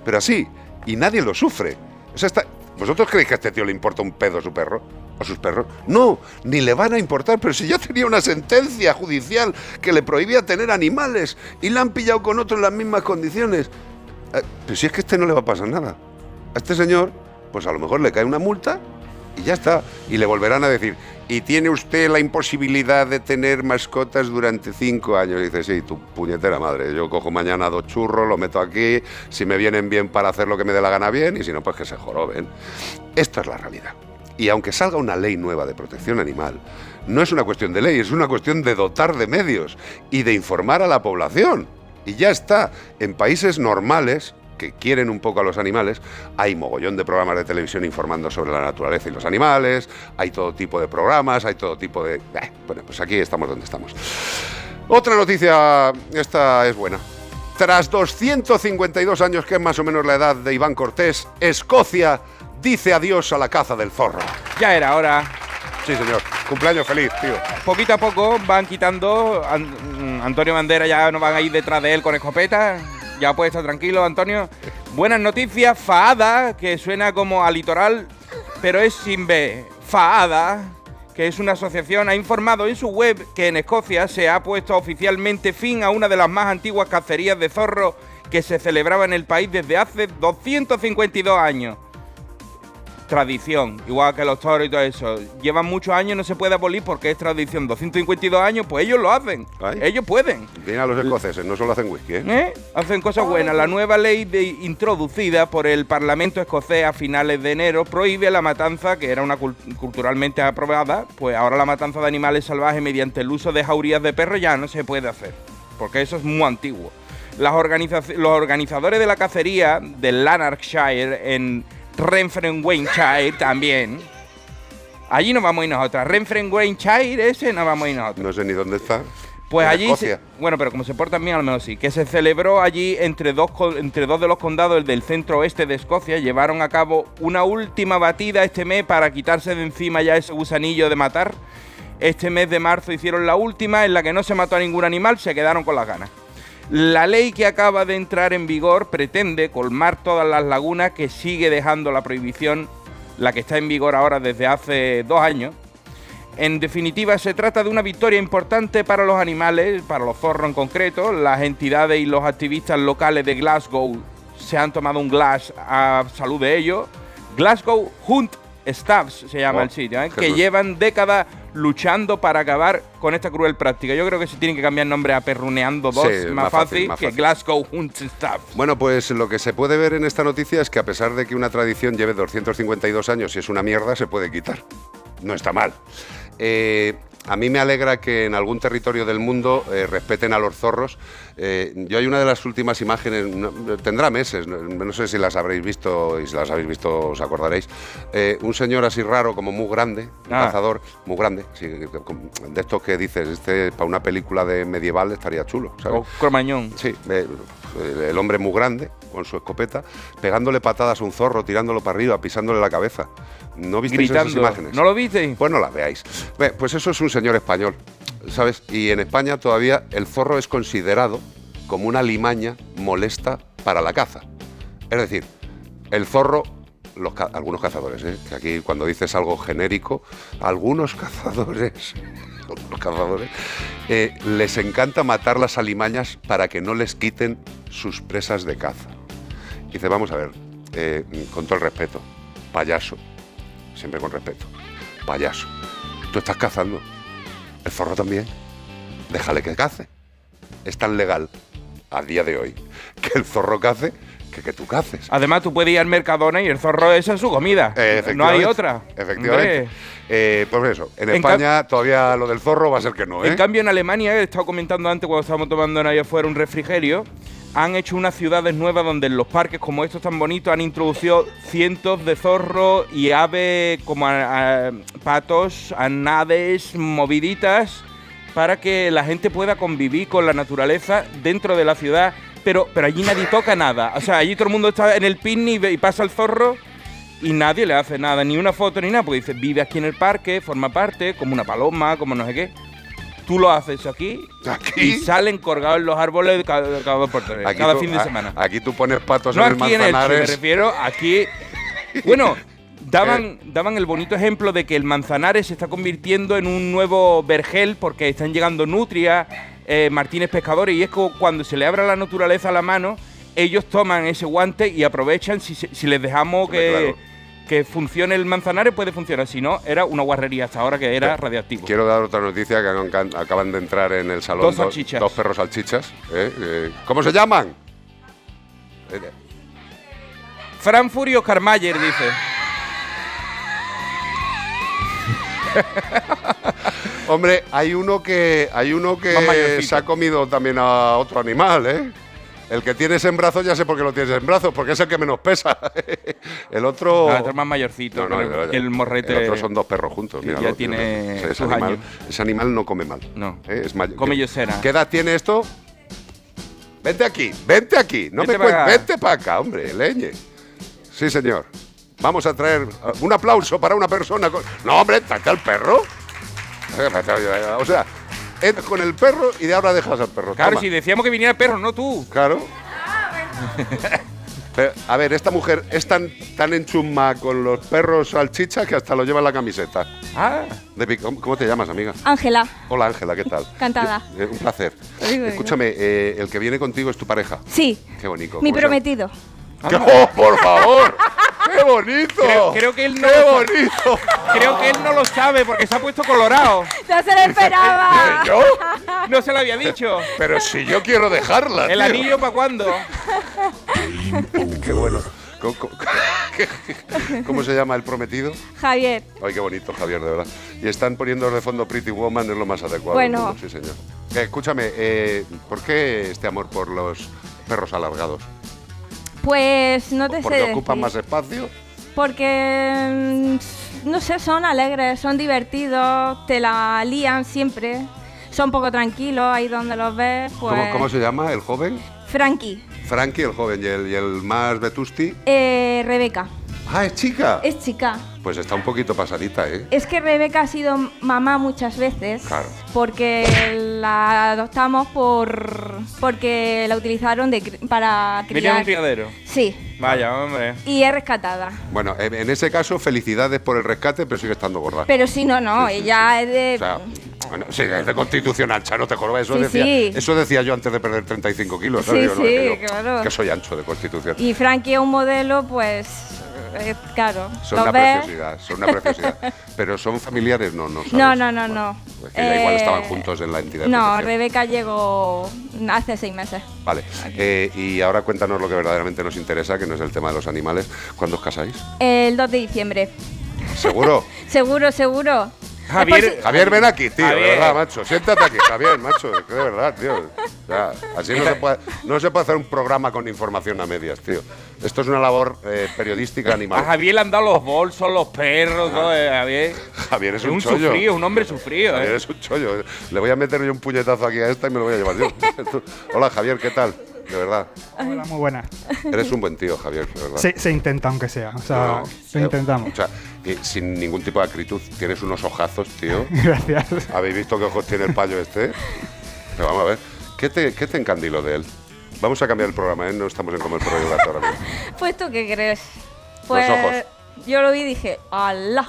Pero así, y nadie lo sufre. O sea, está- ¿Vosotros creéis que a este tío le importa un pedo a su perro? ¿O sus perros? No, ni le van a importar. Pero si ya tenía una sentencia judicial que le prohibía tener animales y la han pillado con otro en las mismas condiciones. Eh, Pero si es que a este no le va a pasar nada. A este señor, pues a lo mejor le cae una multa y ya está. Y le volverán a decir, ¿y tiene usted la imposibilidad de tener mascotas durante cinco años? Y dice, sí, tu puñetera madre. Yo cojo mañana dos churros, lo meto aquí, si me vienen bien para hacer lo que me dé la gana bien, y si no, pues que se joroben. Esta es la realidad. Y aunque salga una ley nueva de protección animal, no es una cuestión de ley, es una cuestión de dotar de medios y de informar a la población. Y ya está. En países normales, que quieren un poco a los animales, hay mogollón de programas de televisión informando sobre la naturaleza y los animales, hay todo tipo de programas, hay todo tipo de... Eh, bueno, pues aquí estamos donde estamos. Otra noticia, esta es buena. Tras 252 años, que es más o menos la edad de Iván Cortés, Escocia dice adiós a la caza del zorro. Ya era hora. Sí, señor. Cumpleaños feliz, tío. Poquito a poco van quitando. An- mm, Antonio Bandera ya no van a ir detrás de él con escopeta. Ya puede estar tranquilo, Antonio. Buenas noticias. Faada, que suena como a litoral, pero es sin B. Faada, que es una asociación, ha informado en su web que en Escocia se ha puesto oficialmente fin a una de las más antiguas cacerías de zorro que se celebraba en el país desde hace 252 años tradición, igual que los toros y todo eso. Llevan muchos años, no se puede abolir porque es tradición. 252 años, pues ellos lo hacen. Ellos pueden. Bien a los escoceses, no solo hacen whisky, ¿eh? ¿Eh? Hacen cosas buenas. La nueva ley de- introducida por el Parlamento escocés a finales de enero prohíbe la matanza, que era una cul- culturalmente aprobada, pues ahora la matanza de animales salvajes mediante el uso de jaurías de perros ya no se puede hacer, porque eso es muy antiguo. Las los organizadores de la cacería del Lanarkshire en Renfrewshire también. Allí nos vamos a ir nosotras. Renfrewshire ese nos vamos a ir nosotros. No sé ni dónde está. Pues En allí, se- bueno, pero como se portan bien, al menos sí, que se celebró allí entre dos, entre dos de los condados el del centro oeste de Escocia, llevaron a cabo una última batida este mes para quitarse de encima ya ese gusanillo de matar. Este mes de marzo hicieron la última en la que no se mató a ningún animal, se quedaron con las ganas. La ley que acaba de entrar en vigor pretende colmar todas las lagunas que sigue dejando la prohibición, la que está en vigor ahora desde hace dos años. En definitiva, se trata de una victoria importante para los animales, para los zorros en concreto. Las entidades y los activistas locales de Glasgow se han tomado un glass a salud de ellos. Glasgow Hunt Staffs se llama Oh, el sitio, ¿eh? que llevan décadas luchando para acabar con esta cruel práctica. Yo creo que se tienen que cambiar nombre a Perruneando 2, Sí, más, más fácil, fácil, más que fácil. Glasgow Hunt Staffs. Bueno, pues lo que se puede ver en esta noticia es que a pesar de que una tradición lleve 252 años y es una mierda, se puede quitar. No está mal. Eh, a mí me alegra que en algún territorio del mundo eh, respeten a los zorros. Eh, yo hay una de las últimas imágenes, no- tendrá meses, no, no sé si las habréis visto y si las habéis visto os acordaréis. Eh, un señor así raro, como muy grande, un Ah. cazador, muy grande, de estos que dices, este para una película de medieval estaría chulo, ¿sabes? O Cromañón. Sí, eh, el hombre muy grande, con su escopeta, pegándole patadas a un zorro, tirándolo para arriba, pisándole la cabeza. ¿No visteis esas imágenes? ¿No lo visteis? Pues no las veáis. Ve, Pues eso es un señor español, ¿sabes? Y en España todavía el zorro es considerado como una limaña molesta para la caza. Es decir, el zorro, los algunos cazadores, ¿eh? que aquí cuando dices algo genérico, algunos [laughs] cazadores, algunos cazadores, eh, les encanta matar las alimañas para que no les quiten sus presas de caza. Dice, vamos a ver, eh, con todo el respeto, payaso, siempre con respeto, payaso, tú estás cazando, el zorro también, déjale que cace. Es tan legal a día de hoy que el zorro cace que que tú caces. Además, tú puedes ir al Mercadona y el zorro esa es su comida. no hay otra. Efectivamente. Eh, pues eso, en, En España todavía lo del zorro va a ser que no, ¿eh? En cambio, en Alemania, he estado comentando antes cuando estábamos tomando ahí afuera un refrigerio, han hecho unas ciudades nuevas donde en los parques como estos tan bonitos han introducido cientos de zorros y aves como a- a- patos, anades, moviditas, para que la gente pueda convivir con la naturaleza dentro de la ciudad. Pero, pero allí nadie toca nada. O sea, allí todo el mundo está en el picnic y y pasa el zorro y nadie le hace nada, ni una foto ni nada, porque dice, vive aquí en el parque, forma parte, como una paloma, como no sé qué. Tú lo haces aquí, y salen colgados en los árboles cada, cada tres, Aquí cada tú- fin de a- semana. Aquí tú pones patos No en el aquí en Elche, me Manzanares. refiero aquí. Bueno, [laughs] daban, daban el bonito ejemplo de que el Manzanares se está convirtiendo en un nuevo vergel porque están llegando nutrias, eh, Martínez Pescadores, y es como cuando se le abra la naturaleza a la mano, ellos toman ese guante y aprovechan si, les dejamos que, claro. que funcione el Manzanares, puede funcionar. Si no, era una guarrería hasta ahora que era radiactivo. Quiero dar otra noticia que acaban- de entrar en el salón Dos salchichas. dos perros salchichas. ¿eh? Eh, ¿Cómo se llaman? Frankfurt y Oscar Mayer, dice. [laughs] Hombre, hay uno que hay uno que se ha comido también a otro animal, ¿eh? El que tienes en brazos ya sé por qué lo tienes en brazos, porque es el que menos pesa. [laughs] el otro. Este es más mayorcito, No, no, pero el- el morrete. El otro son dos perros juntos. míralo, ya tiene. Ese, sus animal, años. ese animal no come mal. No. ¿eh? Es may- Come ¿qué- yosera. ¿Qué edad tiene esto? Vente aquí, vente aquí. No Vente me pa' cuentes. acá. Vente para acá, hombre, leñe. Sí, señor. Vamos a traer uh, un aplauso para una persona con. No, hombre, tráete al perro. [laughs] O sea, entras con el perro y de ahora dejas al perro. Claro, Toma. si decíamos que viniera el perro, no tú. Claro. [laughs] Pero, a ver, esta mujer es tan, tan enchumma con los perros salchicha que hasta lo lleva en la camiseta. Ah. De ¿Cómo cómo te llamas, amiga? Ángela, Hola, Ángela, ¿qué tal? [laughs] Encantada. Eh, un placer. Escúchame, eh, el que viene contigo es tu pareja. sí, Qué bonito. mi prometido. ¡Qué- ¡Oh, por favor! ¡Qué bonito! Creo, creo que él no ¡Qué lo bonito! Creo que él no lo sabe porque se ha puesto colorado. ¡No se lo esperaba! ¿Yo? No se lo había dicho. Pero si yo quiero dejarla. ¿El tío. anillo para cuándo? Qué bueno. [laughs] ¿Cómo, se llama el prometido? Javier, Ay, qué bonito, Javier, de verdad. Y están poniendo de fondo Pretty Woman, es lo más adecuado. Bueno. mundo, sí, señor. Eh, escúchame, eh, ¿por qué este amor por los perros alargados? Pues no te sé ¿Porque ocupan más espacio? Porque, mm, no sé, son alegres, son divertidos, te la lían siempre. Son poco tranquilos ahí donde los ves. Pues, ¿Cómo, cómo se llama el joven? Frankie, Frankie, el joven, y el, y el más vetusti. eh, Rebeca. Ah, es chica. Es chica. Pues está un poquito pasadita, ¿eh? Es que Rebeca ha sido mamá muchas veces. Claro. Porque la adoptamos por porque la utilizaron de, para Venía de un criar. criadero. Sí, Vaya, hombre. y es rescatada. Bueno, en en ese caso, felicidades por el rescate, pero sigue estando gorda. Pero sí, no, no, ella es de... O sea, bueno, sí, es de constitución ancha, no te jorobes. Eso, Sí, decía, sí. eso decía yo antes de perder 35 kilos. ¿sabes? Sí, sí, que yo- claro. Que soy ancho de constitución. Y Frankie es un modelo, pues, eh, claro. Son ¿lo una ves? preciosidad, son una preciosidad. [laughs] Pero son familiares, no, no sabes. No, no, no, no. Es que ya igual Eh, estaban juntos en la entidad. de No. Rebeca llegó hace seis meses. Vale. Eh, y ahora cuéntanos lo que verdaderamente nos interesa, que no es el tema de los animales. ¿Cuándo os casáis? El 2 de diciembre. ¿Seguro? [laughs] Seguro, seguro. Javier, Javier, ven aquí, tío, de verdad, macho. Siéntate aquí, Javier, macho. que de verdad, tío. O sea, así no se, puede, no se puede hacer un programa con información a medias, tío. Esto es una labor eh, periodística A animal. Javier le han dado los bolsos, los perros, todo, eh, Javier. Javier es Es un, un chollo. sufrido, un hombre sufrido, Javier eh. es un chollo. Le voy a meter yo un puñetazo aquí a esta y me lo voy a llevar yo. [laughs] Hola, Javier, ¿qué tal? De verdad. Hola, muy buena. Eres un buen tío, Javier, de verdad. Se, se intenta, aunque sea. O sea, No, lo eh, intentamos. O sea, eh, sin ningún tipo de acritud. Tienes unos ojazos, tío. [laughs] Gracias. ¿Habéis visto qué ojos tiene el payo este? Pero vamos a ver. ¿Qué te, qué te encandiló de él? Vamos a cambiar el programa, ¿eh? No estamos en como el programa ahora mismo. [laughs] Pues tú qué crees? Pues ojos. yo lo vi y dije, ¡Hala!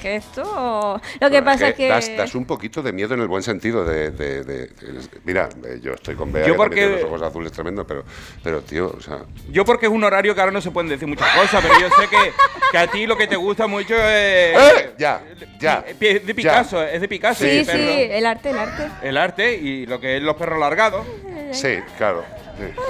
Que esto. Lo que Bueno, pasa es que. Das, das un poquito de miedo en el buen sentido de... de- de- de- mira, eh, yo estoy con Bea, Yo que porque- tiene los ojos azules tremendo, pero, pero tío, o sea... Yo porque es un horario que ahora no se pueden decir muchas cosas, pero yo sé que, que a ti lo que te gusta mucho es... ¡Eh! Ya, ya. Es de Picasso, es de Picasso. Sí, sí, el arte, el arte. El arte y lo que es los perros largados. Sí, claro.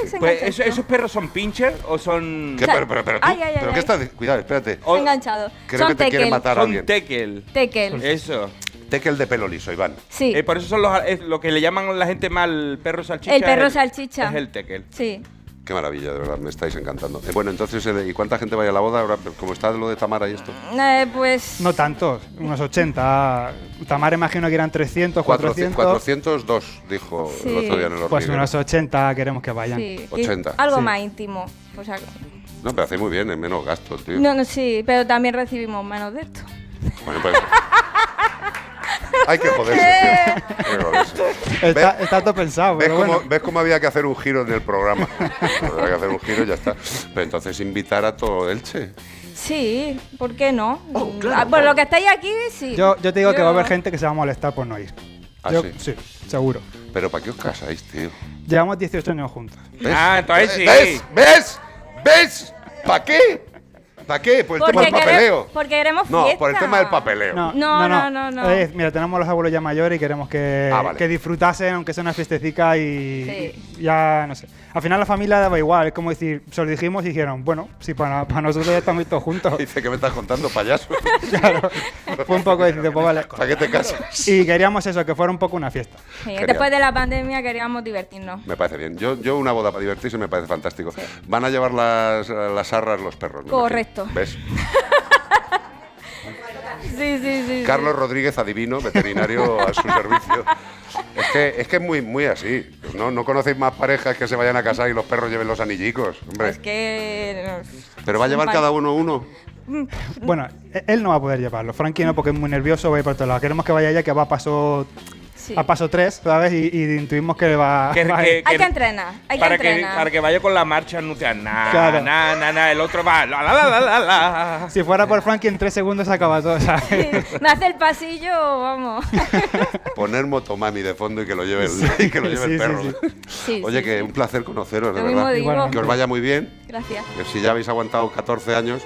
Se Pues engancha eso-. ¿esos perros son pincher o son...? ¿Qué, pero, pero, pero, tú- Ay, ay, ay, ¿pero ay. qué estás Cuidado, espérate. Se ha enganchado. Creo Son que te tekel. matar a Son alguien. tekel. Tekel. Eso. Tekel de pelo liso, Iván. Sí. Eh, por eso son los, es lo que le llaman la gente mal perro salchicha. El perro es salchicha. Es el tekel. Sí. Qué maravilla, de verdad, me estáis encantando. Eh, bueno, entonces, eh, ¿y cuánta gente vaya a la boda ahora? ¿Cómo está lo de Tamara y esto? Eh, pues. No tantos, unos 80. Tamara imagino que eran 300, 400. 402, dijo el otro día en el Pues unos 80 queremos que vayan. Sí. 80. Algo Sí. más íntimo. O sea, No, pero hace muy bien, en menos gastos, tío. no, no, sí, pero también recibimos menos de esto. Bueno, pues... [laughs] Hay que joderse, tío. Hay que joderse. Está, ¿Ves? está todo pensado, ¿Ves pero cómo, bueno. ¿Ves cómo había que hacer un giro en el programa? [laughs] había que hacer un giro y ya está. Pero entonces invitar a todo Elche. Sí, ¿por qué no? Ah, Por lo que estáis aquí, sí. Yo, yo te digo que va a haber gente que se va a molestar por no ir. ¿Ah, Yo- sí? seguro. Pero ¿para qué os casáis, tío? Llevamos 18 años juntos. ¿Ves? Ah, entonces sí. ¿Ves? ¿Ves? ¿Ves? ¿Para qué? ¿Para qué? Por el tema del quere- papeleo. porque queremos No, fiesta. por el tema del papeleo. No, No, no, no, no. Eh, mira, tenemos los abuelos ya mayores y queremos que, Ah, vale. que disfrutasen, aunque sea una fiestecica y, Sí. y ya, no sé. Al final la familia daba igual, es como decir, se lo dijimos y dijeron, bueno, si para, para nosotros ya estamos todos juntos. [laughs] Dice que me estás contando, payaso. [laughs] claro, fue un poco decir, pues vale. ¿Para qué te casas? Y queríamos eso, que fuera un poco una fiesta. Sí, después de la pandemia queríamos divertirnos. Me parece bien. Yo, yo una boda para divertirse me parece fantástico. Van a llevar las, las arras los perros. me Correcto. ¿Ves? [laughs] Sí, sí, sí. Carlos Rodríguez, adivino, veterinario a su servicio. Es que es, que es muy, muy así. No, no conocéis más parejas que se vayan a casar y los perros lleven los anillicos. Hombre. Es que. Pero va a llevar cada uno uno. Bueno, e- él no va a poder llevarlo. Frankie no, porque es muy nervioso, va a ir por todos lados. Queremos que vaya ella, que va a paso, Sí. a paso 3, ¿sabes? Y, y intuimos que va, Que- va a que-. Hay que entrenar, hay que para que, entrenar. para que vaya con la marcha nuclear. Nah, Claro. nah, nah, nah, el otro va. La, la, la, la, la, la. Si fuera por Frankie, en 3 segundos se acaba todo, ¿sabes? Me hace el pasillo, vamos. [laughs] Poner motomami de fondo y que lo lleve el, [laughs] y que lo lleve sí, el sí, perro. sí. Sí, Oye, sí, que sí. un placer conoceros, de Lo mismo verdad. Que os vaya muy bien. Gracias. Que si ya habéis aguantado 14 años,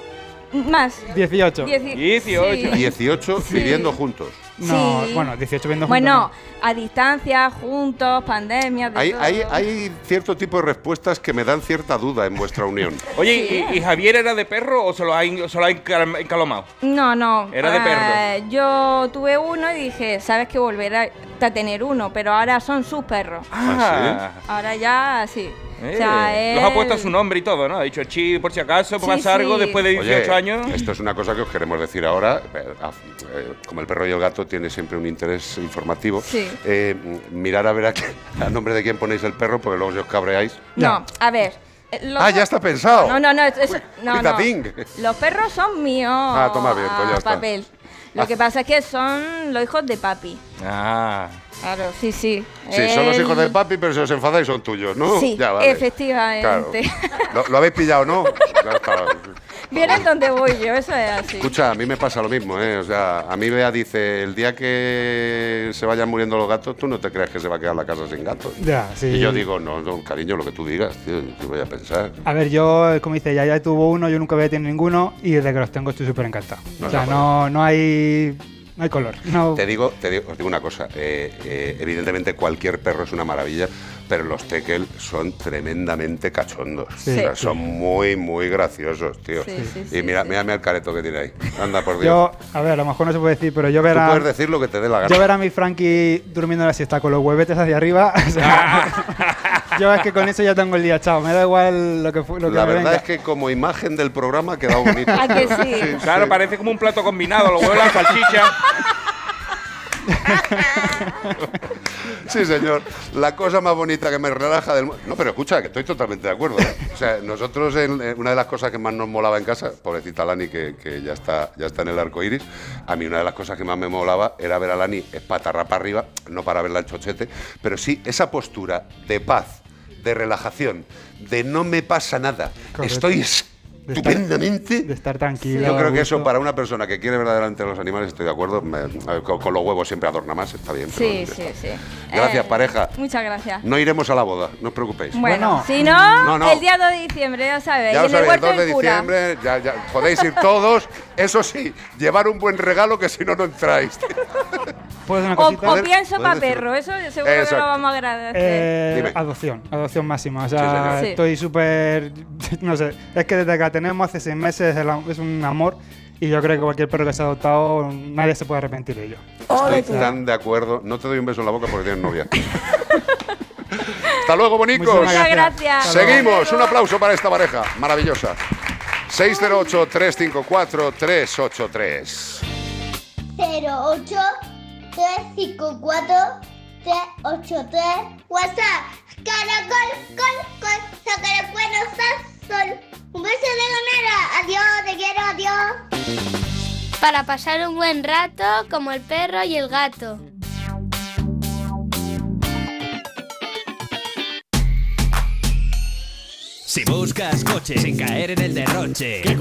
Más. 18. Dieci- 18. sí. 18 viviendo juntos. No, Sí. bueno, 18 viendo juntos. Bueno, no. a distancia, juntos, pandemias. de Hay, todo. hay, hay cierto tipo de respuestas que me dan cierta duda en vuestra unión. [laughs] Oye, Sí. ¿y, y Javier era de perro o se lo ha, in- se lo ha encal- encalomado? No, no. Era de perro. Eh, yo tuve uno y dije, sabes que volveré a tener uno, pero ahora son sus perros. Ah, Ahora ya sí. Eh, O sea, Los ha puesto a su nombre y todo, ¿no? Ha dicho chi por si acaso, Sí, pasa algo sí. después de 18 Oye, años. Esto es una cosa que os queremos decir ahora. Eh, ah, eh, Como el perro y el gato tiene siempre un interés informativo. Sí. eh, mirar a ver a, qué- a nombre de quién ponéis el perro, porque luego si os cabreáis. No, a ver. Los Ah, ya está pensado. No, no, no. eso- eso- no, no. Los perros son míos. Ah, toma bien, pues ya a está. papel. Lo Ah. que pasa es que son los hijos de papi. Ah. Claro, sí, sí. Sí, son los hijos del papi, pero si os enfadáis son tuyos, ¿no? Sí, Ya, vale. efectivamente. ¿Lo, lo habéis pillado, no? [laughs] Ya está. Vienen donde voy yo, eso es así. Escucha, a mí me pasa lo mismo, ¿eh? O sea, a mí Bea dice, el día que se vayan muriendo los gatos, tú no te creas que se va a quedar la casa sin gatos. Ya, sí. Y yo digo, no, no, cariño, lo que tú digas, tío, ¿qué voy a pensar? A ver, yo, como dice, ya, ya tuvo uno, yo nunca había tenido ninguno y desde que los tengo estoy súper encantado. No, o sea, no, no, no hay no hay color. No, Te digo, te digo, os digo una cosa, eh, eh, evidentemente cualquier perro es una maravilla, pero los tekel son tremendamente cachondos. Sí. O sea, son muy, muy graciosos, tío. Sí, sí, y sí, mira, mírame el careto que tiene ahí. Anda, por Dios. yo, a ver, a lo mejor no se puede decir, pero yo ver Tú a, puedes decir lo que te dé la gana. yo ver a mi Frankie durmiendo la siesta con los huevetes hacia arriba, [laughs] o sea, [laughs] yo es que con eso ya tengo el día chao. Me da igual lo que, lo que La me verdad venga. es que como imagen del programa ha quedado bonito. [laughs] ¿A que sí? Claro, parece como un plato combinado, los huevos, la salchicha. Sí, señor. La cosa más bonita que me relaja del mundo. No, pero escucha, que estoy totalmente de acuerdo. ¿eh? O sea, nosotros, en, en una de las cosas que más nos molaba en casa, pobrecita Lani, que, que ya, está, ya está en el arco iris, a mí una de las cosas que más me molaba era ver a Lani espatarra para arriba, no para verla el chochete, pero sí esa postura de paz, de relajación, de no me pasa nada. Correcto. Estoy De estar- estupendamente. de estar tranquilo. Yo creo que eso para una persona que quiere verdaderamente a los animales, estoy de acuerdo. me- ver, con, con los huevos siempre adorna más, está bien. Sí, sí, está. sí. Gracias, Eh, pareja. Muchas gracias. No iremos a la boda, no os preocupéis. Bueno, si no, No, no. el día 2 de diciembre, ya sabéis, Ya en os el sabéis, huerto 2 de diciembre, ya, ya, podéis ir todos. Eso sí, llevar un buen regalo que si no, no entráis. [laughs] ¿Puedo decir una O, cosita? o pienso ¿Puedes para perro, eso seguro que Exacto. lo vamos a agradecer. Eh, adopción, adopción máxima. O Sí, sea, señor. Sí. estoy súper. [laughs] No sé, es que desde que la tenemos hace seis meses es un amor y yo creo que cualquier perro que se ha adoptado, nadie se puede arrepentir de ello. Estoy tan de acuerdo. No te doy un beso en la boca porque tienes novia. [laughs] Hasta luego, bonicos. Muchas gracias. Seguimos. Un aplauso para esta pareja maravillosa. 608-354-383. 08 354 383 WhatsApp. Caracol, col, col, sacar el cuerno, sol. Un beso de ganera, adiós, te quiero, adiós. Para pasar un buen rato como el perro y el gato. Si buscas coche sin caer en el derroche, ¿qué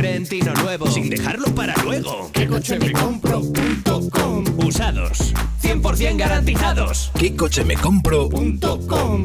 coche me compro.com? Rentino nuevo sin dejarlo para luego, ¿qué coche me compro.com? Usados, 100% garantizados. ¿Qué coche me compro.com?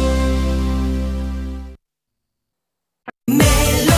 Melody.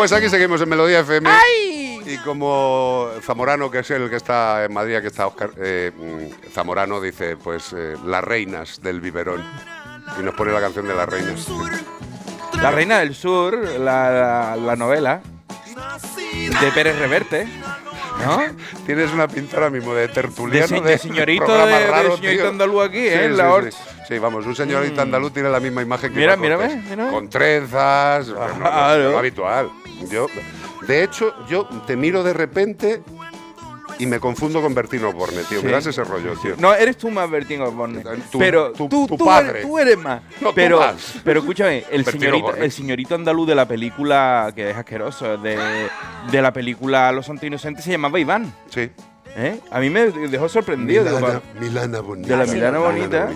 Pues aquí seguimos en Melodía FM. Y como Zamorano, que es el que está en Madrid, que está Oscar, eh, mm, Zamorano dice, pues eh, las reinas del biberón. Y nos pone la canción de las reinas. La Reina del Sur, la, la- la novela de Pérez Reverte, ¿no? Tienes una pinta ahora mismo de tertuliano. De se- de de señorito de- de señorito andaluz aquí, ¿eh? Sí, En la sí. Sí. Vamos, un señorito Mm. andaluz tiene la misma imagen que Mira, mírame, mírame. Con trenzas. no, no, habitual. Yo, de hecho, yo te miro de repente y me confundo con Bertino Borne, tío. Sí. Me das ese rollo, tío. No, eres tú más Bertín Osborne. Tu- pero tú, tú padre. Eres, tú eres más. No, tú pero, más. pero escúchame, el señorito, Osborne. el señorito andaluz de la película, que es asqueroso, de, de la película Los Santos Inocentes, se llamaba Iván. Sí. ¿Eh? A mí me dejó sorprendido. digo, Milana, va- Milana bonita. De la Milana bonita.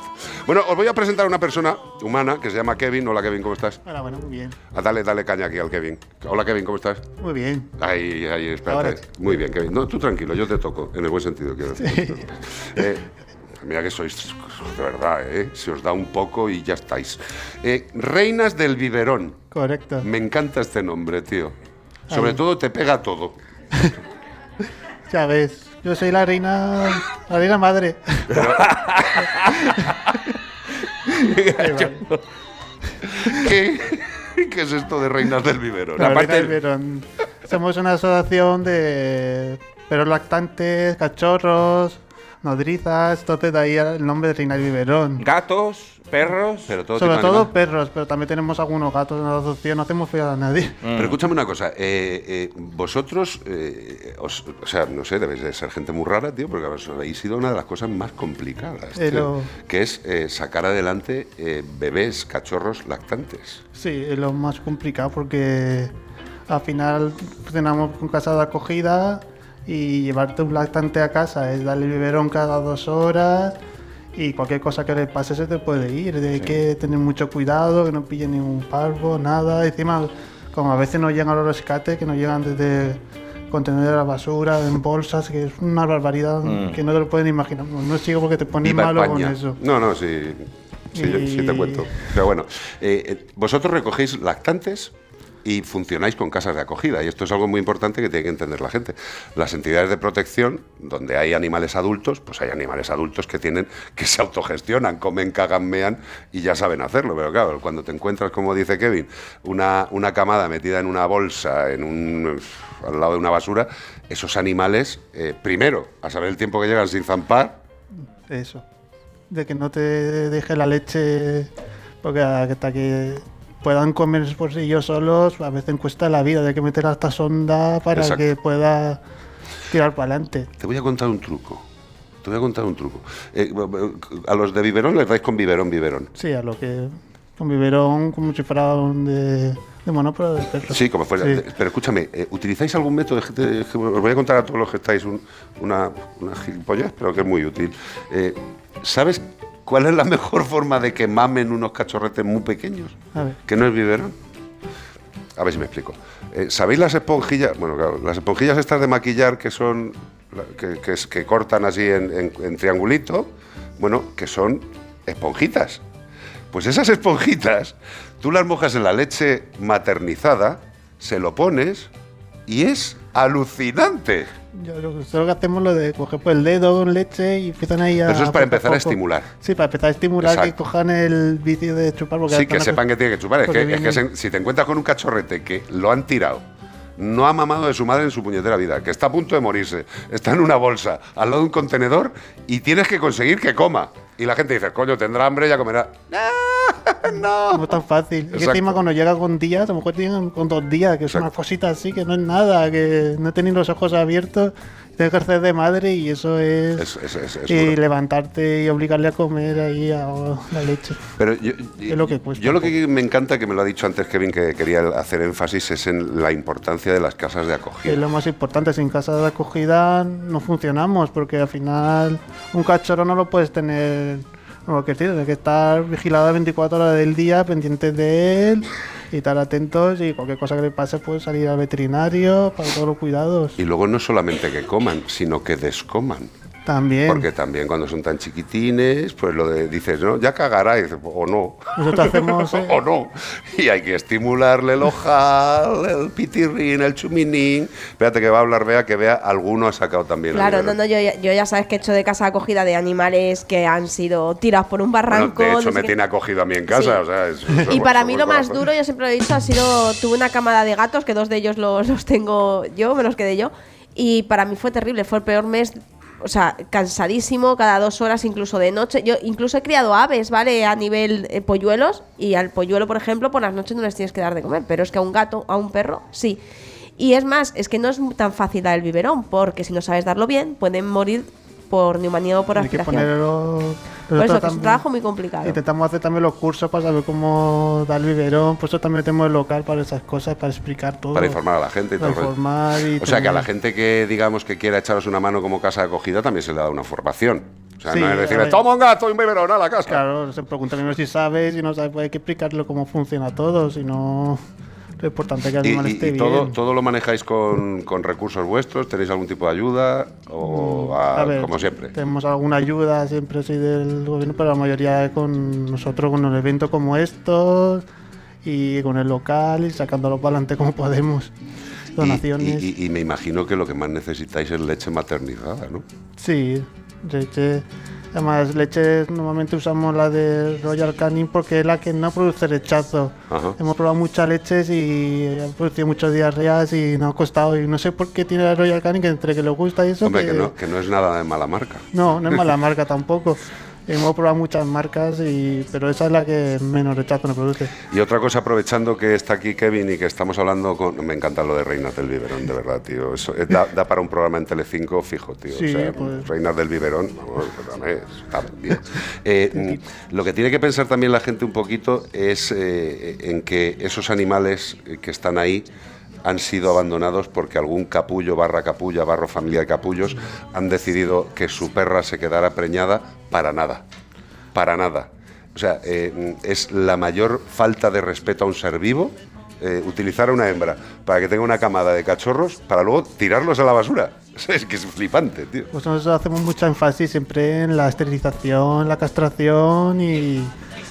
Bueno, os voy a presentar a una persona humana que se llama Kevin. Hola, Kevin, ¿cómo estás? Hola, bueno, muy bien. Ah, dale, dale caña aquí al Kevin. Hola, Kevin, ¿cómo estás? Muy bien. Ahí, ahí, espérate. Ahora. Muy bien, Kevin. No, tú tranquilo, yo te toco, en el buen sentido, quiero decir. Eh, mira que sois, de verdad, ¿eh? Se os da un poco y ya estáis. Eh, Reinas del Biberón. Correcto. Me encanta este nombre, tío. Sobre Ahí. todo te pega todo. [laughs] Ya ves, yo soy la reina, la reina madre. ¿Qué, qué es esto de Reinas del Biberón? La del Biberón. Somos una asociación de perros lactantes, cachorros, nodrizas, entonces de ahí el nombre de reina del biberón. Gatos, perros. Pero todo Sobre tipo todo animal. perros, pero también tenemos algunos gatos en la asociación, no hacemos feo a nadie. Pero escúchame una cosa, eh, eh, vosotros, eh, os- o sea, no sé, debéis de ser gente muy rara, tío, porque os habéis sido una de las cosas más complicadas, Eh, tío, lo- que es eh, sacar adelante eh, bebés, cachorros lactantes. Sí, es lo más complicado porque al final tenemos con casa de acogida y llevarte un lactante a casa es darle biberón cada dos horas y cualquier cosa que le pase se te puede ir. Hay que tener mucho cuidado, que no pille ningún parvo, nada. Encima, como a veces no llegan los rescates, que nos llegan desde contenedores de la basura, en bolsas, que es una barbaridad Mm. que no te lo pueden imaginar. No sigo porque te pones Viva malo España. con eso. No, no, sí, sí, yo- sí te cuento. Pero bueno, eh, eh, vosotros recogéis lactantes y funcionáis con casas de acogida. Y esto es algo muy importante que tiene que entender la gente. Las entidades de protección, donde hay animales adultos, pues hay animales adultos que tienen, que se autogestionan, comen, cagan, mean y ya saben hacerlo. Pero claro, cuando te encuentras, como dice Kevin, una, una camada metida en una bolsa, en un, al lado de una basura, esos animales, eh, primero, a saber el tiempo que llegan sin zampar, Eso. De que no te deje la leche, porque hasta que puedan comer por sí ellos solos, a veces cuesta la vida, de que meter hasta sonda para Exacto. que pueda tirar para adelante. Te voy a contar un truco. Te voy a contar un truco. Eh, a los de biberón les dais con biberón, biberón. Sí, a lo que con biberón, como si fuera un de, de mono, pero de perro. Sí, como fuera. Sí. Pero escúchame, eh, ¿utilizáis algún método? de- de- os voy a contar a todos los que estáis un- una, una gilipollez, pero que es muy útil. Eh, ¿Sabes cuál es la [laughs] mejor forma de que mamen unos cachorretes muy pequeños? A ver. Que no es biberón. A ver si me explico. Eh, ¿Sabéis las esponjillas? Bueno, claro, las esponjillas estas de maquillar que son. que, que es- que cortan así en, en- en triangulito. Bueno, que son esponjitas. Pues esas esponjitas, tú las mojas en la leche maternizada, se lo pones y es alucinante. Yo lo que solo que hacemos lo de coger por el dedo con leche y empiezan ahí a. Pero eso es para empezar a estimular. Sí, para empezar a estimular que Exacto. cojan el vicio de chupar. Porque Sí, que sepan que tiene que chupar. Es que, es que se- si te encuentras con un cachorrete que lo han tirado, no ha mamado de su madre en su puñetera vida, que está a punto de morirse, está en una bolsa, al lado de un contenedor, y tienes que conseguir que coma. Y la gente dice, coño, tendrá hambre, ya comerá. [laughs] [laughs] No es tan fácil. Exacto. encima cuando llega con días, a lo mejor tienen con dos días, que es una cosita así, que no es nada, que no tenéis los ojos abiertos, que hacer de madre y eso es. Es- es- es- es y duro. levantarte y obligarle a comer ahí a la leche. Pero yo, Es lo que cuesta yo lo que me encanta, que me lo ha dicho antes Kevin, que quería hacer énfasis, es en la importancia de las casas de acogida. Es lo más importante, sin casa de acogida no funcionamos, porque al final un cachorro no lo puedes tener como que tienes que estar vigilado 24 horas del día, pendiente de él y estar atentos y cualquier cosa que le pase pues salir al veterinario para todos los cuidados. Y luego no solamente que coman, sino que descoman. También. Porque también cuando son tan chiquitines, pues lo de dices, no, ya cagará, y dices, o no. Nosotros hacemos, [laughs] eh, o no. Y hay que estimularle el ojal, el pitirrín, el chuminín. Espérate que va a hablar Bea, que Bea alguno ha sacado también. Claro, no, no, yo, ya- yo ya sabes que he hecho de casa acogida de animales que han sido tirados por un Bueno, barranco. de no hecho, sé me tiene acogido a mí en casa. Sí. O sea, es- Y para mí lo más duro, yo siempre lo he dicho, ha sido, tuve una camada de gatos, que dos de ellos los, los tengo yo, me los quedé yo, y para mí fue terrible, fue el peor mes, o sea, cansadísimo, cada dos horas, incluso de noche. Yo incluso he criado aves, ¿vale? A nivel eh, polluelos, y al polluelo, por ejemplo, por las noches no les tienes que dar de comer, pero es que a un gato, a un perro, sí. Y es más, es que no es tan fácil dar el biberón, porque si no sabes darlo bien, pueden morir por neumonía o por hay que aspiración. ponerlo... Por eso, que es un trabajo muy complicado. Intentamos hacer también los cursos para saber cómo dar el biberón, por eso también tenemos el local para esas cosas, para explicar todo. Para informar a la gente y Para todo informar y O sea, que a la gente que, digamos, que quiera echaros una mano como casa de acogida, también se le da una formación. O sea, Sí, no es ver. toma un gato y un biberón a la casa. Claro, se pregunta primero si sabes, si no sabes, pues hay que explicarle cómo funciona todo, si no, lo importante es que el Y, animal y- esté y bien. todo, todo lo manejáis con, con recursos vuestros? ¿Tenéis algún tipo de ayuda? ¿O a- Mm, A ver, como siempre? Tenemos alguna ayuda siempre sí del gobierno, pero la mayoría con nosotros, con un evento como estos y con el local y sacándolo para adelante como podemos. Donaciones. Y, y- y me imagino que lo que más necesitáis es leche maternizada, ¿no? Sí, leche. Además, leche normalmente usamos la de Royal Canin porque es la que no produce rechazo. Ajá. Hemos probado muchas leches y ha producido muchas diarreas y nos ha costado. Y no sé por qué tiene la Royal Canin, que entre que le gusta y eso. Hombre, que no, que no es nada de mala marca. No, no es mala [laughs] marca tampoco. Hemos probado muchas marcas, y, pero esa es la que menos rechazo nos produce. Y otra cosa, aprovechando que está aquí Kevin y que estamos hablando con... Me encanta lo de Reinas del Biberón, de verdad, tío. Eso eh, da, da para un programa en Telecinco fijo, tío. Sí, o sea, pues. Reinas del Biberón, vamos, perdóname, está bien. [laughs] Eh, lo que tiene que pensar también la gente un poquito es eh, en que esos animales que están ahí han sido abandonados porque algún capullo barra capulla barro familia de capullos han decidido que su perra se quedara preñada para nada, para nada. O sea, eh, es la mayor falta de respeto a un ser vivo eh, utilizar a una hembra para que tenga una camada de cachorros para luego tirarlos a la basura. [laughs] Es que es flipante, tío. Pues nosotros hacemos mucha énfasis siempre en la esterilización, la castración y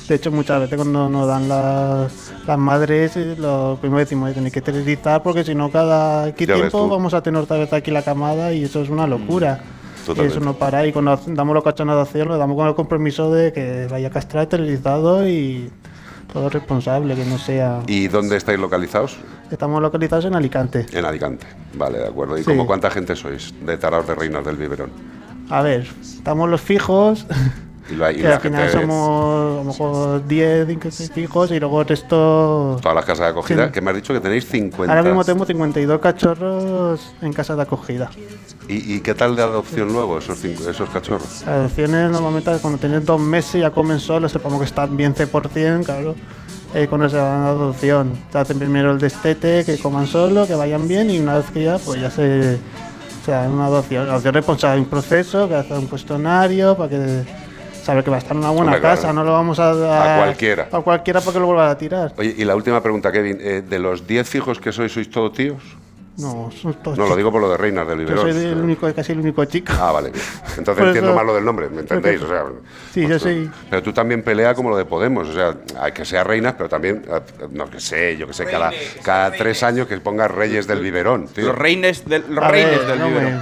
de hecho muchas veces cuando nos dan las, las madres eh, lo primero decimos tenéis que esterilizar porque si no cada ves tiempo vamos a tener otra vez aquí la camada y eso es una locura. Y Totalmente. eso no para y cuando damos los cachorros de adopción lo damos con el compromiso de que vaya castrado, esterilizado y todo responsable, que no sea... ¿Y dónde estáis localizados? Estamos localizados en Alicante. En Alicante. Vale, de acuerdo. ¿Y Sí. como cuánta gente sois de taraos de Reinas del Biberón? A ver, estamos los fijos, [laughs] Y la, y que la al final somos a lo mejor 10, 5 fijos y luego el resto... Todas las casas de acogida, Sí. que me has dicho que tenéis 50. Ahora mismo tenemos 52 cachorros en casa de acogida. ¿Y, y qué tal de adopción luego, esos, cinco- esos cachorros? Adopciones normalmente cuando tienen dos meses ya comen solos, sepamos que están bien 100%, claro. Eh, cuando se van a adopción, te hacen primero el destete, que coman solo, que vayan bien y una vez que ya, pues ya se... O sea, una adopción, adopción responsable, un proceso, que hace un cuestionario para que sabe que va a estar en una buena Hombre, claro. casa, no lo vamos a dar A cualquiera. a cualquiera porque lo vuelva a tirar. Oye, y la última pregunta, Kevin. eh, ¿De los 10 fijos que sois, sois todos tíos? No, son todos No, lo digo por lo de Reinas del Yo Liberón. soy el único, casi el único chico. Ah, vale, bien. [laughs] Entonces Por entiendo eso- más lo del nombre, ¿me entendéis? O sea, Sí, yo soy. pero tú también pelea como lo de Podemos, o sea, hay que sea reinas, pero también, eh, no que sé, yo que sé, cada, cada tres años que pongas reyes del biberón, tío. Los reines del, los reines ver, del no me- biberón.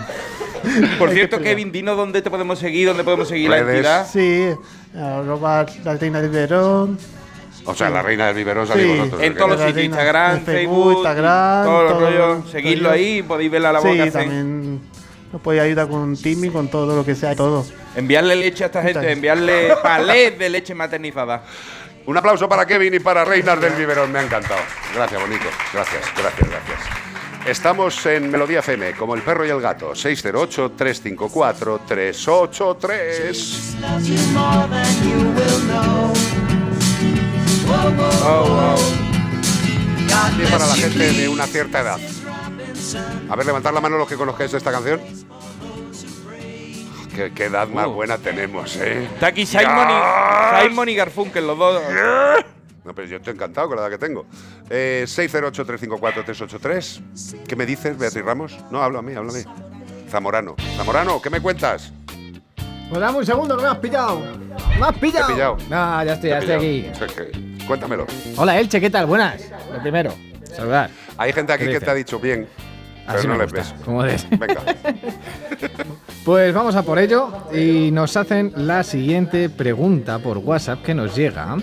Por cierto, Kevin, dinos dónde te podemos seguir, dónde podemos seguir la entidad. Sí, arroba la reina de Verón. O sea, la reina del biberón salís Sí. vosotros. En ¿o todos los sitios, reina Instagram, Facebook, Instagram, todos los todo- rollos. Seguidlo todo. ahí, podéis ver la labor Sí, también nos podéis ayudar con Timmy, con todo lo que sea, todo. Enviarle leche a esta gente, enviarle [laughs] palés de leche maternizada. Un aplauso para Kevin y para Reinas del Biberón, me ha encantado. Gracias, bonito. Gracias, gracias, gracias. Estamos en Melodía FM, como el perro y el gato, 608-354-383. Y para la gente de una cierta edad. A ver, levantar la mano los que conozcáis esta canción. Qué, qué edad más buena tenemos, ¿eh? Está aquí Simon y, Simon y Garfunkel, los dos. No, pero yo estoy encantado con la edad que tengo. Eh, 608-354-383. ¿Qué me dices, Beatriz Ramos? No, habla a mí, habla a mí. Zamorano. Zamorano, ¿qué me cuentas? Pues dame un segundo que me has pillado. ¡Me has pillado! Te he pillado. No, ya estoy, ya estoy aquí. Cuéntamelo. Hola, Elche, ¿qué tal? Buenas. Lo primero, saludar. Hay gente aquí ¿Qué que te ha dicho bien, pero Así no me les gusta, ves. como des. Venga. [laughs] Pues vamos a por ello y nos hacen la siguiente pregunta por WhatsApp que nos llega.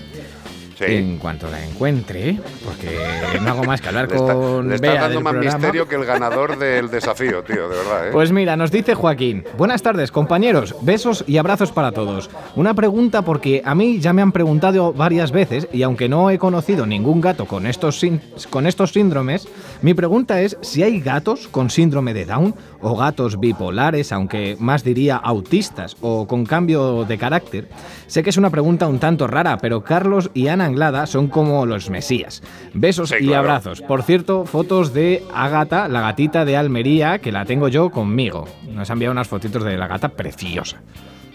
En cuanto la encuentre, porque no hago más que hablar [laughs] Le, está- con le estás Bea dando más programa. misterio que el ganador del [laughs] desafío, tío, de verdad, ¿eh? Pues mira, nos dice Joaquín. Buenas tardes, compañeros. Besos y abrazos para todos. Una pregunta porque a mí ya me han preguntado varias veces y aunque no he conocido ningún gato con estos, con estos síndromes, mi pregunta es si hay gatos con síndrome de Down o gatos bipolares, aunque más diría autistas o con cambio de carácter. Sé que es una pregunta un tanto rara, pero Carlos y Ana Anglada son como los mesías. Besos y claro. abrazos. Por cierto, fotos de Agata, la gatita de Almería, que la tengo yo conmigo. Nos ha enviado unas fotitos de la gata preciosa.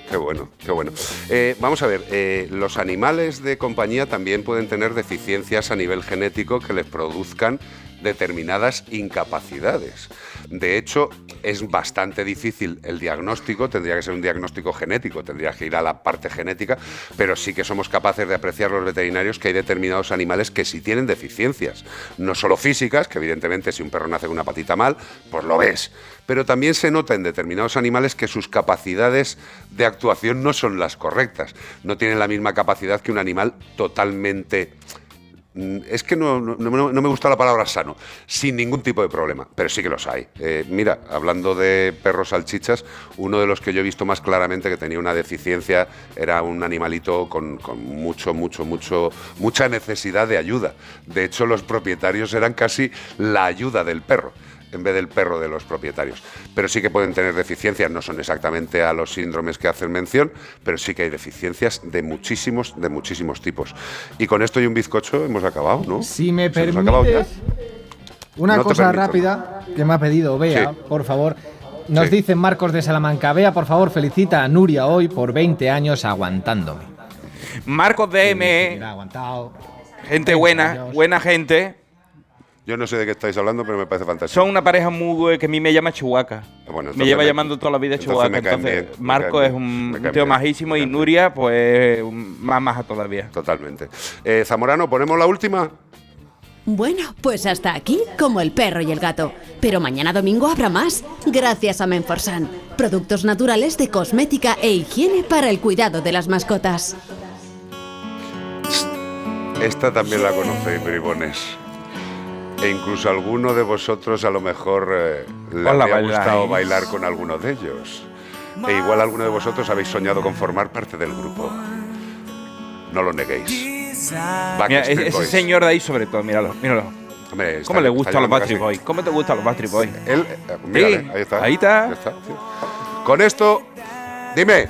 Qué bueno, qué bueno. Eh, vamos a ver, eh, los animales de compañía también pueden tener deficiencias a nivel genético que les produzcan determinadas incapacidades. De hecho, es bastante difícil el diagnóstico, tendría que ser un diagnóstico genético, tendría que ir a la parte genética, pero sí que somos capaces de apreciar los veterinarios que hay determinados animales que sí tienen deficiencias, no solo físicas, que evidentemente si un perro nace con una patita mal, pues lo ves, pero también se nota en determinados animales que sus capacidades de actuación no son las correctas, no tienen la misma capacidad que un animal totalmente Es que no- no me gusta la palabra sano, sin ningún tipo de problema, pero sí que los hay. Eh, mira, hablando de perros salchichas, uno de los que yo he visto más claramente que tenía una deficiencia era un animalito con, con mucho, mucho, mucho, mucha necesidad de ayuda. De hecho, los propietarios eran casi la ayuda del perro en vez del perro de los propietarios. Pero sí que pueden tener deficiencias, no son exactamente a los síndromes que hacen mención, pero sí que hay deficiencias de muchísimos, de muchísimos tipos. Y con esto y un bizcocho hemos acabado, ¿no? Si me permites, una No cosa permito. rápida que me ha pedido Bea, Sí. por favor. Nos Sí. dice Marcos de Salamanca. Bea, por favor, felicita a Nuria hoy por 20 años aguantándome. Marcos DM, aguantado. gente buena, buena gente. Yo no sé de qué estáis hablando, pero me parece fantástico. Son una pareja muy buena que a mí me llama Chihuahua. Bueno, me lleva me- llamando toda la vida Chihuahua. Entonces, bien, Marco es un, un tío majísimo y [laughs] Nuria, pues, un- más maja todavía. Totalmente. Eh, Zamorano, ¿ponemos la última? Bueno, pues hasta aquí, como el perro y el gato. Pero mañana domingo habrá más, gracias a Menforsan. Productos naturales de cosmética e higiene para el cuidado de las mascotas. Esta también la conocéis, bribones. E incluso alguno de vosotros a lo mejor eh, le Hola, habría bailáis. gustado bailar con alguno de ellos. E igual alguno de vosotros habéis soñado con formar parte del grupo. No lo neguéis. Mira, Backstreet ese, ese Boys. señor de ahí sobre todo, míralo, míralo. Hombre, está- ¿Cómo le está gustan los llegando casi. Boys? ¿Cómo te gustan los Backstreet Boys? Él, eh, mírale, ahí está. ahí está. Ya está, sí. Con esto, dime.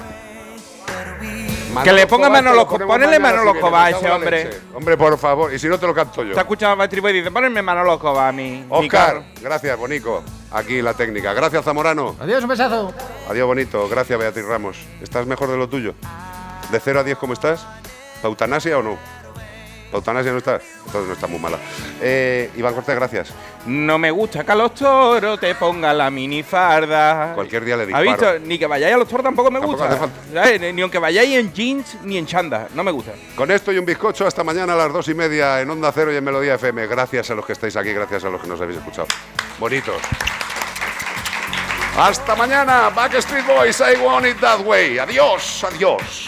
Que le ponga Manolo te ponele Manolo Escobar a ese hombre. Hombre, por favor, y si no te lo canto yo. Se ha escuchado Boys y dice, ponenme Manolo Escobar a mí. mi Oscar, carro". gracias, Bonico. Aquí la técnica. Gracias, Zamorano. Adiós, un besazo. Adiós, bonito. Gracias, Beatriz Ramos. ¿Estás mejor de lo tuyo? ¿De 0 a 10 cómo estás? ¿Pautanasia o no? ¿Pautanasia no estás? Entonces no está muy mala. Eh, Iván Cortés, gracias. No me gusta que a los toros te pongan la minifarda. Cualquier día le ¿Has disparo. visto? Ni que vayáis a los toros tampoco me Tampoco gusta. hace falta. ¿Sabes? Ni aunque vayáis en jeans ni en chanda. No me gusta. Con esto y un bizcocho hasta mañana a las dos y media en Onda Cero y en Melodía FM. Gracias a los que estáis aquí, gracias a los que nos habéis escuchado. Bonitos. Hasta mañana, Backstreet Boys, I want it that way. Adiós, adiós.